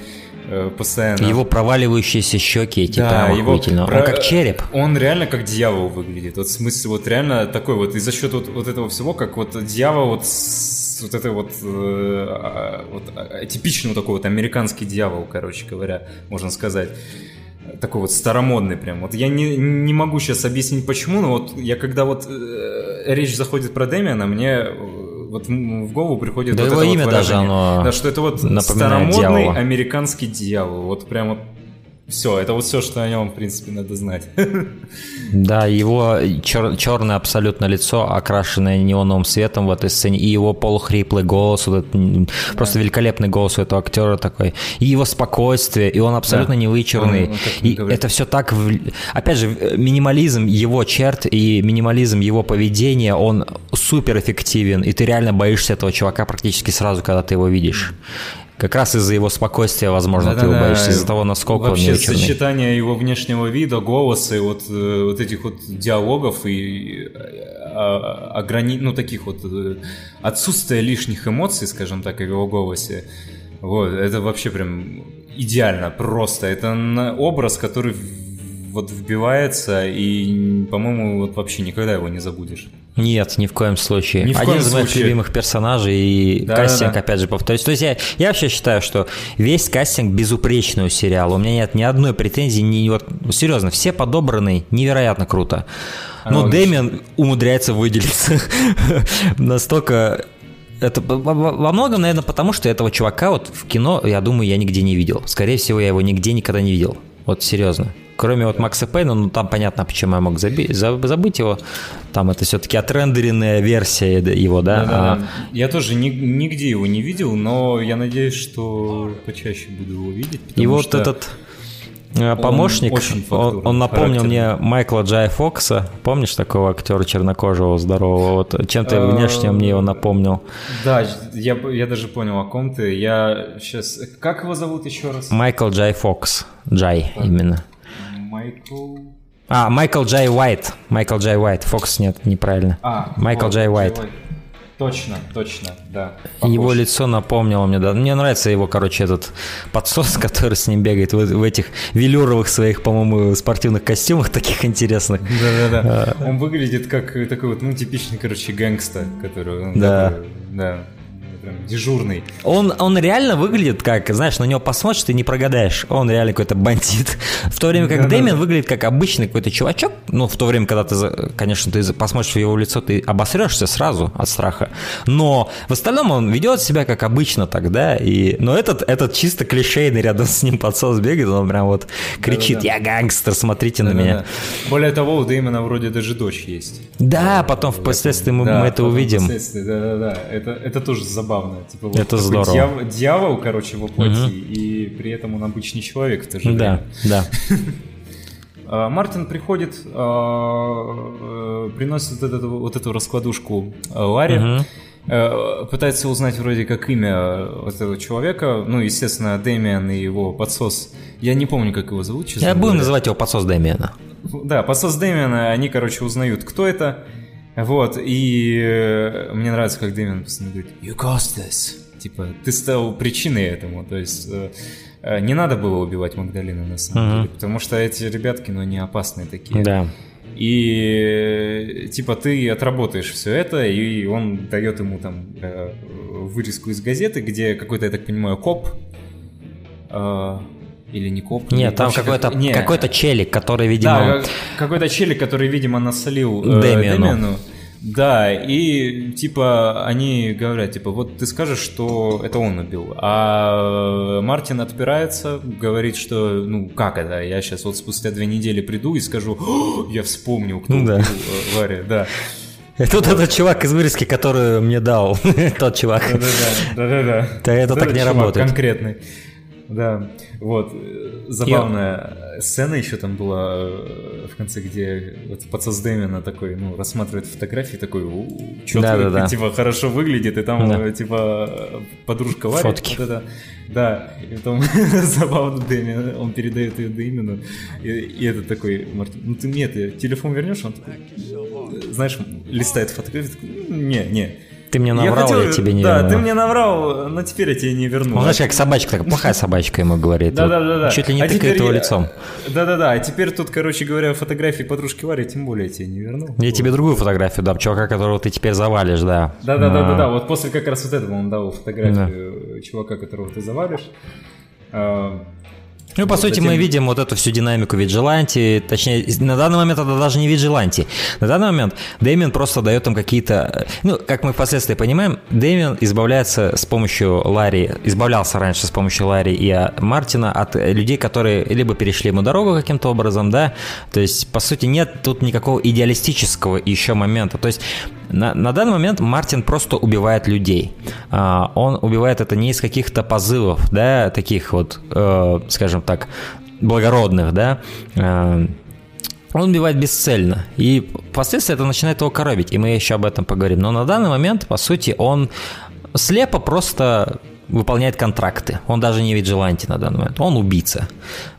э, постоянно... Его проваливающиеся щеки эти да, прям его про... Он как череп. Он реально как дьявол выглядит. Вот в смысле, вот реально такой вот, и за счет вот, вот этого всего, как вот дьявол вот с вот этой вот, э, а, вот а, типичный вот такой вот американский дьявол, короче говоря, можно сказать такой вот старомодный прям. Вот я не, не могу сейчас объяснить почему, но вот я когда вот э, речь заходит про Дэмиана, мне э, вот в голову приходит да вот его это имя вот даже оно Да, что это вот старомодный дьявола. американский дьявол. Вот прям вот все, это вот все, что о нем, в принципе, надо знать. Да, его чер- черное абсолютно лицо, окрашенное неоновым светом в этой сцене, и его полухриплый голос, вот этот, да. просто великолепный голос у этого актера такой, и его спокойствие, и он абсолютно да. невычурный. Он, он и говорит. это все так, опять же, минимализм его черт и минимализм его поведения, он супер эффективен, и ты реально боишься этого чувака практически сразу, когда ты его видишь. Как раз из-за его спокойствия, возможно, да, ты да, боишься, из-за того, насколько Вообще, он Вообще, сочетание его внешнего вида, голоса и вот, э, вот этих вот диалогов и а, ограни... ну, таких вот э, отсутствие лишних эмоций, скажем так, в его голосе. Вот, это вообще прям идеально, просто. Это образ, который вот вбивается, и, по-моему, вот вообще никогда его не забудешь. Нет, ни в коем случае. Ни в Один коем из моих любимых персонажей и да, кастинг, да, да. опять же, повторюсь. То есть я, я вообще считаю, что весь кастинг безупречный у сериала. У меня нет ни одной претензии, ни вот серьезно, все подобраны невероятно круто. Но Дэмиан умудряется выделиться настолько это во многом, наверное, потому что этого чувака вот в кино, я думаю, я нигде не видел. Скорее всего, я его нигде никогда не видел. Вот серьезно. Кроме вот Макса Пейна, ну там понятно, почему я мог заби- забыть его. Там это все-таки отрендеренная версия его, да? да, а... Я тоже ни, нигде его не видел, но я надеюсь, что почаще буду его видеть. И вот что... этот э, помощник, он, он, он напомнил мне Майкла Джая Фокса. Помнишь такого актера чернокожего, здорового? Вот чем-то э, внешне мне его напомнил. Да, я, я даже понял, о ком ты. Я сейчас... Как его зовут еще раз? Майкл Джай Фокс. Джай именно. Майкл... А, Майкл Джей Уайт. Майкл Джей Уайт. Фокс нет, неправильно. А, Майкл Джей Уайт. Точно, точно, да. Похож. Его лицо напомнило мне, да. Мне нравится его, короче, этот подсос, который с ним бегает в, в этих велюровых своих, по-моему, спортивных костюмах таких интересных. Да-да-да. Он выглядит как такой вот, ну, типичный, короче, гэнгста, который... Да. Такой, да прям дежурный. Он, он реально выглядит как, знаешь, на него посмотришь, ты не прогадаешь. Он реально какой-то бандит. В то время как да, Дэмиан да. выглядит как обычный какой-то чувачок. Ну, в то время, когда ты, конечно, ты посмотришь в его лицо, ты обосрешься сразу от страха. Но в остальном он ведет себя как обычно тогда. И... Но этот, этот чисто клишейный рядом с ним подсос бегает, он прям вот кричит, да, да, да. я гангстер, смотрите да, на да, меня. Да. Более того, у Дэймона вроде даже дочь есть. Да, потом впоследствии мы, мы это увидим. Да-да-да, это, это тоже забавно забавно. Типа, вот это здорово. Дьявол, дьявол, короче, воплоти, угу. и при этом он обычный человек в то же Да, да. А, Мартин приходит, а, э, приносит вот эту, вот эту раскладушку а, Ларе, угу. пытается узнать вроде как имя вот этого человека, ну, естественно, Дэмиан и его подсос. Я не помню, как его зовут, честно Я будем называть его подсос Дэмиана. Да, подсос Дэмиана, они, короче, узнают, кто это, вот, и э, мне нравится, как Дэмин постоянно говорит «You caused this». Типа, ты стал причиной этому, то есть э, э, не надо было убивать Магдалину на самом uh-huh. деле, потому что эти ребятки, ну, не опасные такие. Да. И типа ты отработаешь все это, и он дает ему там вырезку из газеты, где какой-то, я так понимаю, коп или не коп? Нет, там какой-то как... какой-то челик, который, видимо... Да, какой-то челик, который, видимо, насолил э, Дэмиану. Дэмиану. Да, и типа они говорят, типа, вот ты скажешь, что это он убил. А Мартин отпирается, говорит, что, ну, как это, я сейчас вот спустя две недели приду и скажу, я вспомнил, кто да. убил э, Варя, да. Это вот этот чувак из вырезки, который мне дал, тот чувак. Да-да-да. Да, это так не работает. конкретный. Да, вот. Забавная Я... сцена еще там была э, в конце, где вот подсос Дэмина такой, ну, рассматривает фотографии, такой, что да, да, да. типа, хорошо выглядит, и там, да. типа, подружка варит. Фотки. Вот это. Да, и потом забавно Дэмин, он передает ее Дэмину, и, и это такой, Мартин, ну ты мне это телефон вернешь? Он такой, знаешь, листает фотографию, такой, не, не, ты мне наврал, я, хотел, я тебе не Да, верну. ты мне наврал, но теперь я тебе не верну. Он, знаешь, как собачка, такая плохая собачка ему говорит. Да-да-да. Чуть ли не а тыкает его лицом. Да-да-да, а теперь тут, короче говоря, фотографии подружки Вари, тем более я тебе не верну. Я тебе другую фотографию дам, чувака, которого ты теперь завалишь, да. Да-да-да-да, вот после как раз вот этого он дал фотографию чувака, которого ты завалишь. Ну, по вот сути, затем... мы видим вот эту всю динамику Виджиланти, точнее, на данный момент это даже не Виджиланти. На данный момент Дэмиан просто дает им какие-то... Ну, как мы впоследствии понимаем, Дэмиан избавляется с помощью Ларри, избавлялся раньше с помощью Ларри и Мартина от людей, которые либо перешли ему дорогу каким-то образом, да, то есть, по сути, нет тут никакого идеалистического еще момента. То есть, на, на данный момент Мартин просто убивает людей. А, он убивает это не из каких-то позывов, да, таких вот, э, скажем так, благородных, да, э, он убивает бесцельно. И впоследствии это начинает его коробить, и мы еще об этом поговорим. Но на данный момент, по сути, он слепо просто выполняет контракты. Он даже не виджиланти на данный момент. Он убийца.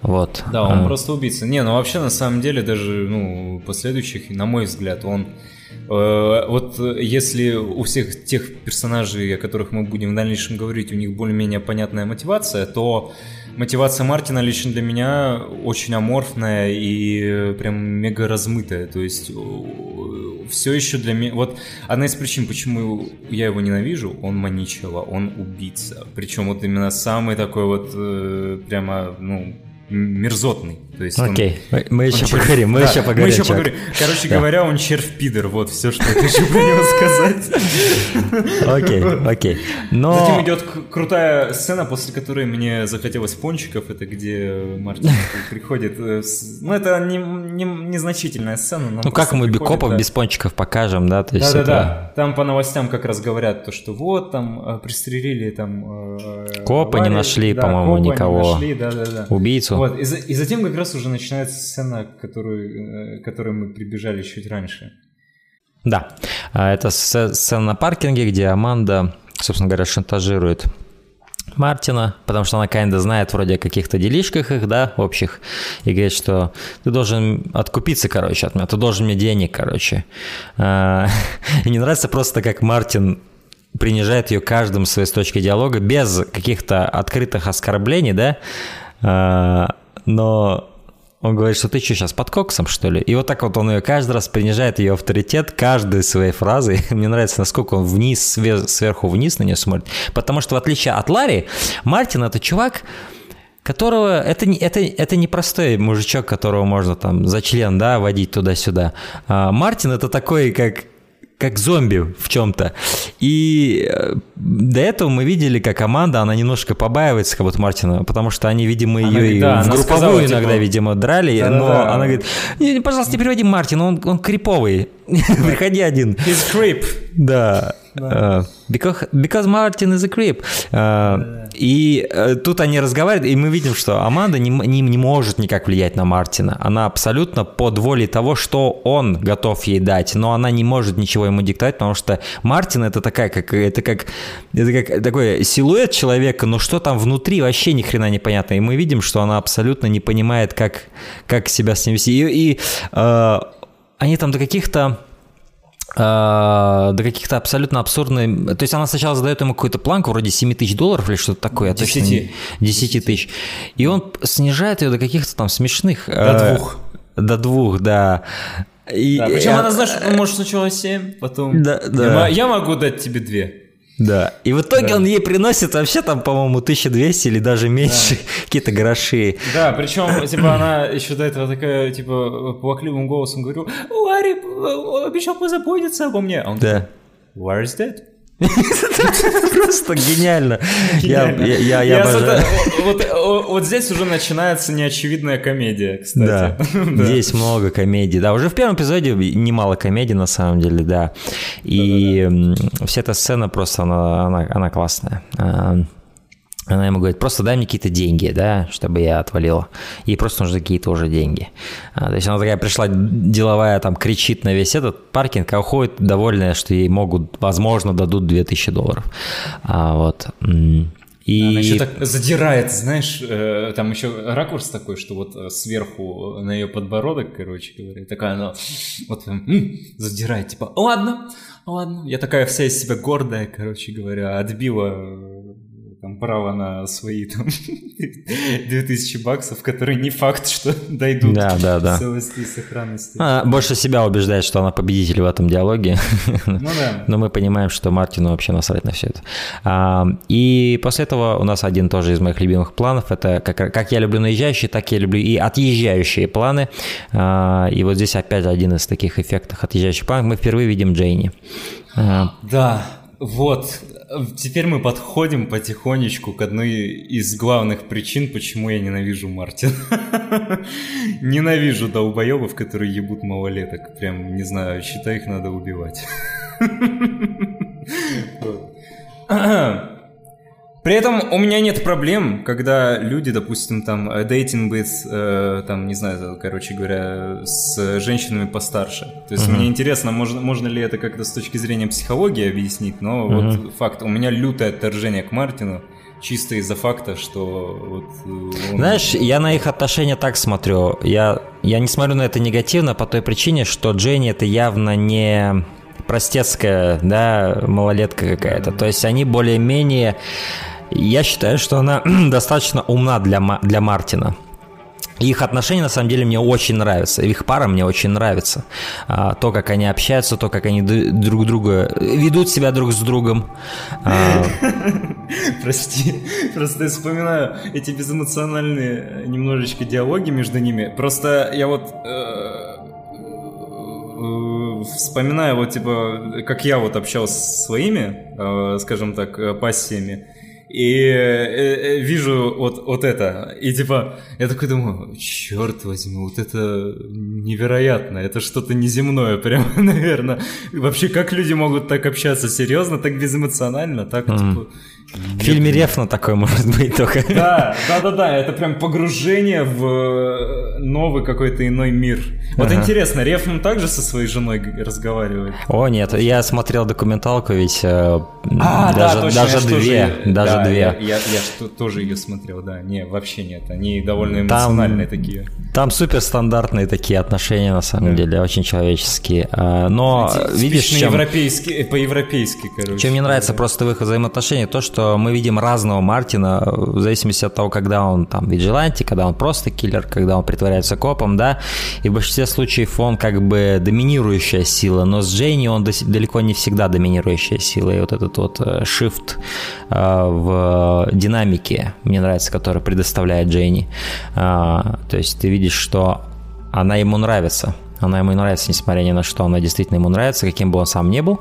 Вот. Да, он а. просто убийца. Не, ну вообще на самом деле даже ну, последующих, на мой взгляд, он Э, вот если у всех тех персонажей, о которых мы будем в дальнейшем говорить, у них более-менее понятная мотивация, то мотивация Мартина лично для меня очень аморфная и прям мега размытая. То есть все еще для меня... Вот одна из причин, почему я его ненавижу, он маничела, он убийца. Причем вот именно самый такой вот э, прямо, ну, мерзотный. То есть Окей, он, мы еще он поговорим, мы да, еще поговорим. Мы еще поговорим. Короче да. говоря, он червь-пидор, вот все, что я хочу про него сказать. Окей, окей. Но... Затем идет крутая сцена, после которой мне захотелось пончиков, это где Мартин приходит, э, ну это незначительная сцена. Ну как мы Бикопов без пончиков покажем, да? Да-да-да, там по новостям как раз говорят, то, что вот там э, пристрелили там... Э, Копы не нашли, по-моему, никого. Убийцу. И затем как раз уже начинается сцена, которую, э, к которой мы прибежали чуть раньше. Да, а, это сцена на паркинге, где Аманда, собственно говоря, шантажирует Мартина, потому что она kinda знает вроде о каких-то делишках их, да, общих, и говорит, что ты должен откупиться, короче, от меня, ты должен мне денег, короче. А, и не нравится просто, как Мартин принижает ее каждым своей точки диалога, без каких-то открытых оскорблений, да, а, но он говорит, что ты что, сейчас под коксом, что ли? И вот так вот он ее каждый раз принижает ее авторитет каждой своей фразой. Мне нравится, насколько он вниз, сверху вниз на нее смотрит. Потому что в отличие от Ларри, Мартин это чувак, которого это не это это не простой мужичок, которого можно там за член да водить туда-сюда. А Мартин это такой как как зомби в чем-то. И э, до этого мы видели, как команда, она немножко побаивается как вот Мартина, потому что они, видимо, она, ее да, в групповую сказала, иногда, типа... видимо, драли, да, но да, да. она говорит, пожалуйста, не переводи Мартин, он, он криповый, приходи один. He's creep. Да. Uh, because, because Martin is a creep. Uh, и uh, тут они разговаривают, и мы видим, что Аманда не, не, не может никак влиять на Мартина. Она абсолютно под волей того, что он готов ей дать, но она не может ничего ему диктовать, потому что Мартин это такая, как это как это как такой силуэт человека, но что там внутри вообще ни хрена непонятно. И мы видим, что она абсолютно не понимает, как как себя с ним вести. И, и uh, они там до каких-то до каких-то абсолютно абсурдных... То есть она сначала задает ему какую-то планку вроде 7 тысяч долларов или что-то такое. 10. Точно не... 10 тысяч. И он снижает ее до каких-то там смешных... До э, двух. До двух, да. И, да причем и, она, знаешь, может сначала 7, потом... Да, да. Я, я могу дать тебе 2. Да. И в итоге да. он ей приносит вообще там, по-моему, 1200 или даже меньше да. какие-то гроши. Да, причем, типа, она еще до этого такая, типа, плакливым голосом говорю, Ларри обещал позаботиться обо мне. А он да. where is that? Просто гениально. Я, обожаю. Вот, здесь уже начинается неочевидная комедия, кстати. Да, здесь много комедий. Да, уже в первом эпизоде немало комедий, на самом деле, да. И вся эта сцена просто, она, классная. Она ему говорит, просто дай мне какие-то деньги, да, чтобы я отвалила. Ей просто нужны какие-то уже деньги. А, то есть она такая пришла деловая, там, кричит на весь этот паркинг, а уходит довольная, что ей могут, возможно, дадут 2000 долларов. А, вот. И... Она еще так задирает, знаешь, э, там еще ракурс такой, что вот э, сверху на ее подбородок, короче говоря, такая она вот м, задирает, типа, ладно, ладно. Я такая вся из себя гордая, короче говоря, отбила там право на свои там 2000 баксов, которые не факт, что дойдут да, да, да. целости и сохранности. Она больше себя убеждает, что она победитель в этом диалоге. Ну да. Но мы понимаем, что Мартину вообще насрать на все это. А, и после этого у нас один тоже из моих любимых планов. Это как, как я люблю наезжающие, так я люблю и отъезжающие планы. А, и вот здесь опять один из таких эффектов отъезжающих планов. Мы впервые видим Джейни. А, да, вот, Теперь мы подходим потихонечку к одной из главных причин, почему я ненавижу Мартина. ненавижу долбоебов, которые ебут малолеток. Прям, не знаю, считаю, их надо убивать. При этом у меня нет проблем, когда люди, допустим, там, дейтинг with, э, там, не знаю, короче говоря, с женщинами постарше. То есть uh-huh. мне интересно, можно, можно ли это как-то с точки зрения психологии объяснить, но uh-huh. вот факт, у меня лютое отторжение к Мартину, чисто из-за факта, что вот... Он... Знаешь, я на их отношения так смотрю, я, я не смотрю на это негативно по той причине, что Дженни это явно не простецкая, да, малолетка какая-то. То есть они более-менее я считаю, что она достаточно умна для, для Мартина. Их отношения, на самом деле, мне очень нравятся. Их пара мне очень нравится. А, то, как они общаются, то, как они друг друга ведут себя друг с другом. А... Прости, просто я вспоминаю эти безэмоциональные немножечко диалоги между ними. Просто я вот э, э, вспоминаю вот типа, как я вот общался со своими, э, скажем так, пассиями и э, э, вижу вот, вот это, и типа, я такой думаю, черт возьми, вот это невероятно, это что-то неземное прям, наверное. Вообще, как люди могут так общаться серьезно, так безэмоционально, так, mm. типа, в фильме Рефна такой может быть только. Да, да, да, да, это прям погружение в э, новый какой-то иной мир. Вот ага. интересно, Рефн также со своей женой разговаривает? О, нет, я смотрел документалку, ведь э, а, даже, да, точно, даже две, тоже, даже да, две. Я, я, я тоже ее смотрел, да, не, вообще нет, они довольно эмоциональные там, такие. Там супер стандартные такие отношения, на самом да. деле, очень человеческие. А, но, Эти, видишь, чем... европейские, по-европейски, короче. Чем мне нравится да. просто в их взаимоотношениях, то, что что мы видим разного Мартина в зависимости от того, когда он там виджиланти, когда он просто киллер, когда он притворяется копом, да, и в большинстве случаев он как бы доминирующая сила, но с Джейни он далеко не всегда доминирующая сила, и вот этот вот э, shift э, в динамике, мне нравится, который предоставляет Джейни, а, то есть ты видишь, что она ему нравится, она ему нравится, несмотря ни на что, она действительно ему нравится, каким бы он сам ни был,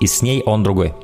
и с ней он другой.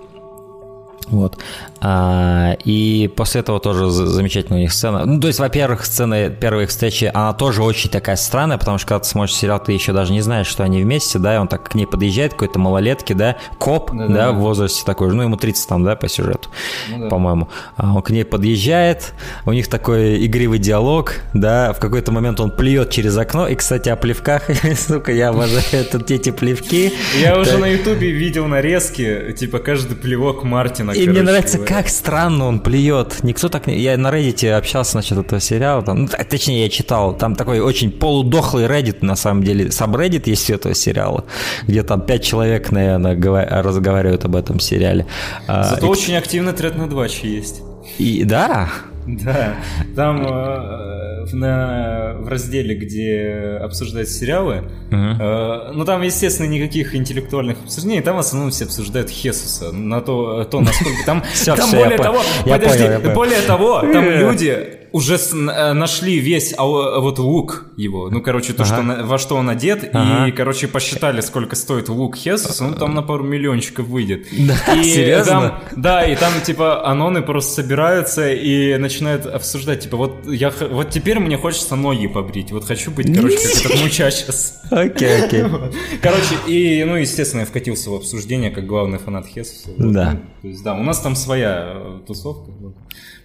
Вот. А, и после этого тоже замечательная у них сцена. Ну, то есть, во-первых, сцена первой их встречи, она тоже очень такая странная, потому что когда ты смотришь сериал, ты еще даже не знаешь, что они вместе, да, и он так к ней подъезжает, какой-то малолетки, да, коп, да, да, да, в возрасте такой же, ну, ему 30 там, да, по сюжету, ну, да. по-моему. А он к ней подъезжает, у них такой игривый диалог, да, в какой-то момент он плюет через окно, и, кстати, о плевках, сука, я обожаю эти плевки. Я уже на ютубе видел нарезки, типа, каждый плевок Мартина, И мне нравится, как странно он плюет. Никто так не... Я на Reddit общался насчет этого сериала. Там, ну, точнее, я читал. Там такой очень полудохлый Reddit, на самом деле. Сабреддит есть у этого сериала, где там пять человек, наверное, разговаривают об этом сериале. А, Зато И... очень активно тред на дваче есть. И да, да, там э, на, в разделе, где обсуждают сериалы, uh-huh. э, ну там, естественно, никаких интеллектуальных обсуждений, там в основном все обсуждают Хесуса, на то, то насколько там, там более того, подожди, более того, там люди уже с, э, нашли весь а, вот лук его, ну, короче, то, ага. что, во что он одет, ага. и, короче, посчитали, сколько стоит лук Хесуса, ну, там на пару миллиончиков выйдет. Да, и серьезно? Там, да, и там, типа, аноны просто собираются и начинают обсуждать, типа, вот, я, вот теперь мне хочется ноги побрить. Вот хочу быть, короче, как этот муча сейчас. Окей, окей. Короче, и, ну, естественно, я вкатился в обсуждение, как главный фанат Хесуса. Да. То есть, да, у нас там своя э, тусовка.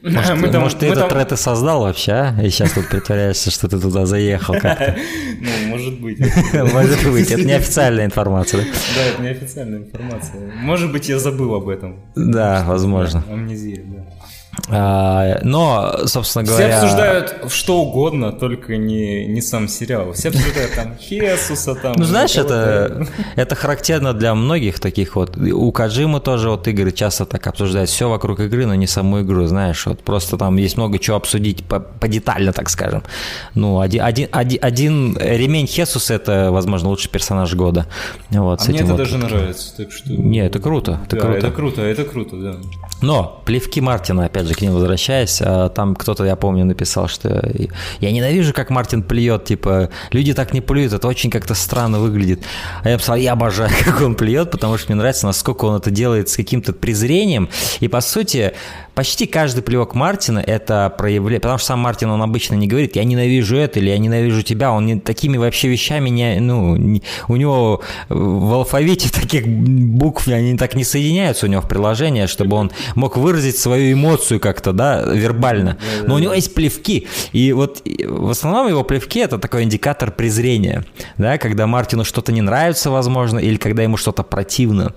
Может, Мы там- может, ты мы этот там- тред и создал вообще, а? И сейчас тут притворяешься, что ты туда заехал как-то. Ну, может быть. Может быть, это неофициальная информация. да? Да, это неофициальная информация. Может быть, я забыл об этом. Да, возможно. Амнезия, да. А, Но, собственно Все говоря... обсуждают что угодно, только не, не сам сериал. Все обсуждают там Хесуса, там... Ну, знаешь, это, это характерно для многих таких вот. У Каджимы тоже вот игры часто так обсуждают. Все вокруг игры, но не саму игру, знаешь. Вот просто там есть много чего обсудить по, детально, так скажем. Ну, один, один, один, один ремень Хесуса – это, возможно, лучший персонаж года. Вот, А мне это вот. даже нравится, так что... Не, это круто, это Да, круто. это круто, это круто, да. Но плевки Мартина, опять же, к ним возвращаясь, а, там кто-то, я помню, написал, что я ненавижу, как Мартин плюет, типа, люди так не плюют, это очень как-то странно выглядит. А я писал, я обожаю, как он плюет, потому что мне нравится, насколько он это делает с каким-то презрением. И, по сути, почти каждый плевок Мартина это проявление, потому что сам Мартин, он обычно не говорит, я ненавижу это или я ненавижу тебя, он не, такими вообще вещами не, ну, не- у него в алфавите таких букв, они так не соединяются у него в приложении, чтобы он мог выразить свою эмоцию как-то, да, вербально. Но у него есть плевки, и вот в основном его плевки это такой индикатор презрения, да, когда Мартину что-то не нравится, возможно, или когда ему что-то противно.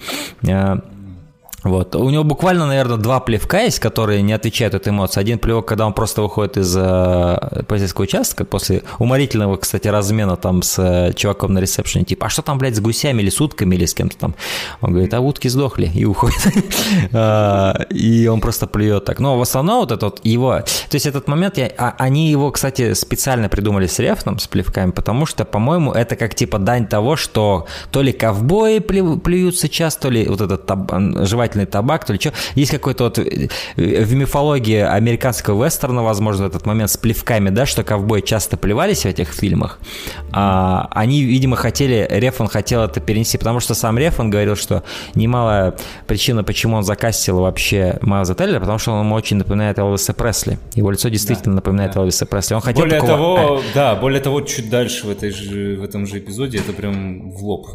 Вот. У него буквально, наверное, два плевка есть, которые не отвечают этой эмоции. Один плевок, когда он просто выходит из э, полицейского участка после уморительного, кстати, размена там с э, чуваком на ресепшене, типа, а что там, блядь, с гусями или с утками или с кем-то там? Он говорит, а утки сдохли, и уходит. А, И он просто плюет так. Но в основном вот это вот его... То есть этот момент, а- они его, кстати, специально придумали с рефном, с плевками, потому что, по-моему, это как типа дань того, что то ли ковбои плю- плюют сейчас, то ли вот этот таб- жевательный табак, то ли что. Есть какой-то вот э, в мифологии американского вестерна, возможно, этот момент с плевками, да, что ковбои часто плевались в этих фильмах. А, они, видимо, хотели, Рефон хотел это перенести, потому что сам Рефон говорил, что немалая причина, почему он закастил вообще Майлза Теллера, потому что он ему очень напоминает Элвиса Пресли. Его лицо действительно напоминает Элвиса Пресли. Он хотел более такого- того, да, более того, чуть дальше в, этой же, в этом же эпизоде это прям в лоб.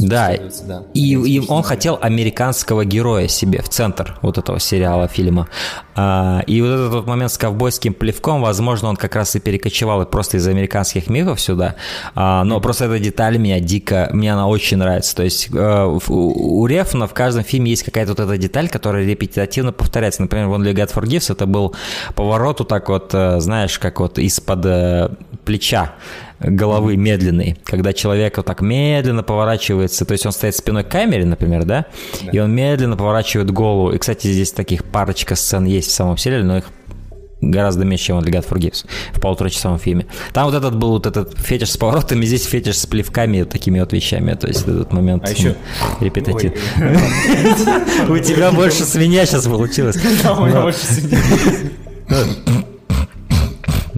Да, да. и, и он хотел американского героя себе в центр вот этого сериала, фильма. А, и вот этот вот момент с ковбойским плевком, возможно, он как раз и перекочевал просто из американских мифов сюда. А, но просто эта деталь меня дико, мне она очень нравится. То есть э, у, у Рефна в каждом фильме есть какая-то вот эта деталь, которая репетитивно повторяется. Например, вон «Легат for Gifts» это был поворот вот так вот, э, знаешь, как вот из-под э, плеча головы медленный, когда человек вот так медленно поворачивается, то есть он стоит спиной к камере, например, да, и он медленно поворачивает голову. И, кстати, здесь таких парочка сцен есть в самом сериале, но их гораздо меньше, чем в God Forgives в полуторачасовом фильме. Там вот этот был вот этот фетиш с поворотами, здесь фетиш с плевками, вот такими вот вещами, то есть этот момент А еще- репетатив. У тебя больше свинья сейчас получилось. Да, у меня очень сильно.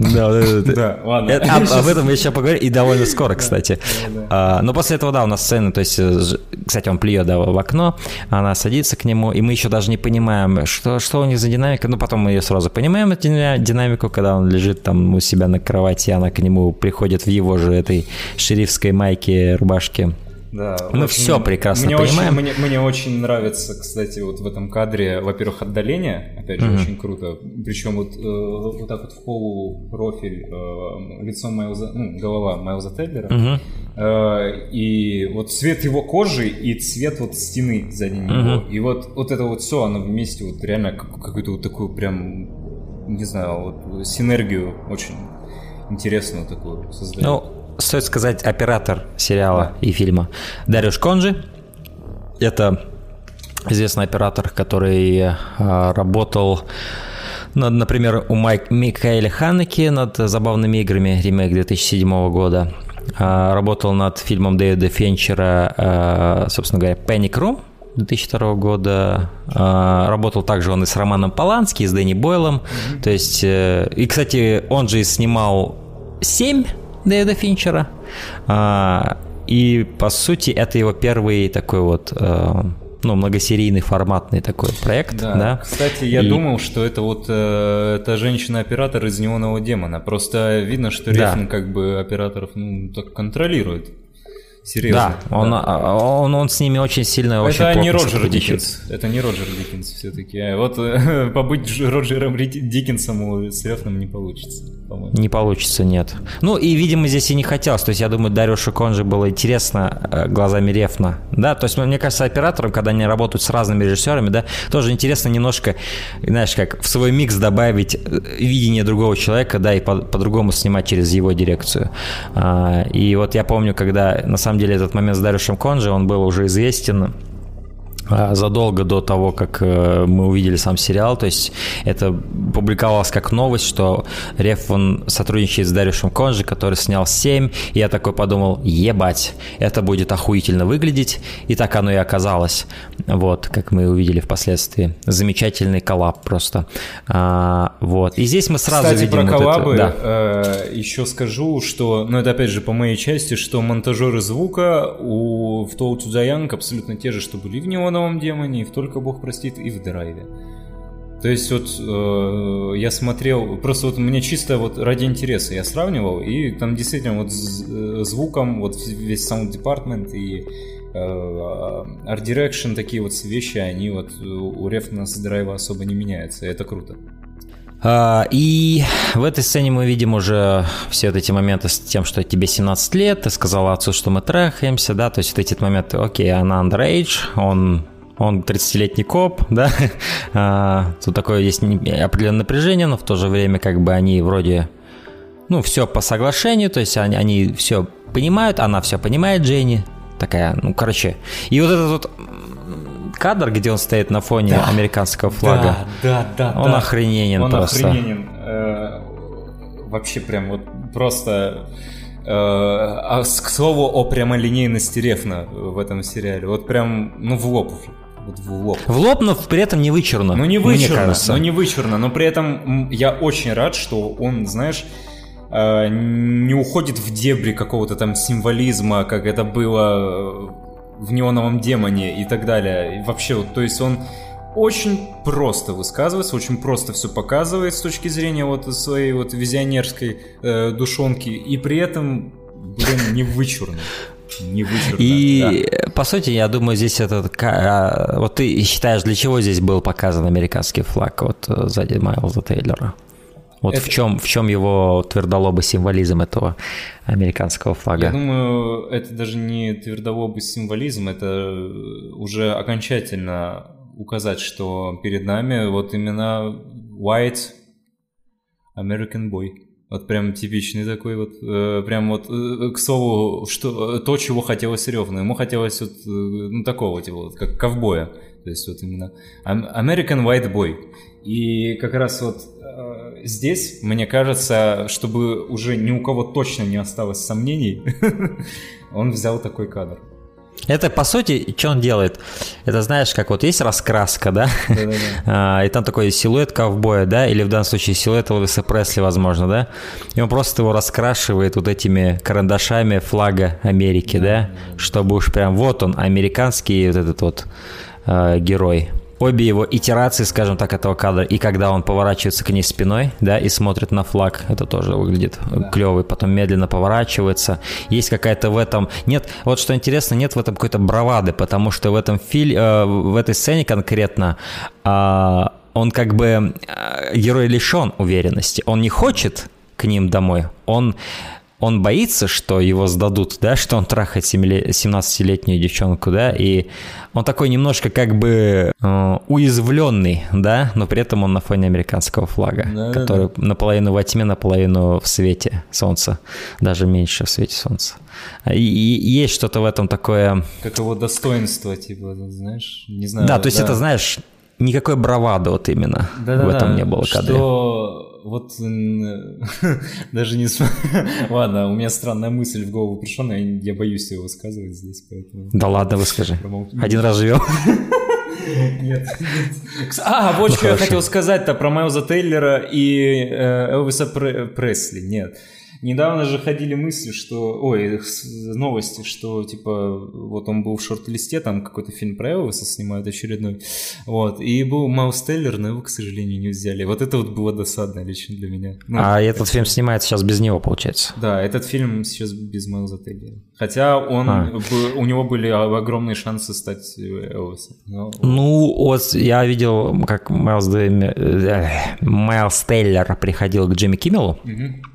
Да, вот это- Да, ладно. Это- об, об этом я еще поговорю, и довольно скоро, кстати. А, но после этого, да, у нас сцена, то есть, э, кстати, он плюет да, в окно, она садится к нему, и мы еще даже не понимаем, что, что у них за динамика, но потом мы ее сразу понимаем, эту дина- динамику, когда он лежит там у себя на кровати, она к нему приходит в его же этой шерифской майке, рубашке. Да, Мы очень- всё прекрасно мне понимаем. Очень, мне, мне очень нравится, кстати, вот в этом кадре, во-первых, отдаление, опять же, очень круто. Причем вот, э, вот так вот в полупрофиль э, лицо Майлза, ну, голова Майлза Теллера. Э, и вот цвет его кожи и цвет вот стены сзади него. И вот, вот это вот все, оно вместе вот реально как- какую-то вот такую прям, не знаю, вот синергию очень интересную такую создает. Ну, стоит сказать, оператор сериала и фильма Дарюш Конжи. Это известный оператор, который а, работал над, например, у Майк, Микаэля Ханеки над «Забавными играми» ремейк 2007 года. А, работал над фильмом Дэвида Фенчера, а, собственно говоря, «Panic Room» 2002 года. Работал также он и с Романом Полански, и с Дэнни Бойлом. То есть, э, и, кстати, он же и снимал «Семь» Дэвида Финчера. А, И, по сути, это его первый такой вот э, ну, многосерийный форматный такой проект, да. да? Кстати, я и... думал, что это вот э, эта женщина-оператор из «Неонового демона». Просто видно, что Рефн да. как бы операторов ну, так контролирует. Серьезно. Да, он, да. А, он, он с ними очень сильно, очень Это не Роджер Диккенс. Это не Роджер Диккенс все-таки. А вот побыть Роджером Диккенсом с Рефном не получится по-моему. Не получится, нет. Ну и, видимо, здесь и не хотелось. То есть, я думаю, Дарью Шиконже было интересно э, глазами Рефна. Да, то есть, мне кажется, операторам, когда они работают с разными режиссерами, да, тоже интересно немножко, знаешь, как в свой микс добавить э, видение другого человека, да, и по- по-другому снимать через его дирекцию. А, и вот я помню, когда, на самом деле, этот момент с Дарюшем Конже, он был уже известен задолго до того, как э, мы увидели сам сериал. То есть это публиковалось как новость, что Реф он сотрудничает с Дарюшем Конжи, который снял 7. И я такой подумал, ебать, это будет охуительно выглядеть. И так оно и оказалось. Вот, как мы увидели впоследствии. Замечательный коллаб просто. А, вот. И здесь мы сразу Кстати, видим... про коллабы вот это, да. э, еще скажу, что, ну это опять же по моей части, что монтажеры звука у в the Young абсолютно те же, что были в него новом демоне, и в Только Бог простит, и в драйве. То есть вот э, я смотрел, просто вот мне чисто вот ради интереса я сравнивал, и там действительно вот э, звуком, вот весь Sound Department и э, Direction, такие вот вещи, они вот у Рефна с драйва особо не меняются, и это круто. А, и в этой сцене мы видим уже все вот эти моменты с тем, что тебе 17 лет, ты сказала отцу, что мы трахаемся, да, то есть вот эти моменты, окей, она underage, он он 30-летний коп, да, а, тут такое есть определенное напряжение, но в то же время как бы они вроде, ну, все по соглашению, то есть они, они все понимают, она все понимает, Дженни, такая, ну, короче, и вот этот вот кадр, где он стоит на фоне да, американского флага, да, да, да, он да. охрененен он просто. Он охрененен, э, вообще прям вот просто... Э, а к слову о прямолинейности Рефна в этом сериале. Вот прям, ну, в лоб вот в лоб. В лоб, но при этом не вычурно. Ну не вычурно, но не вычурно, но при этом я очень рад, что он, знаешь, э, не уходит в дебри какого-то там символизма, как это было в неоновом демоне и так далее. И вообще, вот, то есть он очень просто высказывается, очень просто все показывает с точки зрения вот своей вот визионерской э, душонки, и при этом, блин, не вычурно не вычурно. И, да. по сути, я думаю, здесь этот... А, вот ты считаешь, для чего здесь был показан американский флаг вот э, сзади Майлза Тейлора? Вот это... в, чем, в чем его твердолобый символизм этого американского флага? Я думаю, это даже не твердолобый символизм, это уже окончательно указать, что перед нами вот именно white American boy. Вот прям типичный такой вот, э, прям вот, э, к слову, что, то, чего хотелось Ревну. Ему хотелось вот, э, ну, такого, типа, вот, как ковбоя. То есть вот именно American White Boy. И как раз вот э, здесь, мне кажется, чтобы уже ни у кого точно не осталось сомнений, он взял такой кадр. Это, по сути, что он делает? Это, знаешь, как вот есть раскраска, да? А, и там такой силуэт ковбоя, да? Или в данном случае силуэт Элвиса Пресли, возможно, да? И он просто его раскрашивает вот этими карандашами флага Америки, да? Чтобы уж прям вот он, американский вот этот вот э, герой обе его итерации, скажем так, этого кадра, и когда он поворачивается к ней спиной, да, и смотрит на флаг, это тоже выглядит да. клево, потом медленно поворачивается. Есть какая-то в этом... Нет, вот что интересно, нет в этом какой-то бравады, потому что в этом фильме, э, в этой сцене конкретно э, он как бы... Э, герой лишен уверенности. Он не хочет к ним домой. Он он боится, что его сдадут, да, что он трахает 17-летнюю девчонку, да, и он такой немножко как бы э, уязвленный, да, но при этом он на фоне американского флага, да, который да, да. наполовину во тьме, наполовину в свете солнца, даже меньше в свете солнца. И, и есть что-то в этом такое... Как его достоинство, типа, знаешь, не знаю. Да, то есть да. это, знаешь, никакой бравады вот именно да, в этом не было кадре. Вот даже не... Ладно, у меня странная мысль в голову пришла, но я, боюсь ее высказывать здесь, поэтому... Да ладно, выскажи. Один раз живем. Нет, нет. А, вот ну, что я хотел сказать-то про Майлза Тейлера и э, Элвиса Пресли. Нет. Недавно же ходили мысли, что... Ой, новости, что, типа, вот он был в шорт-листе, там какой-то фильм про Элвиса снимают очередной. Вот. И был Маус Теллер, но его, к сожалению, не взяли. Вот это вот было досадно лично для меня. Ну, а этот фильм снимается сейчас без него, получается? Да, этот фильм сейчас без Майлза Теллера. Хотя он, а. у него были огромные шансы стать Элвисом. Но... Ну, вот я видел, как Майлз, э, Майлз Теллер приходил к Джимми Киммелу. Угу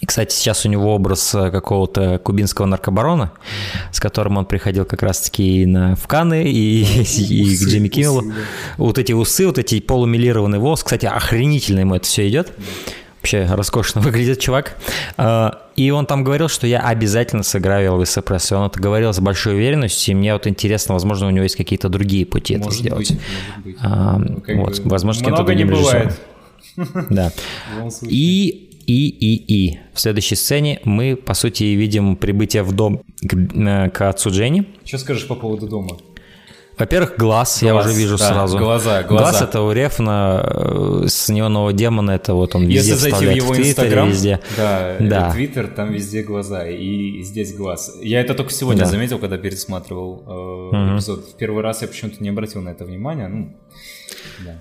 и, кстати, сейчас у него образ э, какого-то кубинского наркобарона, с которым он приходил как раз-таки на, в Каны и, и к Джимми Киммелу. Вот эти усы, вот эти полумилированный волос. Кстати, охренительно ему это все идет. Вообще роскошно выглядит чувак. А, и он там говорил, что я обязательно сыграю Элвиса Пресли. Он это говорил с большой уверенностью, и мне вот интересно, возможно, у него есть какие-то другие пути может это сделать. Быть, может быть. А, ну, вот, возможно, каким-то другим режиссером. Да. И и, и, и. В следующей сцене мы, по сути, видим прибытие в дом к, э, к отцу Дженни. Что скажешь по поводу дома? Во-первых, глаз, глаз я уже вижу да, сразу. Глаза, глаза. Глаз это у Рефна э, с неонового демона, это вот он везде Если зайти в его в Инстаграм, везде. Да, да. Твиттер, там везде глаза, и здесь глаз. Я это только сегодня да. заметил, когда пересматривал э, угу. эпизод. В первый раз я почему-то не обратил на это внимания. Ну, да.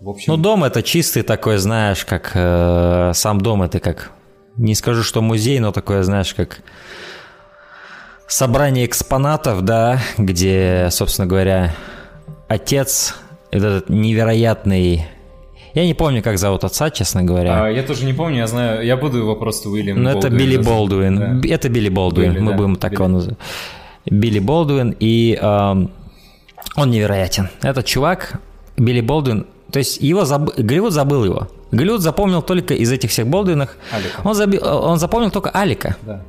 В общем... Ну, дом это чистый такой, знаешь, как э, сам дом это как, не скажу, что музей, но такое, знаешь, как собрание экспонатов, да, где, собственно говоря, отец, этот невероятный я не помню, как зовут отца, честно говоря. А, я тоже не помню, я знаю, я буду его просто Уильям Ну, это Билли Болдуин. Да. Это Билли Болдуин, Билли, мы да. будем так Билли. его называть. Билли Болдуин, и э, он невероятен. Этот чувак, Билли Болдуин, то есть его заб... Голливуд забыл его. Голливуд запомнил только из этих всех Болдуинах. Он, заби... он запомнил только Алика. Да.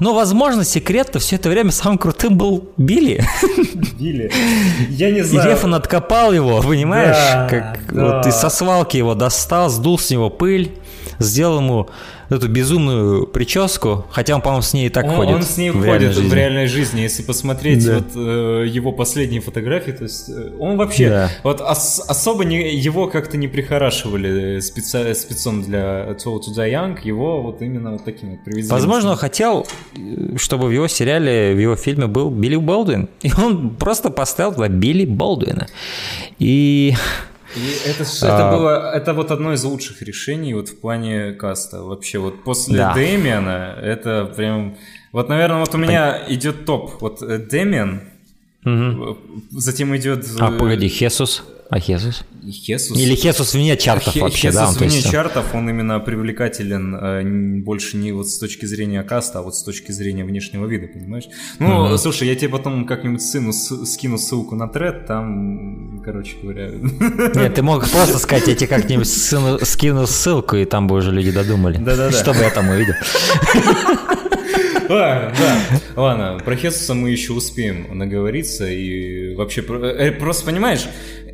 Но, возможно, секрет-то все это время самым крутым был Билли. Билли. Я не знаю. И Рефан откопал его, понимаешь? Да, как да. вот из со свалки его достал, сдул с него пыль, сделал ему эту безумную прическу, хотя он, по-моему, с ней и так он, ходит. Он с ней в ходит реальной в реальной жизни. Если посмотреть да. вот э, его последние фотографии, то есть э, он вообще да. вот ос- особо не, его как-то не прихорашивали специ, спецом для Too to Die Young, его вот именно вот таким вот привезли. Возможно, он хотел, э, чтобы в его сериале, в его фильме был Билли Болдуин, и он просто поставил туда Билли Болдуина. И и это, а... это было, это вот одно из лучших решений вот в плане каста. Вообще вот после да. Дэмиана это прям... Вот, наверное, вот у меня Пон... идет топ. Вот э, Дэмиан, угу. затем идет... А, погоди, Хесус? А Хесус? Хесус. Или Хесус вне чартов Хе- вообще, Хесус да? Хесус вне есть... чартов, он именно привлекателен э, больше не вот с точки зрения каста, а вот с точки зрения внешнего вида, понимаешь? Ну, угу. слушай, я тебе потом как-нибудь сыну с- скину ссылку на тред, там, короче говоря... Нет, ты мог просто сказать, я тебе как-нибудь сыну скину ссылку, и там бы уже люди додумали. Да-да-да. Чтобы я там увидел. Да. Ладно, про Хесуса мы еще успеем наговориться. И вообще, э, просто понимаешь,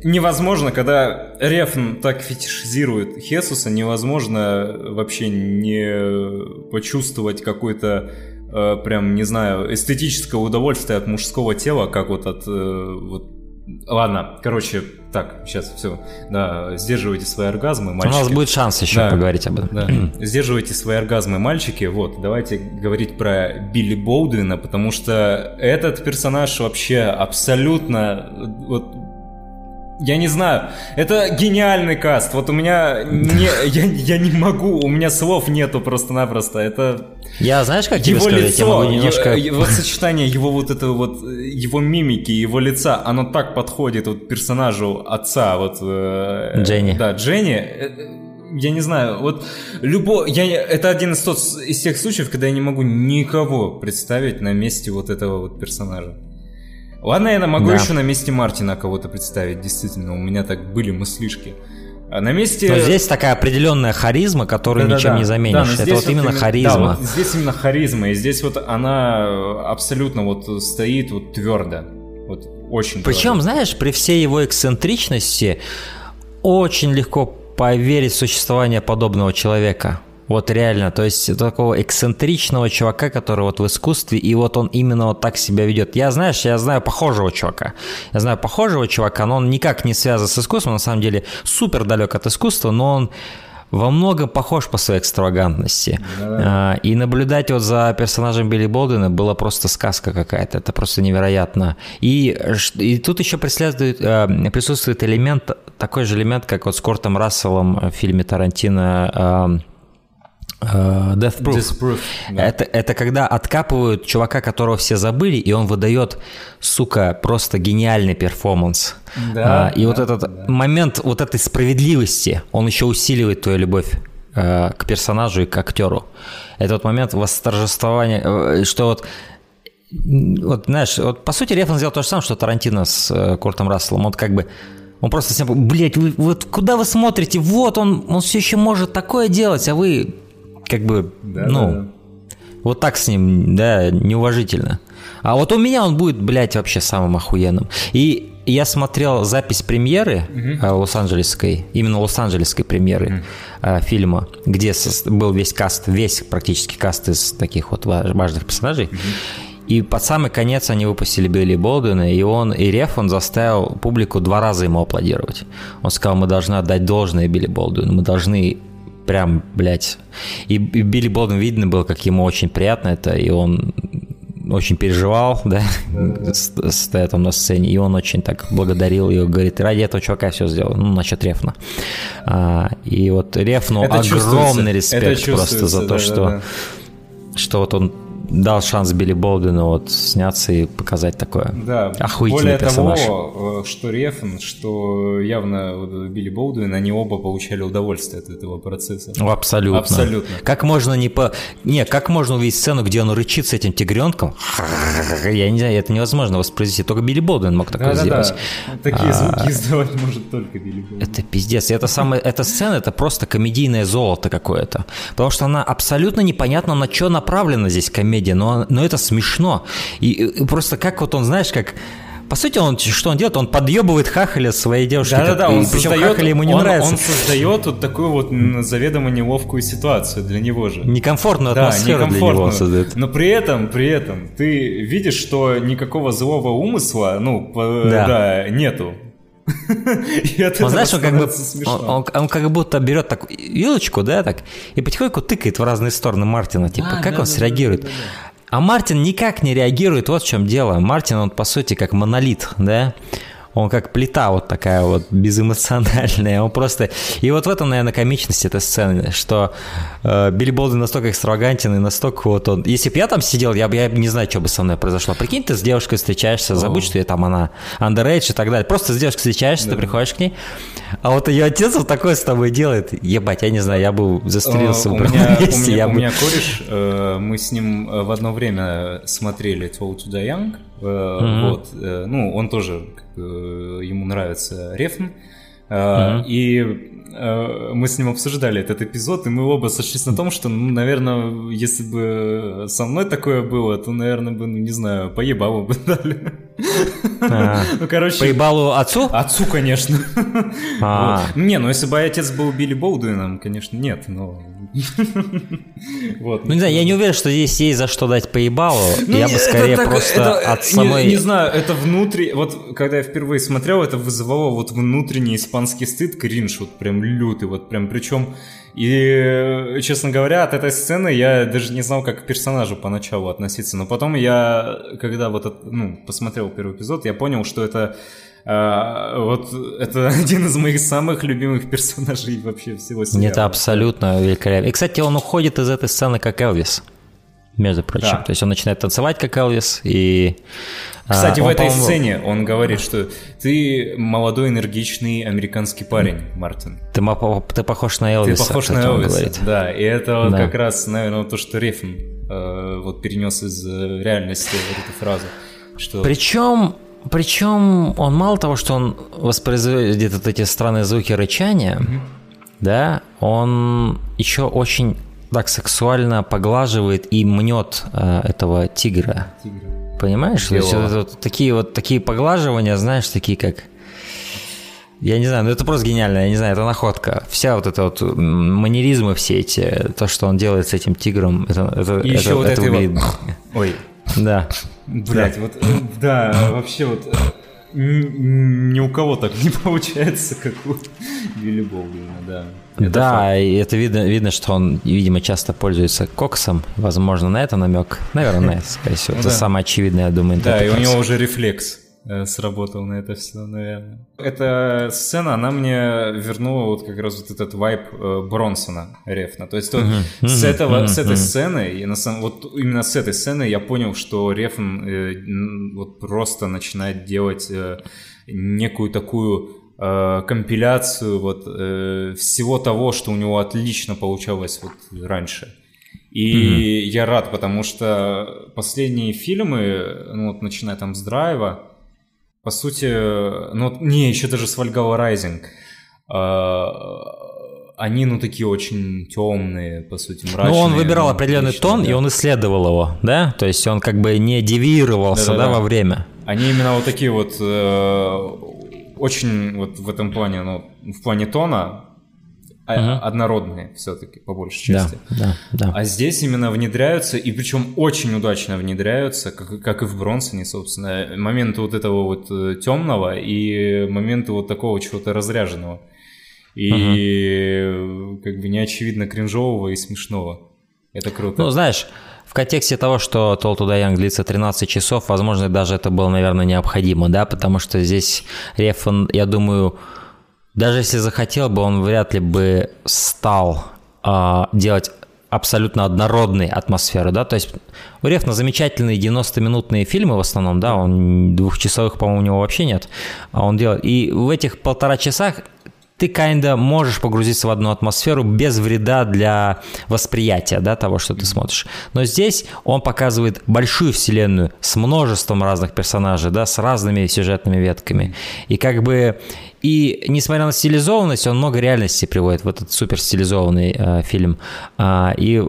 невозможно, когда Рефн так фетишизирует Хесуса, невозможно вообще не почувствовать какой-то э, прям, не знаю, эстетическое удовольствие от мужского тела, как вот от э, вот Ладно, короче, так, сейчас все. Да, сдерживайте свои оргазмы, мальчики. У нас будет шанс еще да, поговорить об этом. Да. Сдерживайте свои оргазмы, мальчики. Вот, давайте говорить про Билли Болдуина, потому что этот персонаж вообще абсолютно вот я не знаю, это гениальный каст. Вот у меня не, я, я не могу, у меня слов нету просто-напросто. Это я знаешь, как его тебе лицо, я могу немножко... его сочетание его вот этого вот его мимики, его лица, оно так подходит вот персонажу отца вот э, Дженни. Да, Дженни. Э, я не знаю, вот любо, я это один из тот из тех случаев, когда я не могу никого представить на месте вот этого вот персонажа. Ладно, я могу да. еще на месте Мартина кого-то представить, действительно, у меня так были мыслишки. А на месте... Но здесь такая определенная харизма, которую да, ничем да, не заменишь. Да, Это вот, вот именно харизма. Да, вот здесь именно харизма, и здесь вот она абсолютно вот стоит вот твердо. Вот очень Причем, твердо. знаешь, при всей его эксцентричности очень легко поверить в существование подобного человека. Вот реально, то есть такого эксцентричного чувака, который вот в искусстве, и вот он именно вот так себя ведет. Я, знаешь, я знаю похожего чувака. Я знаю похожего чувака, но он никак не связан с искусством, на самом деле супер далек от искусства, но он во многом похож по своей экстравагантности. Да. И наблюдать вот за персонажем Билли Болдена было просто сказка какая-то. Это просто невероятно. И, и тут еще присутствует, присутствует элемент, такой же элемент, как вот с Кортом Расселом в фильме Тарантино Death Proof. Death Proof да. это, это когда откапывают чувака, которого все забыли, и он выдает, сука, просто гениальный перформанс. Да, uh, и да, вот этот да. момент вот этой справедливости, он еще усиливает твою любовь uh, к персонажу и к актеру. Это вот момент восторжествования, э, что вот вот, знаешь, вот по сути Рефан сделал то же самое, что Тарантино с э, Куртом Расселом. Он как бы он просто всем, блядь, вы, вот куда вы смотрите? Вот он, он все еще может такое делать, а вы как бы, да, ну, да. вот так с ним, да, неуважительно. А вот у меня он будет, блядь, вообще самым охуенным. И я смотрел запись премьеры угу. лос-анджелесской, именно лос-анджелесской премьеры угу. фильма, где был весь каст, весь практически каст из таких вот важных персонажей. Угу. И под самый конец они выпустили Билли Болдуина, и он, и Реф, он заставил публику два раза ему аплодировать. Он сказал, мы должны отдать должное Билли Болдуину, мы должны прям, блядь. И, и Билли Болден видно было, как ему очень приятно это, и он очень переживал, да, стоя там на сцене, и он очень так благодарил ее, говорит, ради этого чувака все сделал, ну, насчет Рефна. А, и вот Рефну это огромный респект просто за то, да, что, да, да. что вот он дал шанс Билли Болдину вот сняться и показать такое. Да, Охуительный более персонаж. того, э, что Рефн, что явно вот Билли Болдуин, они оба получали удовольствие от этого процесса. Абсолютно. Абсолютно. Как можно не по... Не, как можно увидеть сцену, где он рычит с этим тигренком? Я не знаю, это невозможно воспроизвести. Только Билли Болдуин мог такое да, сделать. Да, да. Такие звуки издавать может только Билли Болдуин. Это пиздец. Это самое... Эта сцена, это просто комедийное золото какое-то. Потому что она абсолютно непонятно, на что направлена здесь комедия комедия, но, но это смешно. И, и просто как вот он, знаешь, как по сути, он что он делает? Он подъебывает хахаля своей девушки. Да-да-да, он причем создает, хахаля ему не он, нравится. Он создает вот такую вот заведомо неловкую ситуацию для него же. Некомфортную да, атмосферу некомфортную. для него создает. Но при этом, при этом, ты видишь, что никакого злого умысла, ну, да, да нету. Он, знаешь, он как, бы, он, он, он как будто берет так вилочку, да, так, и потихоньку тыкает в разные стороны Мартина. Типа, а, как да, он да, среагирует? Да, да, да. А Мартин никак не реагирует, вот в чем дело. Мартин, он по сути как монолит, да? Он как плита вот такая вот безэмоциональная. Он просто... И вот в этом, наверное, комичность этой сцены, что э, Билли Болден настолько экстравагантен и настолько вот он... Если бы я там сидел, я бы я не знаю, что бы со мной произошло. Прикинь, ты с девушкой встречаешься, забудь, что я там она underage и так далее. Просто с девушкой встречаешься, да. ты приходишь к ней, а вот ее отец вот такое с тобой делает. Ебать, я не знаю, я бы застрелился бы у меня. У меня, у меня кореш, э, мы с ним э, в одно время смотрели Tall to the Young, mm-hmm. вот, ну, он тоже ему нравится Рефн. Mm-hmm. И Э, мы с ним обсуждали этот эпизод, и мы оба сошлись на том, что, ну, наверное, если бы со мной такое было, то, наверное, бы, ну, не знаю, поебалу бы дали. А, ну, короче... Поебалу отцу? Отцу, конечно. А. Не, ну, если бы отец был Билли Болдуином, конечно, нет, но... Вот. Ну, не знаю, я не уверен, что здесь есть за что дать поебалу. Ну, я бы скорее просто от самой... Не знаю, это внутри... Вот, когда я впервые смотрел, это вызывало вот внутренний испанский стыд, кринж, вот прям лютый, вот прям причем... И, честно говоря, от этой сцены я даже не знал, как к персонажу поначалу относиться. Но потом я, когда вот ну, посмотрел первый эпизод, я понял, что это а, вот это один из моих самых любимых персонажей вообще всего сериала. Это абсолютно великолепно. И, кстати, он уходит из этой сцены как Элвис между прочим. Да. То есть он начинает танцевать как Элвис и... А, Кстати, он, в этой сцене он говорит, что ты молодой, энергичный американский парень, Мартин. Ты, ты похож на Элвиса. Ты похож на Элвиса, да. И это вот да. как раз, наверное, то, что Рефн э, вот перенес из э, реальности вот эту фразу. Что... Причем причем он мало того, что он воспроизводит вот эти странные звуки рычания, mm-hmm. да, он еще очень так сексуально поглаживает и мнет э, этого тигра. тигра. Понимаешь? То есть, вот, вот, такие вот такие поглаживания, знаешь, такие как я не знаю, ну это просто гениально, я не знаю, это находка. Вся вот эта вот манеризмы все эти, то, что он делает с этим тигром, это, это, и это, еще это, вот это выглядит... Ой. Да. Блять, вот, да, вообще вот ни у кого так не получается, как у Билли Болдуина, да. Это да, факт. и это видно, видно, что он, видимо, часто пользуется коксом. Возможно, на это намек. Наверное, скорее всего. Это самое очевидное, я думаю, Да, и у него уже рефлекс э, сработал на это все, наверное. Эта сцена, она мне вернула вот как раз вот этот вайб э, Бронсона Рефна. То есть uh-huh, с, этого, с этой сцены, и на самом, вот именно с этой сцены я понял, что Рефн э, вот просто начинает делать э, некую такую э, компиляцию вот э, всего того, что у него отлично получалось вот раньше. И mm-hmm. я рад, потому что последние фильмы, ну вот начиная там с Драйва, по сути, ну не, еще даже с Вальгала Райзинг, э, они, ну, такие очень темные, по сути, мрачные. Ну, он выбирал ну, определенный тон, да. и он исследовал его, да? То есть он как бы не девиировался, да, да, во время. Они именно вот такие вот э, очень вот в этом плане, ну, в плане тона uh-huh. однородные все-таки, по большей части. Да, да, да. А здесь именно внедряются, и причем очень удачно внедряются, как, как и в Бронсоне, собственно, моменты вот этого вот э, темного и моменты вот такого чего-то разряженного. И uh-huh. как бы неочевидно кринжового и смешного. Это круто. Ну, знаешь, в контексте того, что to Die Young длится 13 часов, возможно, даже это было, наверное, необходимо, да, потому что здесь Рефан, я думаю, даже если захотел бы, он вряд ли бы стал э, делать абсолютно однородной атмосферу, да, то есть у Рефна замечательные 90-минутные фильмы в основном, да, он двухчасовых, по-моему, у него вообще нет, а он делает, и в этих полтора часах ты kinda можешь погрузиться в одну атмосферу без вреда для восприятия да, того, что ты смотришь. Но здесь он показывает большую вселенную с множеством разных персонажей, да, с разными сюжетными ветками. И как бы и несмотря на стилизованность, он много реальности приводит в этот супер стилизованный э, фильм. А, и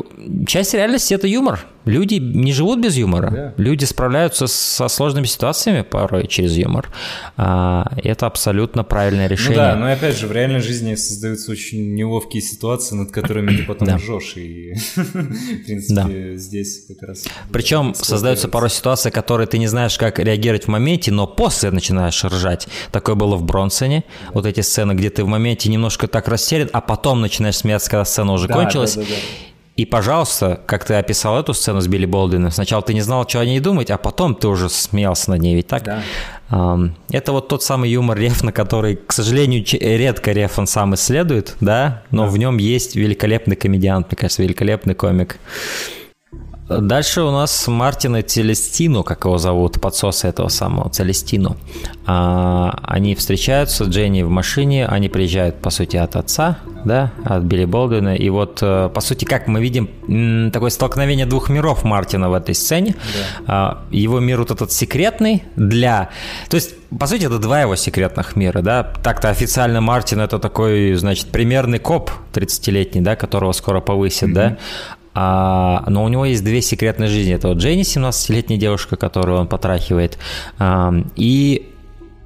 часть реальности это юмор. Люди не живут без юмора. Да. Люди справляются со сложными ситуациями порой через юмор. А, это абсолютно правильное решение. Ну да, но опять же, в реальной жизни создаются очень неловкие ситуации, над которыми ты потом да. ржешь. И, в принципе, да. здесь как раз... Причем создаются порой ситуации, которые ты не знаешь, как реагировать в моменте, но после начинаешь ржать. Такое было в Бронсоне. Вот эти сцены, где ты в моменте немножко так растерян, а потом начинаешь смеяться, когда сцена уже да, кончилась. Да, да, да. И, пожалуйста, как ты описал эту сцену с Билли Болдином, сначала ты не знал, что о ней думать, а потом ты уже смеялся над ней, ведь так? Да. Это вот тот самый юмор Рефна, который, к сожалению, редко Рефн сам исследует, да, но да. в нем есть великолепный комедиант, мне кажется, великолепный комик. Дальше у нас Мартина Целестино, как его зовут, подсоса этого самого, Целестино. А, они встречаются, Дженни в машине, они приезжают, по сути, от отца, да, от Билли Болдуина. И вот, э, по сути, как мы видим, такое столкновение двух миров Мартина в этой сцене. Да. А, его мир вот этот секретный для... То есть, по сути, это два его секретных мира, да. Так-то официально Мартин это такой, значит, примерный коп 30-летний, да, которого скоро повысят, mm-hmm. да. А, но у него есть две секретные жизни. Это вот Дженни, 17-летняя девушка, которую он потрахивает, а, и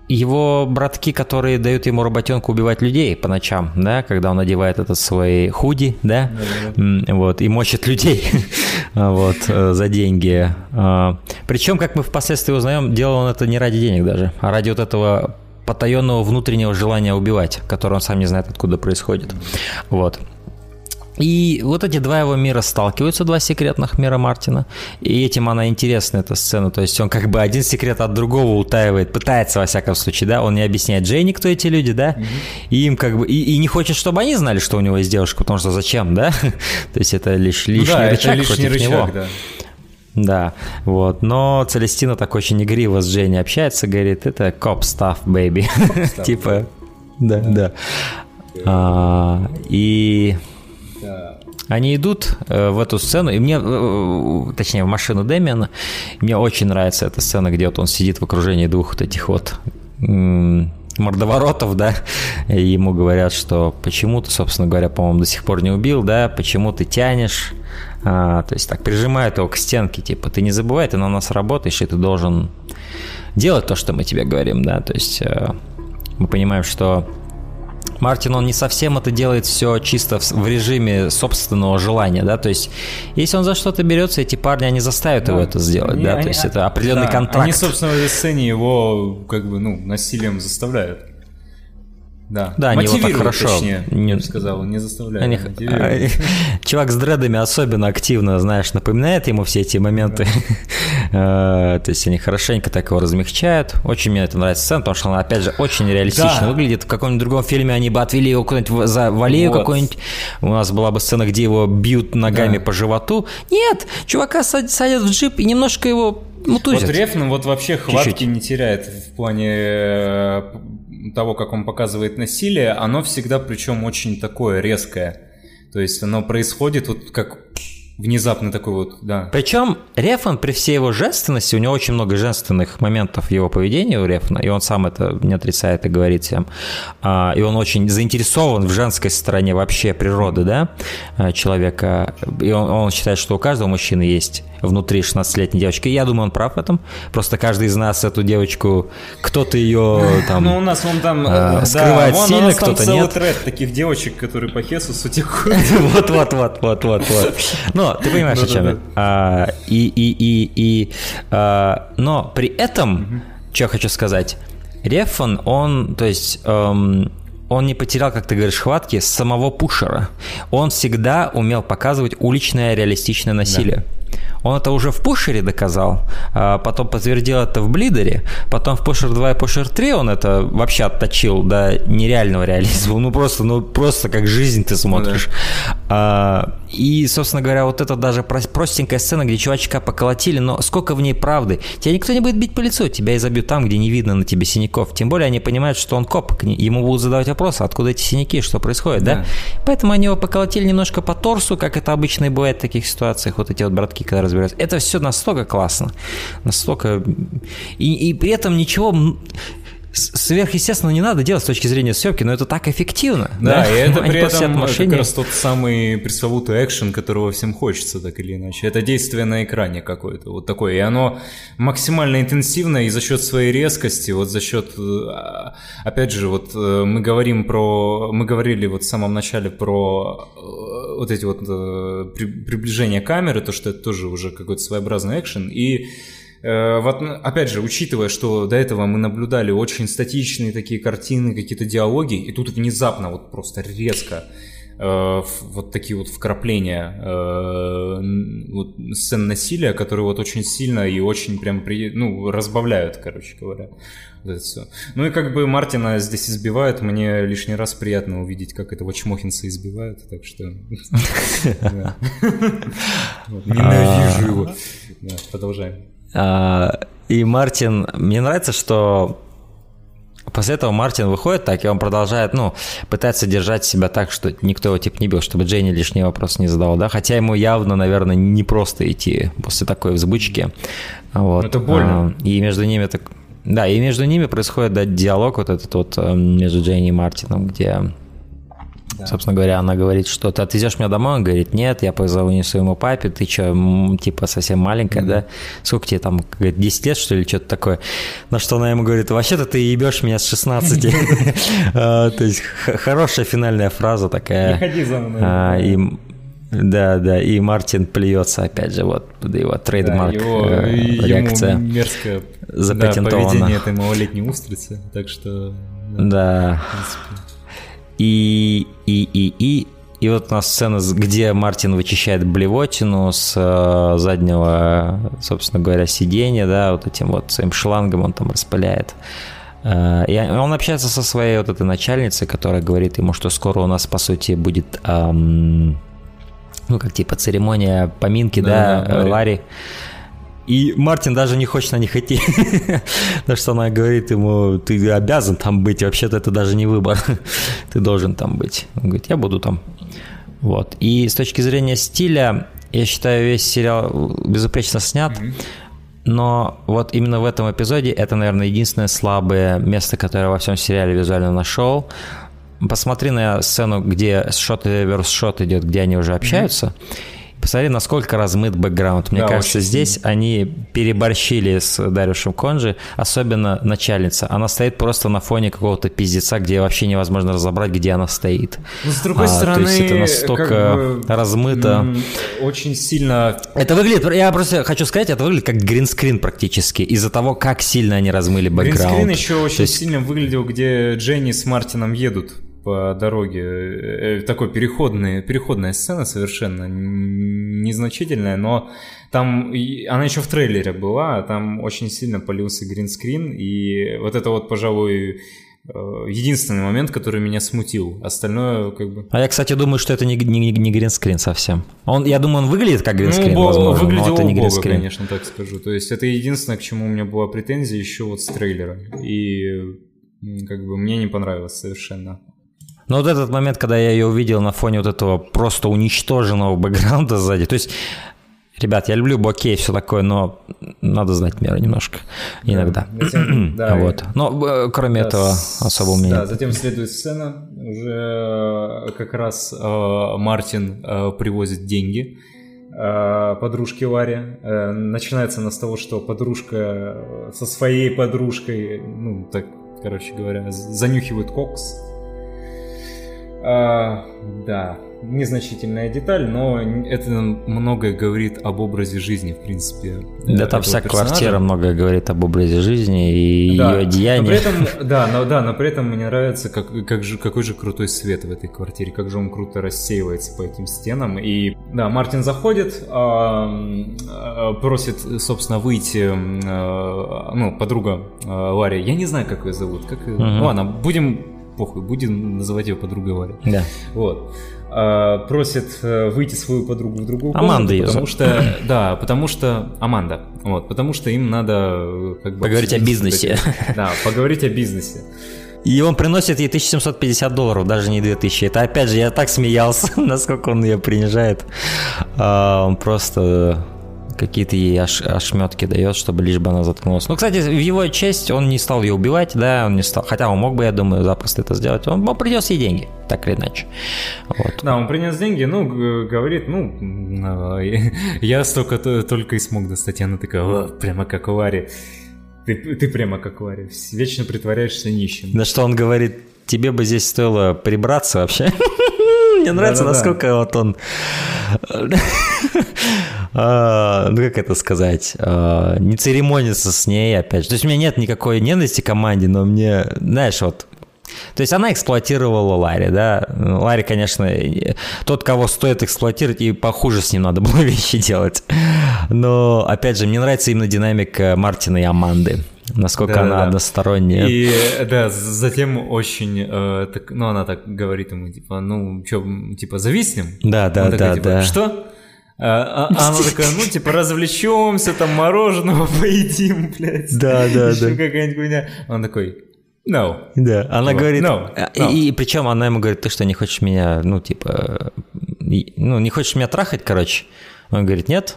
его братки, которые дают ему работенку убивать людей по ночам, да, когда он надевает этот свой худи, да, да, вот, и мочит людей, вот, э, за деньги. А, Причем, как мы впоследствии узнаем, делал он это не ради денег даже, а ради вот этого потаенного внутреннего желания убивать, которое он сам не знает, откуда происходит. Вот. И вот эти два его мира сталкиваются, два секретных мира Мартина. И этим она интересна, эта сцена. То есть он как бы один секрет от другого утаивает, пытается, во всяком случае, да. Он не объясняет Джейни, кто эти люди, да. Mm-hmm. И им как бы... И, и не хочет, чтобы они знали, что у него есть девушка, потому что зачем, да? То есть это лишь лишний ну, да, рычаг это лишний против рычаг, него. Да. Да, вот. Но Целестина так очень игриво с Дженни общается, говорит, это коп stuff, baby. Типа, да, да. А, и они идут э, в эту сцену, и мне, э, точнее, в машину Дэмиана, мне очень нравится эта сцена, где вот он сидит в окружении двух вот этих вот мордоворотов, да, и ему говорят, что почему ты, собственно говоря, по-моему, до сих пор не убил, да, почему ты тянешь, а, то есть так прижимают его к стенке, типа, ты не забывай, ты на нас работаешь, и ты должен делать то, что мы тебе говорим, да, то есть э, мы понимаем, что Мартин, он не совсем это делает все чисто в, в режиме собственного желания, да, то есть если он за что-то берется, эти парни, они заставят да. его это сделать, они, да, они, то есть это определенный да, контракт. Они, собственно, в этой сцене его как бы, ну, насилием заставляют. Да, да они его так хорошо. Точнее, не... я бы сказал, не заставляют. Они... А, чувак с дредами особенно активно, знаешь, напоминает ему все эти моменты. А, то есть они хорошенько так его размягчают. Очень мне это нравится сцена, потому что она, опять же, очень реалистично выглядит. В каком-нибудь другом фильме они бы отвели его куда-нибудь за в аллею вот. какую-нибудь. У нас была бы сцена, где его бьют ногами по животу. Нет, чувака садят в джип и немножко его мутузят. Вот Рефн вот вообще хватки Чуть-чуть. не теряет в плане э, того, как он показывает насилие, оно всегда причем очень такое резкое. То есть оно происходит вот как внезапно такой вот, да. Причем Рефан при всей его женственности, у него очень много женственных моментов в его поведении у Рефана, и он сам это не отрицает и говорит всем. А, и он очень заинтересован в женской стороне вообще природы, да, а, человека. И он, он считает, что у каждого мужчины есть внутри 16-летней девочки. Я думаю, он прав в этом. Просто каждый из нас эту девочку, кто-то ее там Ну, у нас он там э, скрывает да, сильно, кто-то нет. целый тред таких девочек, которые по Хесусу текут. Вот-вот-вот-вот-вот-вот. Но ты понимаешь, о чем я. А, и, и, и, и, а, но при этом, что я хочу сказать, Рефан, он, то есть, эм, он не потерял, как ты говоришь, хватки самого пушера. Он всегда умел показывать уличное реалистичное насилие. Да. Он это уже в пушере доказал, а потом подтвердил это в блидере, потом в пушер 2 и пушер 3 он это вообще отточил до нереального реализма. Ну просто, ну просто как жизнь ты смотришь. Да. А, и, собственно говоря, вот это даже простенькая сцена, где чувачка поколотили, но сколько в ней правды. Тебя никто не будет бить по лицу, тебя изобьют там, где не видно на тебе синяков. Тем более они понимают, что он коп, ему будут задавать вопросы, откуда эти синяки, что происходит, да? да? Поэтому они его поколотили немножко по торсу, как это обычно и бывает в таких ситуациях, вот эти вот братки, когда разбираются. Это все настолько классно, настолько... И, и при этом ничего сверхъестественно не надо делать с точки зрения съемки, но это так эффективно. Да, да? и это Они при этом как раз тот самый пресловутый экшен, которого всем хочется, так или иначе. Это действие на экране какое-то, вот такое. И оно максимально интенсивно и за счет своей резкости, вот за счет, э, опять же, вот э, мы говорим про, мы говорили вот в самом начале про э, вот эти вот приближения камеры, то, что это тоже уже какой-то своеобразный экшен, и вот, опять же, учитывая, что до этого мы наблюдали очень статичные такие картины, какие-то диалоги, и тут внезапно вот просто резко э, вот такие вот вкрапления э, вот, сцен насилия, которые вот очень сильно и очень прям при, ну, разбавляют, короче говоря. Вот это все. Ну и как бы Мартина здесь избивают, мне лишний раз приятно увидеть, как этого Чмохинца избивают, так что ненавижу его. Продолжаем. А, и Мартин, мне нравится, что после этого Мартин выходит так, и он продолжает, ну, пытается держать себя так, что никто его типа не бил, чтобы Дженни лишний вопрос не задал, да, хотя ему явно, наверное, не просто идти после такой взбычки. Вот. Это больно. А, и между ними так... Да, и между ними происходит да, диалог вот этот вот э, между Дженни и Мартином, где да. Собственно говоря, она говорит, что ты отвезешь меня домой? Он говорит, нет, я позвоню своему папе, ты что, типа совсем маленькая, mm-hmm. да? Сколько тебе там, говорит, 10 лет, что ли, что-то такое? На что она ему говорит, вообще-то ты ебешь меня с 16. А, то есть хорошая финальная фраза такая. Не ходи за мной. А, да, да, и Мартин плюется, опять же, вот его трейдмарк, да, его, э, реакция. Ему мерзкое да, поведение этой малолетней устрицы, так что... Да, да. И, и, и, и, и вот у нас сцена, где Мартин вычищает блевотину с э, заднего, собственно говоря, сиденья, да, вот этим вот своим шлангом он там распыляет. Э, и он общается со своей вот этой начальницей, которая говорит ему, что скоро у нас, по сути, будет, эм, ну, как типа церемония поминки, да, да, да Ларри. И Мартин даже не хочет на них идти. Потому что она говорит ему, ты обязан там быть, вообще-то это даже не выбор. ты должен там быть. Он говорит, я буду там. Вот. И с точки зрения стиля, я считаю, весь сериал безупречно снят. Но вот именно в этом эпизоде это, наверное, единственное слабое место, которое во всем сериале визуально нашел. Посмотри на сцену, где шот и верс шот идет, где они уже общаются. Mm-hmm посмотри, насколько размыт бэкграунд. Мне Да, кажется, очень здесь они переборщили с Дарюшем Конжи, особенно начальница. Она стоит просто на фоне какого-то пиздеца, где вообще невозможно разобрать, где она стоит. Ну, с другой А, стороны, то есть это настолько как бы, размыто. очень сильно Это выглядит, я просто хочу сказать, это выглядит как гринскрин практически, из-за того, как сильно они размыли бэкграунд. Гринскрин еще очень есть- сильно выглядел, где Дженни с Мартином едут по дороге. Э, Такой переходный, переходная сцена совершенно незначительная, но там она еще в трейлере была, там очень сильно полился гринскрин, и вот это вот, пожалуй, э, единственный момент, который меня смутил. Остальное как бы... А я, кстати, думаю, что это не, не, не гринскрин совсем. Он, я думаю, он выглядит как гринскрин, ну, возможно, выглядел но это не гринскрин. конечно, так скажу. То есть это единственное, к чему у меня была претензия еще вот с трейлера. И как бы мне не понравилось совершенно. Но вот этот момент, когда я ее увидел на фоне вот этого просто уничтоженного бэкграунда сзади, то есть, ребят, я люблю бокей все такое, но надо знать меру немножко иногда. Затем, да, вот. Но э, кроме да, этого особо у меня Да, затем следует сцена, уже э, как раз э, Мартин э, привозит деньги э, подружке Ларе. Э, начинается она с того, что подружка э, со своей подружкой, ну, так, короче говоря, з- занюхивают кокс. А, да, незначительная деталь, но это многое говорит об образе жизни, в принципе. э, Да там вся персонажа. квартира много говорит об образе жизни и Да, ее Но деяниях. при этом, да, но, да, но при этом мне нравится, как, как же, какой же крутой свет в этой квартире, как же он круто рассеивается по этим стенам. И да, Мартин заходит, а, а, просит, собственно, выйти, а, ну, подруга а, Ларри, я не знаю, как ее зовут, как. Мгм. Ну ладно, будем, похуй, будем называть ее подругой Ларри. Да. Вот. А, просит э, выйти свою подругу в другую Аманда комнату, потому что, да, потому что Аманда, вот, потому что им надо э, как бы Поговорить о бизнесе. Да, поговорить о бизнесе. И он приносит ей 1750 долларов, даже не 2000. Это опять же, я так смеялся, насколько он ее принижает. А, он просто какие-то ей ош- ошметки дает, чтобы лишь бы она заткнулась. Ну, кстати, в его честь он не стал ее убивать, да, он не стал. Хотя он мог бы, я думаю, запросто это сделать. Он, он принес ей деньги, так или иначе. Вот. Да, он принес деньги, ну, говорит, ну, э, я столько только и смог достать. И она такая, «О, прямо как у Ларри. Ты, ты прямо как Ларри, вечно притворяешься нищим. На что он говорит, тебе бы здесь стоило прибраться вообще. Мне нравится, Да-да-да. насколько вот он... А, Ну, как это сказать? а, Не церемонится с ней, опять же. То есть у меня нет никакой ненависти к команде, но мне, знаешь, вот... То есть она эксплуатировала Ларри, да? Ларри, конечно, э, тот, кого стоит эксплуатировать, и похуже с ним надо было вещи делать. Но, опять же, мне нравится именно динамика Мартина и Аманды. Насколько она Да-да-да. односторонняя. И да, затем очень, э, так, ну она так говорит ему, типа, ну что, типа, зависнем? Да, да, Он такой, да, типа, да. Что? А, а- а она такая, ну, типа, развлечемся, там, мороженого поедим, блядь. Да, да, Еще да. какая-нибудь хуйня. Он такой, no. Да, она Вот. говорит, No, а, no. и, причем она ему говорит, ты что, не хочешь меня, ну, типа, и- ну, не хочешь меня трахать, короче? Он говорит, нет.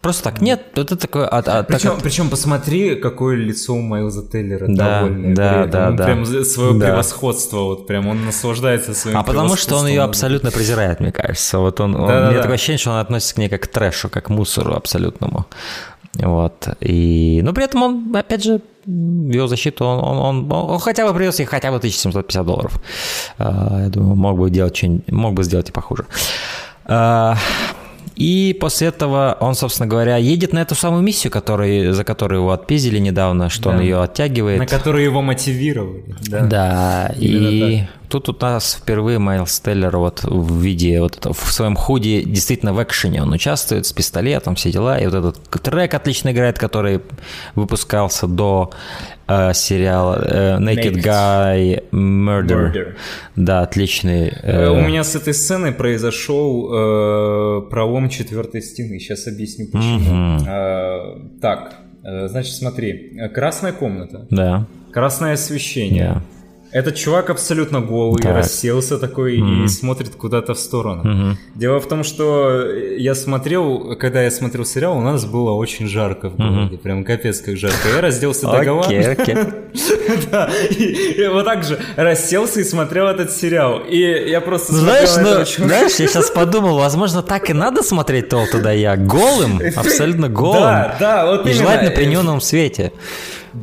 Просто так, нет, это такое, а, а, так Причем, вот- причем посмотри, какое лицо у Майлза Теллера Да, довольное. да, при да, Он да. прям свое Да. превосходство, вот прям он наслаждается своим а потому что он ее абсолютно презирает, мне кажется. Вот он, он- Да-да-да. у меня такое ощущение, что он относится к ней как к трэшу, как к мусору абсолютному. Вот. И, но при этом он, опять же, в его защиту он, он, он- он хотя бы принес ей хотя бы 1750 долларов. А, Я думаю, мог бы делать что-нибудь, мог бы сделать и похуже. А, И после этого он, собственно говоря, едет на эту самую миссию, который, за которую его отпиздили недавно, что он Да. ее оттягивает. На которые его мотивировали. Да. Да, Именно и тут у нас впервые Майлз Теллер вот в виде вот в своем худе действительно в экшене он участвует с пистолетом, все дела, и вот этот трек отлично играет, который выпускался до э, сериала э, Naked Naked. Guy Murder. Murder. Да, отличный. э, Э, У меня с этой сцены произошел э, пролом четвертой стены. Сейчас объясню почему. Мгм. Э, так, э, значит, смотри, Э, красная комната, Да, красное освещение, да. Этот чувак абсолютно голый, Так. расселся такой и смотрит куда-то в сторону. Мгм. Дело в том, что я смотрел, когда я смотрел сериал, у нас было очень жарко в городе, прям капец как жарко. Я разделся до гола. Да, и, вот так же расселся и смотрел этот сериал. И я просто Ну, знаешь, на ну, знаешь, я сейчас подумал, возможно, так и надо смотреть Тол туда я. Голым, абсолютно голым. Да, да, вот И желательно при неоновом свете.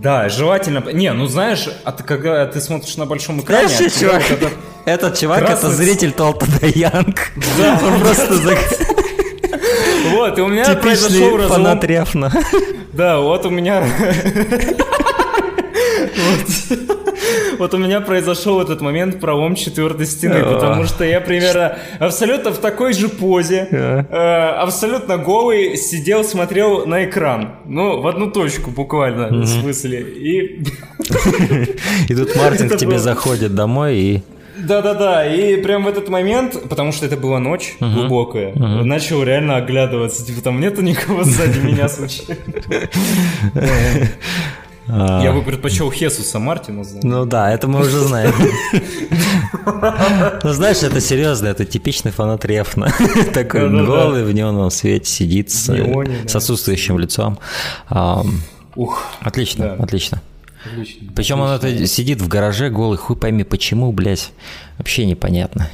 Да, желательно. Не, ну знаешь, а ты, когда ты смотришь на большом экране, Знаешь, тебя чувак, вот это- этот чувак это красный зритель Толта Янг. Да. Он просто Вот, и у меня произошел разлом. Да, вот у меня... Вот. Вот у меня произошел этот момент пролом четвертой стены, потому что я примерно абсолютно в такой же позе, э, абсолютно голый, сидел, смотрел на экран. Ну, в одну точку буквально, в смысле. И И тут Мартин к тебе заходит домой и... Да-да-да, и прям в этот момент, потому что это была ночь глубокая, начал реально оглядываться, типа там нету никого сзади меня случайно. а, Я бы предпочел Хесуса Мартина. Ну да, это мы уже знаем. Ну знаешь, это серьезно, это типичный фанат Рефна. Такой Да-да-да. голый в неоновом свете сидит с, отсутствующим лицом. Ух, Отлично, отлично. Причем он это сидит в гараже голый, хуй пойми почему, блядь, вообще непонятно.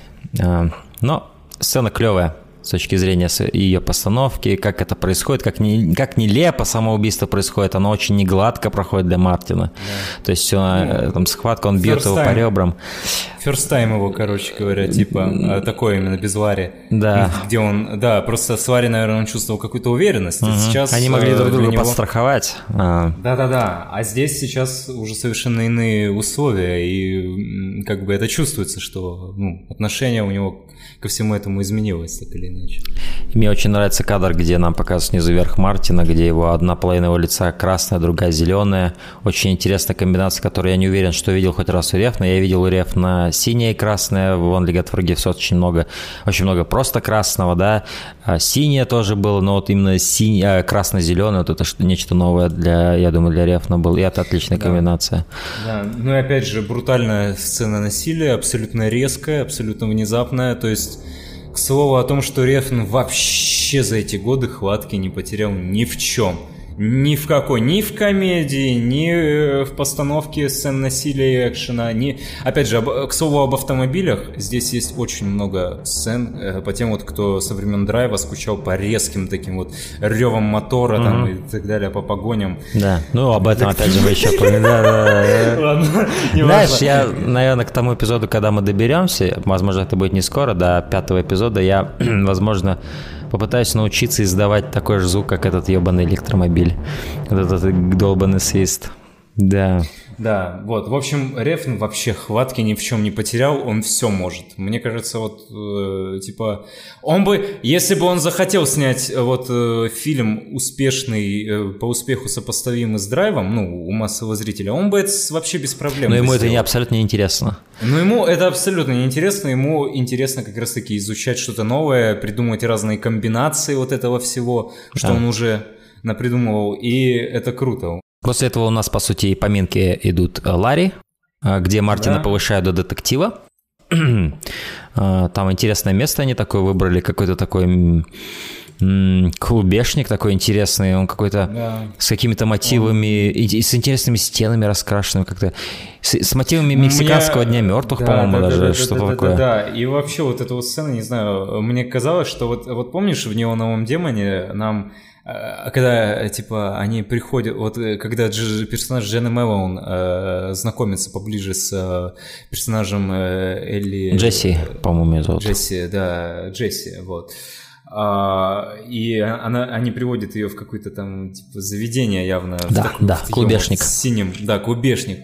Но сцена клевая с точки зрения ее постановки, как это происходит, как, не, как нелепо самоубийство происходит, оно очень негладко проходит для Мартина. То есть все, там схватка, он бьет его по time. ребрам. First time его, короче говоря, типа, а, такое именно без Вари. Да. Где он, да, просто с Вари, наверное, он чувствовал какую-то уверенность. и Сейчас Они могли э, друг друга него- подстраховать. А, Да-да-да, а здесь сейчас уже совершенно иные условия, и как бы это чувствуется, что ну, отношение у него ко всему этому изменилось, так или иначе. Мне очень нравится кадр, где нам показывают снизу вверх Мартина, где его одна половина его лица красная, другая зеленая. Очень интересная комбинация, которую я не уверен, что видел хоть раз у Рефна. Я видел у Рефна синее и красное, в Only God Forgives очень много, очень много просто красного, да. А синее тоже было, но вот именно синий, красно-зеленое, вот это что нечто новое для, я думаю, для Рефна был. И это отличная комбинация. Да, ну и опять же, брутальная сцена насилия, абсолютно резкая, абсолютно внезапная, то есть... К слову о том, что Рефн вообще за эти годы хватки не потерял ни в чем. Ни в какой, ни в комедии, ни э, в постановке сцен насилия и экшена, ни... Опять же, об- к слову об автомобилях, здесь есть очень много сцен э, по тем вот, кто со времен драйва скучал по резким таким вот ревам мотора там и так далее, по погоням. Да, ну об этом опять же мы еще Знаешь, я, наверное, к тому эпизоду, когда мы доберемся, возможно, это будет не скоро, до пятого эпизода, я, возможно, попытаюсь научиться издавать такой же звук, как этот ебаный электромобиль. Вот этот долбанный свист. Да. Да, вот, в общем, Рефн вообще хватки ни в чем не потерял, он все может. Мне кажется, вот, э, типа, он бы, если бы он захотел снять э, вот э, фильм успешный, э, по успеху сопоставимый с драйвом, ну, у массового зрителя, он бы это вообще без проблем Но ему это не сделал. абсолютно не интересно. Но ему это абсолютно неинтересно, ему интересно как раз-таки изучать что-то новое, придумывать разные комбинации вот этого всего, что Да. он уже напридумывал, и это круто. После этого у нас, по сути, и поминки идут э, Ларри, э, где Мартина Да. повышают до детектива. Э, Там интересное место они такое выбрали, какой-то такой клубешник такой интересный, он какой-то Да. с какими-то мотивами, и, и с интересными стенами раскрашенными как-то, с, с мотивами мексиканского дня мертвых, Да, по-моему, да, даже да, да, что-то да, такое. Да, да, и вообще вот эта вот сцена, не знаю, мне казалось, что вот, вот помнишь в «Неоновом демоне» нам когда, э, типа, они приходят, вот э, когда Дж- персонаж Дженна Мэллоун э, знакомится поближе с э, персонажем э, Элли... Джесси, по-моему, ее зовут. Джесси, да, Джесси, вот. А, и она, они приводят ее в какое-то там типа заведение явно. в Да, таком- да, клубешник. вот Синим, да, клубешник.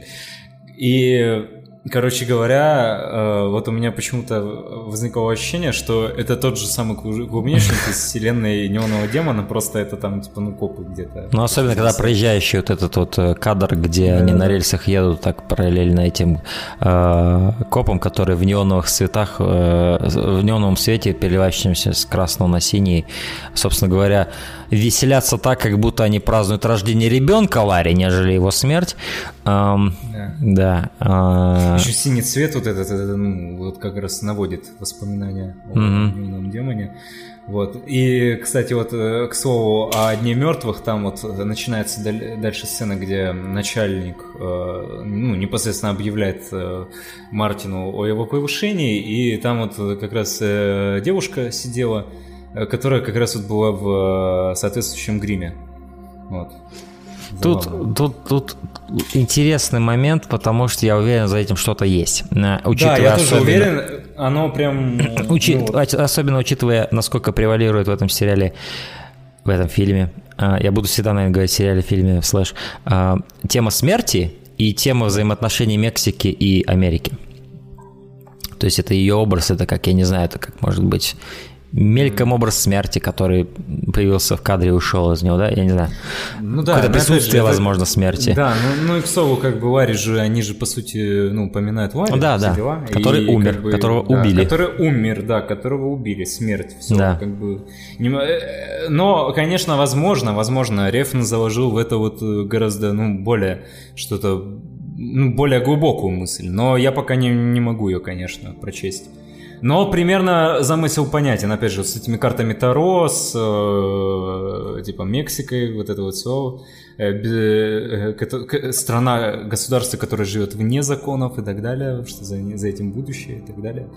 И, короче говоря, э, вот у меня почему-то возникло ощущение, что это тот же самый клу- клубничник из вселенной Неонового Демона, просто это там типа ну копы где-то. Ну, особенно, когда проезжающий вот этот вот э, кадр, где они на рельсах едут так параллельно этим э, копам, которые в неоновых цветах, э, в неоновом свете, переливающемся с красного на синий, собственно говоря, веселятся так, как будто они празднуют рождение ребенка Ларри, нежели его смерть. Эм, да. да э... Еще синий цвет вот этот, этот, ну, вот как раз наводит воспоминания о mm демоне. Вот. И, кстати, вот э, к слову о Дне мертвых, там вот начинается дальше сцена, где начальник э, ну, непосредственно объявляет э, Мартину о его повышении, и там вот как раз девушка сидела, которая как раз вот была в соответствующем гриме. Вот. Тут, тут, тут интересный момент, потому что я уверен, за этим что-то есть. Э, учитывая да, я особенно, тоже уверен, оно прям... Учи, ну. Особенно учитывая, насколько превалирует в этом сериале, в этом фильме, э, я буду всегда, наверное, говорить в сериале, фильме, слэш, э, тема смерти и тема взаимоотношений Мексики и Америки. То есть это ее образ, это как, я не знаю, это как может быть мельком образ смерти, который появился в кадре и ушел из него, да? Я не знаю. Ну да. Какое-то присутствие, же, возможно, смерти. Да, ну, ну и к слову, как бы Ларри же, они же, по сути, ну, упоминают Ларри. Да, да. Дела, который и, умер, как бы, которого да, убили. Который умер, да, которого убили, смерть, все, да. как бы. Э, но, конечно, возможно, возможно, Рефн заложил в это вот э, гораздо, ну, более что-то, ну, более глубокую мысль, но я пока не, не могу ее, конечно, прочесть. Но примерно замысел понятен, опять же, с этими картами Таро, с э, типа Мексикой, вот это вот все. Э, э, страна, государство, которое живет вне законов и так далее, что за, за этим будущее и так далее.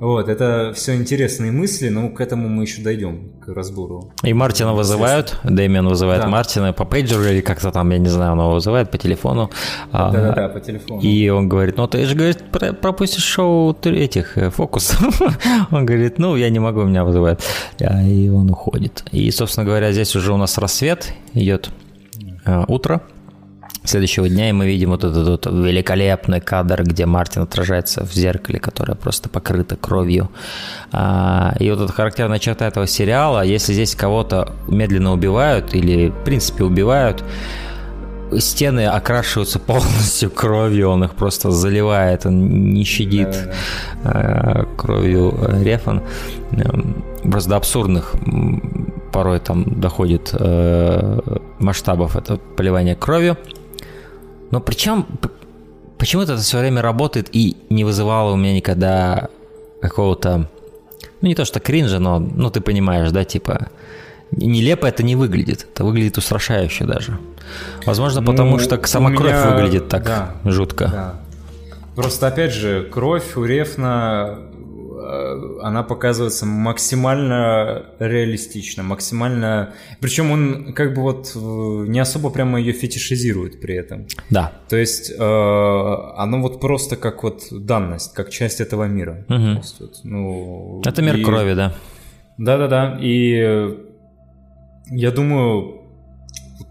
Вот, это все интересные мысли, но к этому мы еще дойдем, к разбору. И Мартина вызывают, Дэмиан вызывает да. Мартина по пейджеру или как-то там, я не знаю, он его вызывает по телефону. Да-да-да, по телефону. И он говорит, ну ты же, говорит, пропустишь шоу этих э, фокусов. он говорит, ну я не могу, меня вызывают. И он уходит. И, собственно говоря, здесь уже у нас рассвет идет, э, утро следующего дня, и мы видим вот этот вот великолепный кадр, где Мартин отражается в зеркале, которое просто покрыто кровью. А, и вот эта характерная черта этого сериала, если здесь кого-то медленно убивают или, в принципе, убивают, стены окрашиваются полностью кровью, он их просто заливает, он не щадит да, да. кровью Рефан. Эм, просто до абсурдных порой там доходит э, масштабов это поливание кровью. Но причем почему-то это все время работает и не вызывало у меня никогда какого-то, ну не то что кринжа, но, ну ты понимаешь, да, типа нелепо это не выглядит, это выглядит устрашающе даже. Возможно, потому ну, что сама кровь меня... выглядит так да, жутко. Да. Просто опять же, кровь у Рефна она показывается максимально реалистично, максимально... Причем он как бы вот э, не особо прямо ее фетишизирует при этом. Да. То есть э, оно вот просто как вот данность, как часть этого мира. Угу. Вот, ну, Это мир и... крови, да. Да-да-да. И я думаю,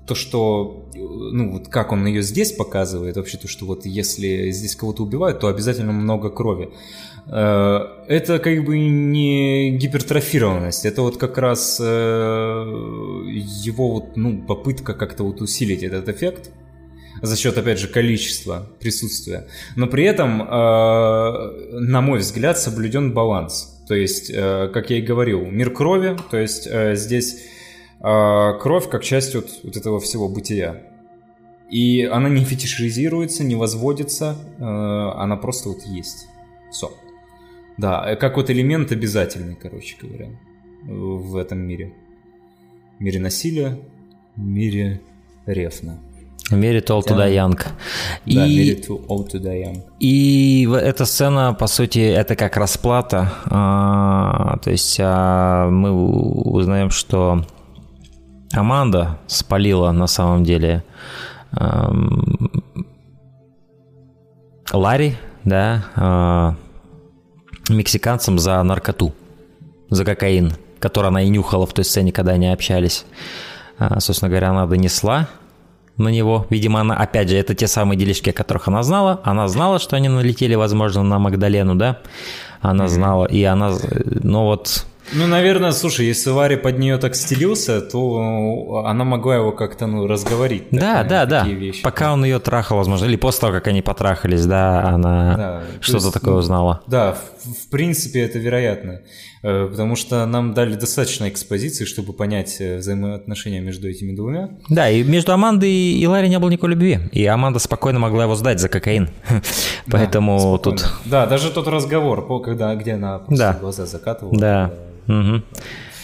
то, что ну вот как он ее здесь показывает, вообще то, что вот если здесь кого-то убивают, то обязательно много крови. Э, это как бы не гипертрофированность, это вот как раз э, его вот, ну, попытка как-то вот усилить этот эффект за счет, опять же, количества присутствия. Но при этом, э, на мой взгляд, соблюден баланс. То есть, как я и говорил, мир крови, то есть здесь кровь как часть вот, вот этого всего бытия. И она не фетишизируется, не возводится, она просто вот есть. Все. Да, э, как вот элемент обязательный, короче говоря, в этом мире. В мире насилия, в мире рефна. В мире All to Die Young. И, да, мире All to Die Young. И эта сцена, по сути, это как расплата. А, то есть а, мы узнаем, что Аманда спалила на самом деле а, Ларри, да, а, мексиканцам за наркоту, за кокаин, который она и нюхала в той сцене, когда они общались. А, собственно говоря, она донесла на него. Видимо, она, опять же, это те самые делишки, о которых она знала. Она знала, что они налетели, возможно, на Магдалену, да? Она знала, и она, ну вот, Ну, наверное, слушай, если Варя под нее так стелился, то она могла его как-то, ну, разговорить. Да, да, да. Вещи. Пока он ее трахал, возможно, или после того, как они потрахались, да, она да, что-то такое ну, узнала. Да, в, в принципе, это вероятно. Э, потому что нам дали достаточно экспозиции, чтобы понять э, взаимоотношения между этими двумя. Да, и между Амандой и Ларри не было никакой любви, и Аманда спокойно могла его сдать за кокаин, поэтому тут... Да, даже тот разговор, когда, где она глаза закатывала. Да, угу.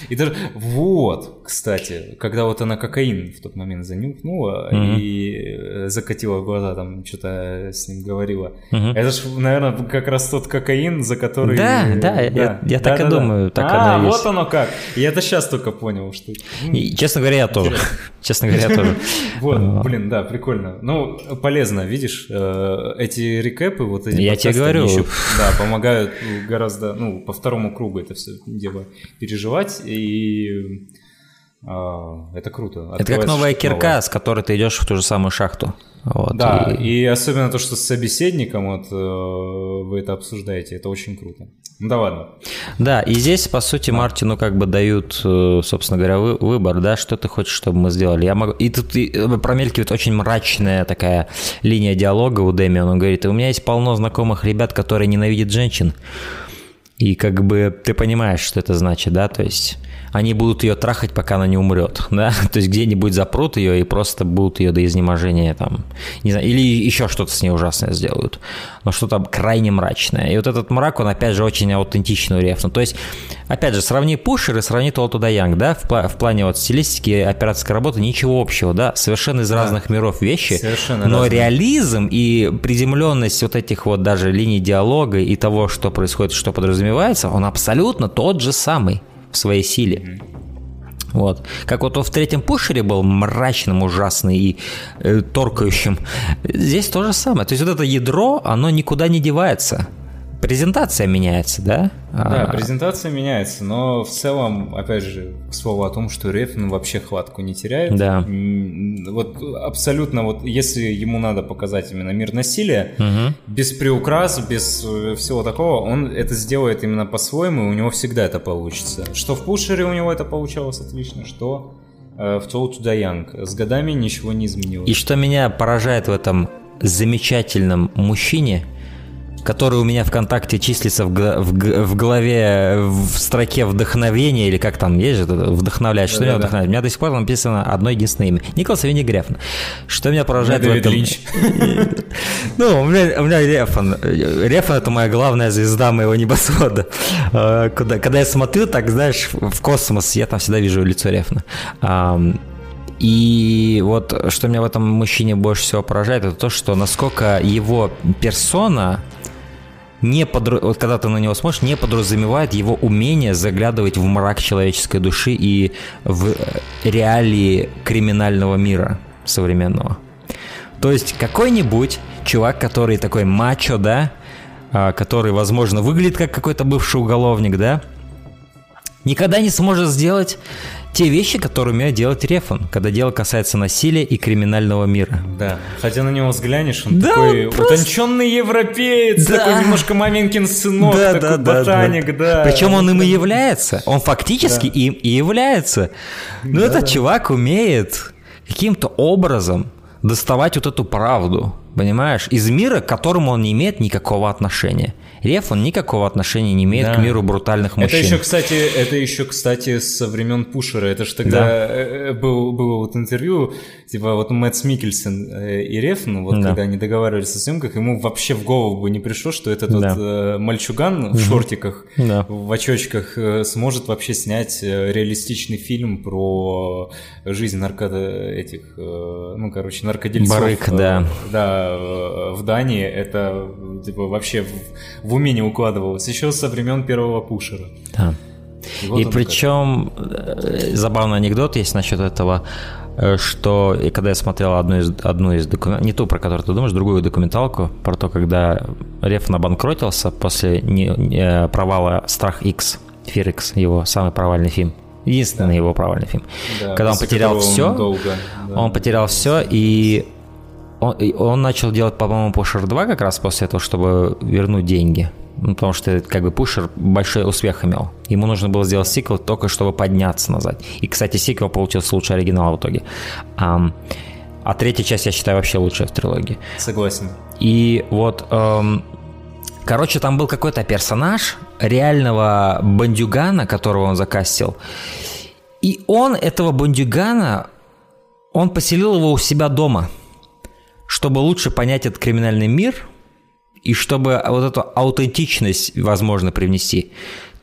И даже вот, кстати, когда вот она кокаин в тот момент занюхнула mm-hmm. и э, закатила глаза, там что-то с ним говорила. Mm-hmm. Это же, наверное, как раз тот кокаин, за который... Да, да, да я, я да, так да, и да. думаю, так а, оно вот есть. оно как. Я это сейчас только понял, что... И, честно говоря, я тоже. Честно говоря, я тоже. Вот, а. блин, да, прикольно. Ну, полезно, видишь, э, эти рекэпы, вот эти Я тебе говорю. Да, помогают гораздо, ну, по второму кругу это все дело переживать и а, это круто. Это как новая кирка, новое. с которой ты идешь в ту же самую шахту. Вот, да, и... и особенно то, что с собеседником вот э, вы это обсуждаете, это очень круто. Ну да ладно. Да, и здесь, по сути, Мартину как бы дают, э, собственно говоря, вы, выбор, да, что ты хочешь, чтобы мы сделали. Я могу... И тут и, э, промелькивает очень мрачная такая линия диалога у Дэми. Он говорит, у меня есть полно знакомых ребят, которые ненавидят женщин. И как бы ты понимаешь, что это значит, да, то есть они будут ее трахать, пока она не умрет, да, то есть где-нибудь запрут ее и просто будут ее до изнеможения там, не знаю, или еще что-то с ней ужасное сделают, но что-то крайне мрачное. И вот этот мрак, он опять же очень аутентичный у Рефна. То есть, опять же, сравни Пушер и сравни Толту Янг, да, в, пла- в плане вот стилистики операторской работы ничего общего, да, совершенно из да. разных миров вещи, совершенно но разные. реализм и приземленность вот этих вот даже линий диалога и того, что происходит, что подразумевается, он абсолютно тот же самый в своей силе. Вот. Как вот он в третьем пушере был мрачным, ужасным и э, торкающим. Здесь то же самое. То есть вот это ядро, оно никуда не девается презентация меняется, да? Да, а... презентация меняется, но в целом, опять же, к слову о том, что Реф ну, вообще хватку не теряет. Да. Вот абсолютно, вот если ему надо показать именно мир насилия, угу. без приукрас, без э, всего такого, он это сделает именно по-своему, и у него всегда это получится. Что в Пушере у него это получалось отлично, что э, в Toll to the Young. С годами ничего не изменилось. И что меня поражает в этом замечательном мужчине – который у меня ВКонтакте числится в, в, в главе, в строке вдохновения, или как там есть же, вдохновлять, что да, меня да, вдохновляет. У меня до сих пор написано одно единственное имя. Николас Винегрефн. Что меня поражает в этом... Ну, у меня, у меня Рефан. Рефан — это моя главная звезда моего небосвода. А, когда, когда я смотрю, так, знаешь, в космос, я там всегда вижу лицо Рефна. И вот что меня в этом мужчине больше всего поражает, это то, что насколько его персона не подр... вот когда ты на него смотришь, не подразумевает его умение заглядывать в мрак человеческой души и в э, реалии криминального мира современного. То есть какой-нибудь чувак, который такой мачо, да, а, который, возможно, выглядит как какой-то бывший уголовник, да, никогда не сможет сделать те вещи, которые умеет делать Рефан, когда дело касается насилия и криминального мира. Да, хотя на него взглянешь, он да, такой он просто... утонченный европеец, да. такой немножко маменькин сынок, да, такой да, ботаник, да. да. Причем он им и является, он фактически да. им и является. Но да, этот да. чувак умеет каким-то образом доставать вот эту правду, понимаешь, из мира, к которому он не имеет никакого отношения. Реф, он никакого отношения не имеет да. к миру брутальных мужчин. Это еще, кстати, это еще, кстати, со времен Пушера. Это же тогда да. Э, э, был, было вот интервью, типа вот Мэтт Микельсон э, и Реф, ну вот да. когда они договаривались о съемках, ему вообще в голову бы не пришло, что этот да. вот мальчуган в шортиках, да. в очочках сможет вообще снять реалистичный фильм про жизнь нарко этих, ну короче, наркодельцов. Барык, да. Да, в Дании это типа вообще в, в уме не укладывалось, еще со времен первого пушера. Да. И, вот и причем как. Э, забавный анекдот есть насчет этого, э, что и когда я смотрел одну из, одну из документалок, не ту, про которую ты думаешь, другую документалку, про то, когда Реф набанкротился после не, не, провала «Страх X», «Фир X», его самый провальный фильм. Единственный да. его провальный фильм. Да, когда он потерял все, долго, да. он потерял все, и он, он начал делать, по-моему, Pusher 2 как раз после этого, чтобы вернуть деньги. ну, потому что как бы Пушер большой успех имел. Ему нужно было сделать сиквел только чтобы подняться назад. И, кстати, сиквел получился лучше оригинала в итоге. А, а третья часть, я считаю, вообще лучшая в трилогии. Согласен. И вот, эм, короче, там был какой-то персонаж реального бандюгана, которого он закастил. И он этого бандюгана, он поселил его у себя дома, чтобы лучше понять этот криминальный мир и чтобы вот эту аутентичность, возможно, привнести.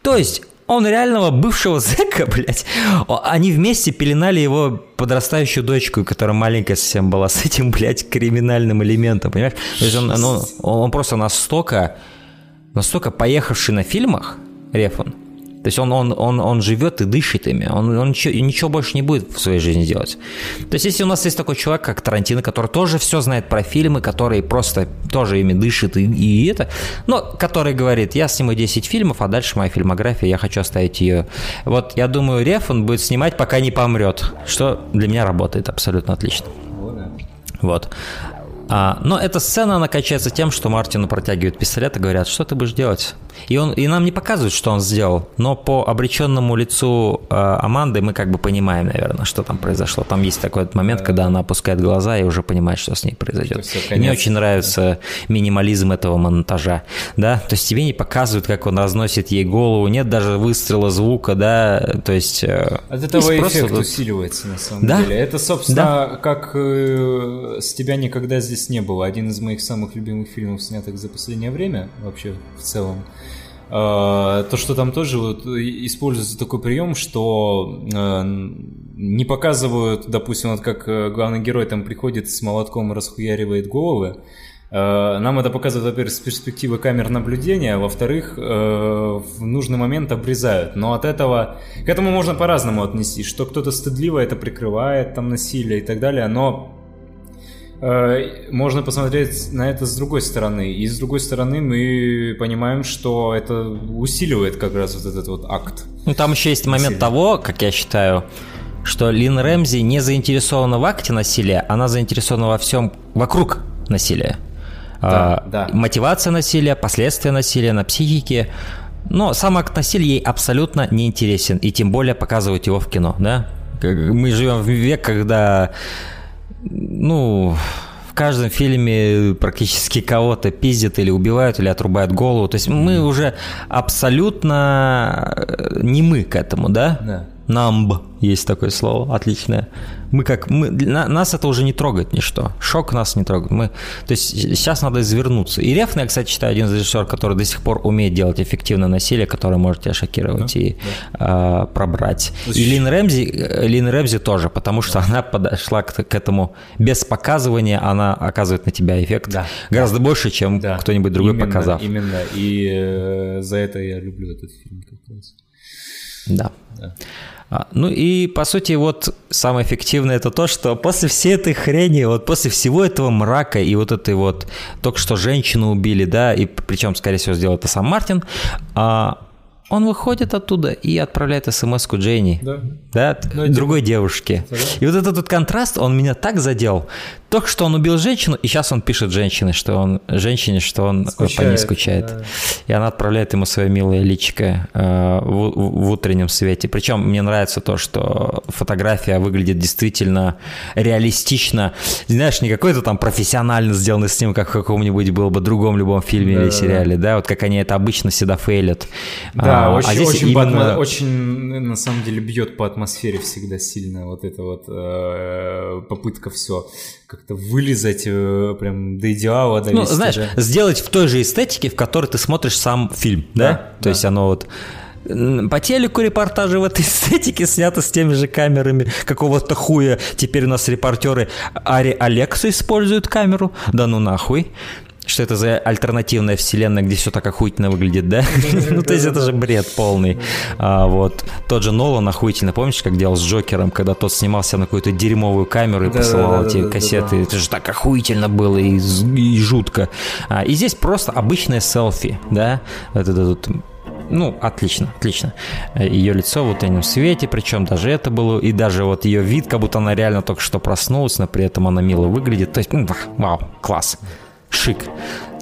То есть он реального бывшего зэка, блядь. Они вместе пеленали его подрастающую дочку, которая маленькая совсем была, с этим, блядь, криминальным элементом, понимаешь? То есть он, ну, он просто настолько, настолько поехавший на фильмах, Рефон, то есть он, он, он, он живет и дышит ими, он, он ничего, ничего больше не будет в своей жизни делать. То есть если у нас есть такой человек, как Тарантино, который тоже все знает про фильмы, который просто тоже ими дышит и, и это, но который говорит, я сниму 10 фильмов, а дальше моя фильмография, я хочу оставить ее. Вот я думаю, Реф он будет снимать, пока не помрет, что для меня работает абсолютно отлично. Вот. А, но эта сцена, она качается тем, что Мартину протягивают пистолет и говорят, что ты будешь делать? И, он, и нам не показывают, что он сделал, но по обреченному лицу э, Аманды мы как бы понимаем, наверное, что там произошло. Там есть такой момент, да. когда она опускает глаза и уже понимает, что с ней произойдет. Все, мне очень нравится минимализм этого монтажа, да, то есть тебе не показывают, как он разносит ей голову, нет даже выстрела звука, да, то есть... Э, От этого эффект просто... усиливается на самом да? деле. Это, собственно, да. как э, с тебя никогда здесь не было. Один из моих самых любимых фильмов, снятых за последнее время, вообще в целом. А, то, что там тоже вот используется такой прием, что а, не показывают, допустим, вот как э, главный герой там приходит с молотком и расхуяривает головы, а, нам это показывают, во-первых, с перспективы камер наблюдения, во-вторых, э, в нужный момент обрезают. Но от этого, к этому можно по-разному отнести, что кто-то стыдливо это прикрывает, там насилие и так далее, но Э, можно посмотреть на это с другой стороны. И с другой стороны мы понимаем, что это усиливает как раз вот этот вот акт. Ну, там еще есть момент насилия. того, как я считаю, что Лин Рэмзи не заинтересована в акте насилия, она заинтересована во всем вокруг насилия. Да, а, да. Мотивация насилия, последствия насилия на психике. Но сам акт насилия ей абсолютно не интересен, и тем более показывать его в кино, да? Мы живем в век, когда ну, в каждом фильме практически кого-то пиздят или убивают, или отрубают голову. То есть мы уже абсолютно э, не мы к этому, да? Да. Намб есть такое слово, отличное. Мы как мы на, нас это уже не трогает ничто. Шок нас не трогает. Мы, то есть сейчас надо извернуться. И Рефн, я, кстати, считаю, один из режиссеров, который до сих пор умеет делать эффективное насилие, которое может тебя шокировать да, и да. Э, пробрать. Значит, и Лин Рэмзи, э, Лин Рэмзи тоже, потому что да. она подошла к, к этому без показывания, она оказывает на тебя эффект да. гораздо да. больше, чем да. кто-нибудь другой именно, показав. Именно. И э, за это я люблю этот фильм как раз. Да. да. А, ну и, по сути, вот самое эффективное это то, что после всей этой хрени, вот после всего этого мрака и вот этой вот, только что женщину убили, да, и причем, скорее всего, сделал это сам Мартин, а, он выходит оттуда и отправляет смс-ку Дженни, да, да ну, другой типа... девушке. Да. И вот этот вот контраст, он меня так задел. Только что он убил женщину, и сейчас он пишет женщине, что он женщине, что он скучает, по ней скучает. Да. И она отправляет ему свое милое личико э, в, в утреннем свете. Причем мне нравится то, что фотография выглядит действительно реалистично. Знаешь, не какой-то там профессионально сделанный снимок, как в каком-нибудь был бы другом любом фильме да, или сериале, да. да, вот как они это обычно всегда фейлят. Да, а, очень, а здесь очень, именно... очень, на самом деле, бьет по атмосфере всегда сильно вот эта вот э, попытка все как-то вылезать э, прям до идеала довести. Ну, знаешь, да? сделать в той же эстетике, в которой ты смотришь сам фильм, да? да То да. есть оно вот по телеку репортажи в этой эстетике снято с теми же камерами какого-то хуя. Теперь у нас репортеры Ари Алекса используют камеру. Да ну нахуй что это за альтернативная вселенная, где все так охуительно выглядит, да? ну, то есть это же бред полный. А, вот. Тот же Нолан охуительно, помнишь, как делал с Джокером, когда тот снимался на какую-то дерьмовую камеру и посылал эти кассеты. Это же так охуительно было и, жутко. А, и здесь просто обычное селфи, да? Это вот ну, отлично, отлично. Ее лицо в утреннем свете, причем даже это было, и даже вот ее вид, как будто она реально только что проснулась, но при этом она мило выглядит. То есть, ну, вау, класс шик.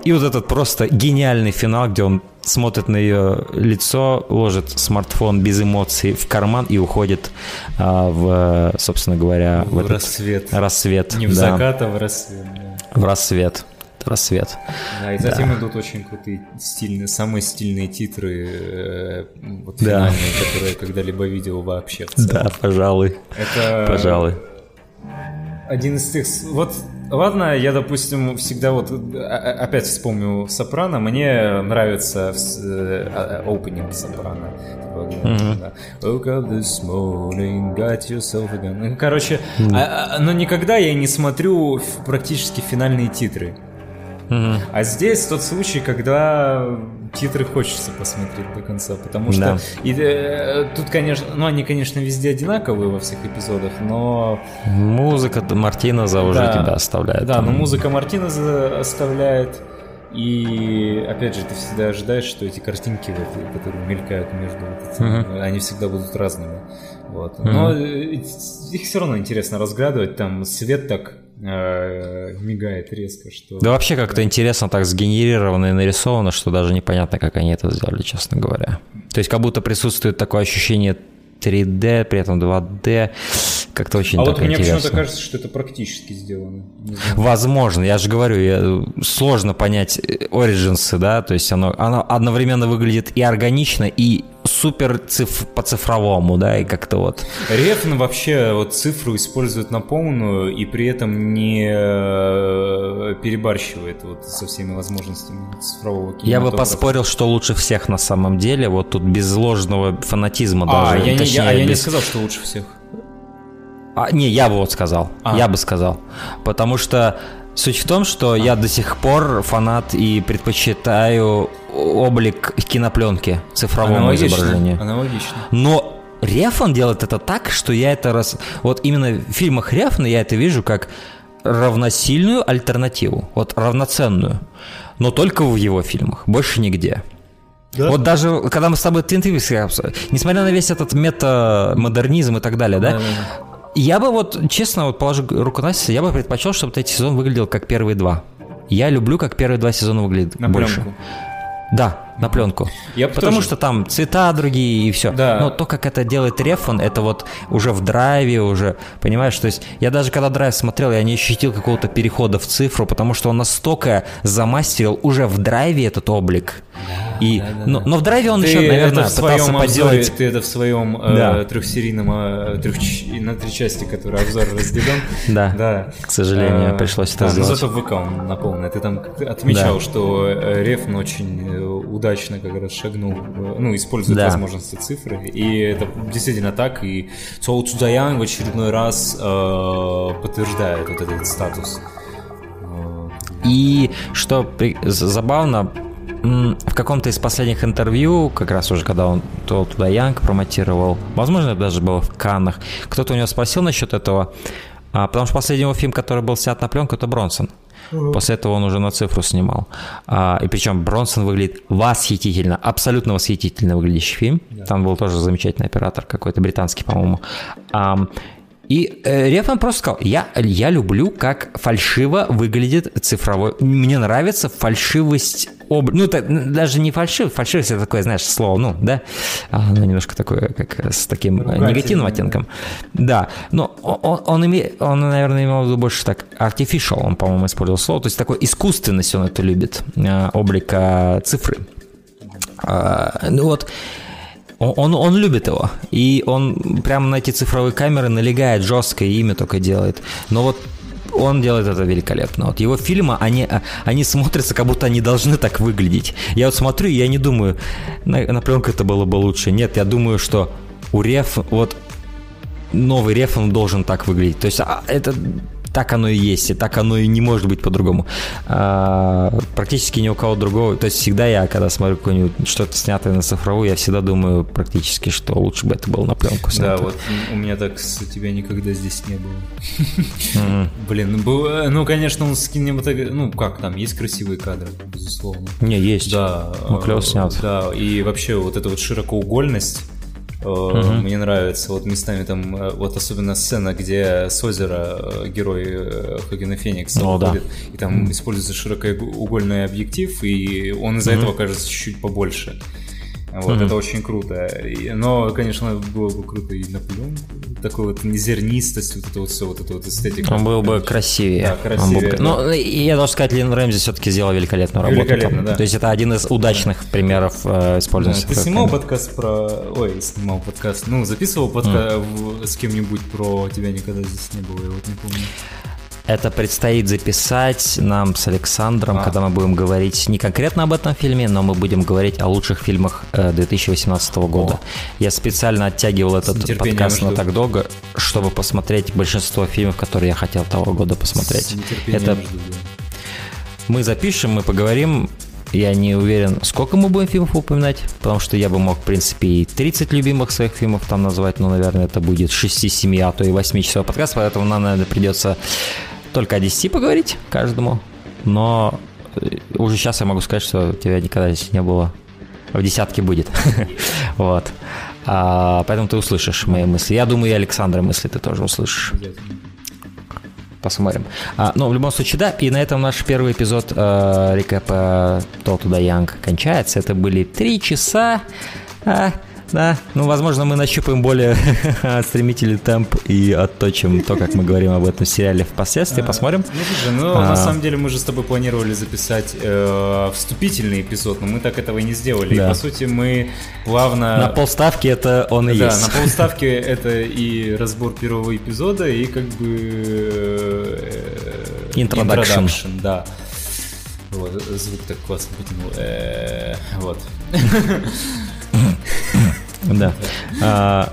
И вот этот просто гениальный финал, где он смотрит на ее лицо, ложит смартфон без эмоций в карман и уходит а, в, собственно говоря, в, в рассвет. Рассвет. Не в да. закат, а в рассвет. Да. В рассвет. Рассвет. Да, и затем да. идут очень крутые, стильные, самые стильные титры, э, вот да. финальные, которые я когда-либо видел вообще. Да, пожалуй. Это... Пожалуй. Один из тех... Вот Ладно, я, допустим, всегда вот опять вспомню Сопрано. Мне нравится опенинг Сопрано. Короче, но никогда я не смотрю практически финальные титры. Mm-hmm. А здесь тот случай, когда титры хочется посмотреть до конца, потому что да. и, э, тут, конечно, ну они, конечно, везде одинаковые во всех эпизодах, но музыка Мартинеза уже да, тебя оставляет. Да, но музыка Мартинеза оставляет. И опять же, ты всегда ожидаешь, что эти картинки, вот, которые мелькают между вот этими, uh-huh. они всегда будут разными. Вот. Uh-huh. Но их все равно интересно разглядывать. Там свет так э, мигает резко, что... Да вообще как-то интересно так сгенерировано и нарисовано, что даже непонятно, как они это сделали, честно говоря. То есть как будто присутствует такое ощущение 3D, при этом 2D. Как-то очень А вот мне почему-то кажется, что это практически сделано. Возможно, я же говорю, я, сложно понять э, Origins, да, то есть оно, оно одновременно выглядит и органично, и супер циф по-цифровому, да, и как-то вот. Рефн вообще вот цифру использует на полную и при этом не э, перебарщивает вот со всеми возможностями цифрового Я бы поспорил, что лучше всех на самом деле, вот тут без ложного фанатизма а, даже. Я, точнее, не, я, я без... не сказал, что лучше всех. А, не, я бы вот сказал. А. Я бы сказал. Потому что суть в том, что а. я до сих пор фанат и предпочитаю облик кинопленки, цифровому аналогично, изображению. Аналогично. Но Рефан делает это так, что я это раз... Вот именно в фильмах Рефна я это вижу как равносильную альтернативу, вот равноценную, но только в его фильмах, больше нигде. Да? Вот даже когда мы с тобой Twin Peaks, несмотря на весь этот мета-модернизм и так далее, да, да, да, я бы вот, честно, вот положу руку на сердце, я бы предпочел, чтобы этот сезон выглядел как первые два. Я люблю, как первые два сезона выглядят на больше. Пленку. Да, на пленку. Я Потому тоже. что там цвета другие и все. Да. Но то, как это делает Рефон, это вот уже в драйве, уже, понимаешь, то есть я даже когда драйв смотрел, я не ощутил какого-то перехода в цифру, потому что он настолько замастерил уже в драйве этот облик. Да, и, да, да, но, но в драйве он ты еще, наверное, это пытался поделать... Обзоре, ты это в своем э, да. э, трехсерийном, э, трех, на три части, который обзор разделен. Да, да. к сожалению, э, пришлось это сделать. Зато в ВК он наполнен. Ты там отмечал, что э, Рефн очень удачно как раз шагнул, ну, использует да. возможности цифры. И это действительно так. И Цоу Цудаян в очередной раз э, подтверждает вот этот статус. И что забавно, в каком-то из последних интервью, как раз уже когда он то туда Янг промотировал, возможно, это даже было в Каннах, кто-то у него спросил насчет этого, а, потому что последний его фильм, который был снят на пленку, это Бронсон. После этого он уже на цифру снимал. А, и причем Бронсон выглядит восхитительно, абсолютно восхитительно выглядящий фильм. Да. Там был тоже замечательный оператор какой-то, британский, по-моему. А, и э, Рефан просто сказал, я, я люблю, как фальшиво выглядит цифровой. Мне нравится фальшивость об... Ну, это даже не фальшив, фальшивость это такое, знаешь, слово, ну, да, оно немножко такое, как с таким ну, негативным оттенком. Да, но он, он, име... он, наверное, имел в виду больше так artificial, он, по-моему, использовал слово, то есть такой искусственность он это любит, э, облика цифры. А, ну вот, он, он любит его, и он прямо на эти цифровые камеры налегает жестко и имя только делает. Но вот он делает это великолепно. Вот его фильмы, они, они смотрятся, как будто они должны так выглядеть. Я вот смотрю, и я не думаю, на, на пленку это было бы лучше. Нет, я думаю, что у Реф, вот новый Реф, он должен так выглядеть. То есть а, это так оно и есть, и так оно и не может быть по-другому. А, практически ни у кого другого. То есть всегда я, когда смотрю какое-нибудь что-то снятое на цифровую, я всегда думаю практически, что лучше бы это было на пленку снято. Да, вот у меня так с тебя никогда здесь не было. Блин, ну, ну конечно, он с кинематографией, ну как там, есть красивые кадры, безусловно. Не, есть. Да. Ну, снят. Да, и вообще вот эта вот широкоугольность, Uh-huh. Мне нравится. Вот местами там, э, вот особенно сцена, где с озера герой Хагена Феникса oh, выходит, да. и там uh-huh. используется широкоугольный объектив, и он из-за uh-huh. этого кажется чуть-чуть побольше. Вот, mm-hmm. это очень круто. И, но, конечно, было бы круто и на пленку. Такой вот незернистость, вот это вот все, вот это вот эстетика. Он был бы красивее. Да, красивее. Бы... Да. Ну, я должен сказать, Лин Рэмзи все-таки сделал великолепную работу. Великолепно, да. То есть это один из удачных да. примеров э, использования. Да, ты снимал подкаст про... Ой, снимал подкаст. Ну, записывал подкаст mm. с кем-нибудь про тебя никогда здесь не было, я вот не помню. Это предстоит записать нам с Александром, а. когда мы будем говорить не конкретно об этом фильме, но мы будем говорить о лучших фильмах 2018 э, года. О. Я специально оттягивал этот подкаст жду. на так долго, чтобы посмотреть большинство фильмов, которые я хотел того года посмотреть. Это жду, да. мы запишем, мы поговорим. Я не уверен, сколько мы будем фильмов упоминать, потому что я бы мог, в принципе, и 30 любимых своих фильмов там назвать, но, наверное, это будет 6-7, а то и 8 часов подкаст, поэтому нам, наверное, придется только о 10 поговорить каждому, но э, уже сейчас я могу сказать, что тебя никогда здесь не было. В десятке будет. вот. А, поэтому ты услышишь мои мысли. Я думаю, и Александра мысли ты тоже услышишь. Посмотрим. А, ну, в любом случае, да. И на этом наш первый эпизод э, рекэпа Total Young кончается. Это были три часа. А, да, ну, возможно, мы нащупаем более стремительный темп и отточим то, как мы говорим об этом сериале впоследствии. Посмотрим. Ну, ну, а... на самом деле, мы же с тобой планировали записать э, вступительный эпизод, но мы так этого и не сделали. И, по сути, мы плавно... На полставки это он и есть. Да, на полставки это и разбор первого эпизода, и как бы... Introduction. Introduction, да. Вот, звук так классно потянул. Э, вот. Да. А,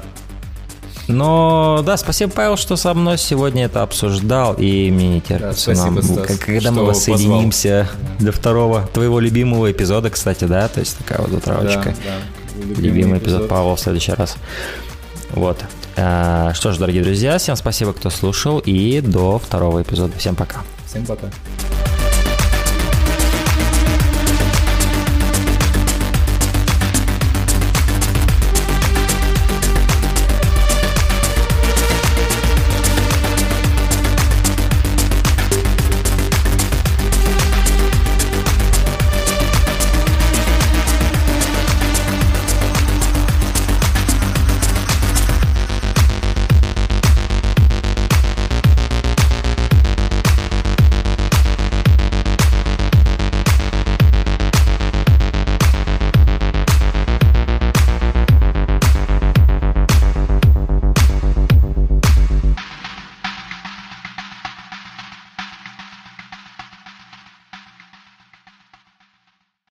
но да, спасибо, Павел, что со мной сегодня это обсуждал, и мне не терпится да, нам, Стас, когда мы воссоединимся позвал. для второго твоего любимого эпизода, кстати, да, то есть такая вот затравочка. Да, да. Любимый, Любимый эпизод, эпизод Павла в следующий раз. Вот. А, что ж, дорогие друзья, всем спасибо, кто слушал, и до второго эпизода. Всем пока. Всем пока.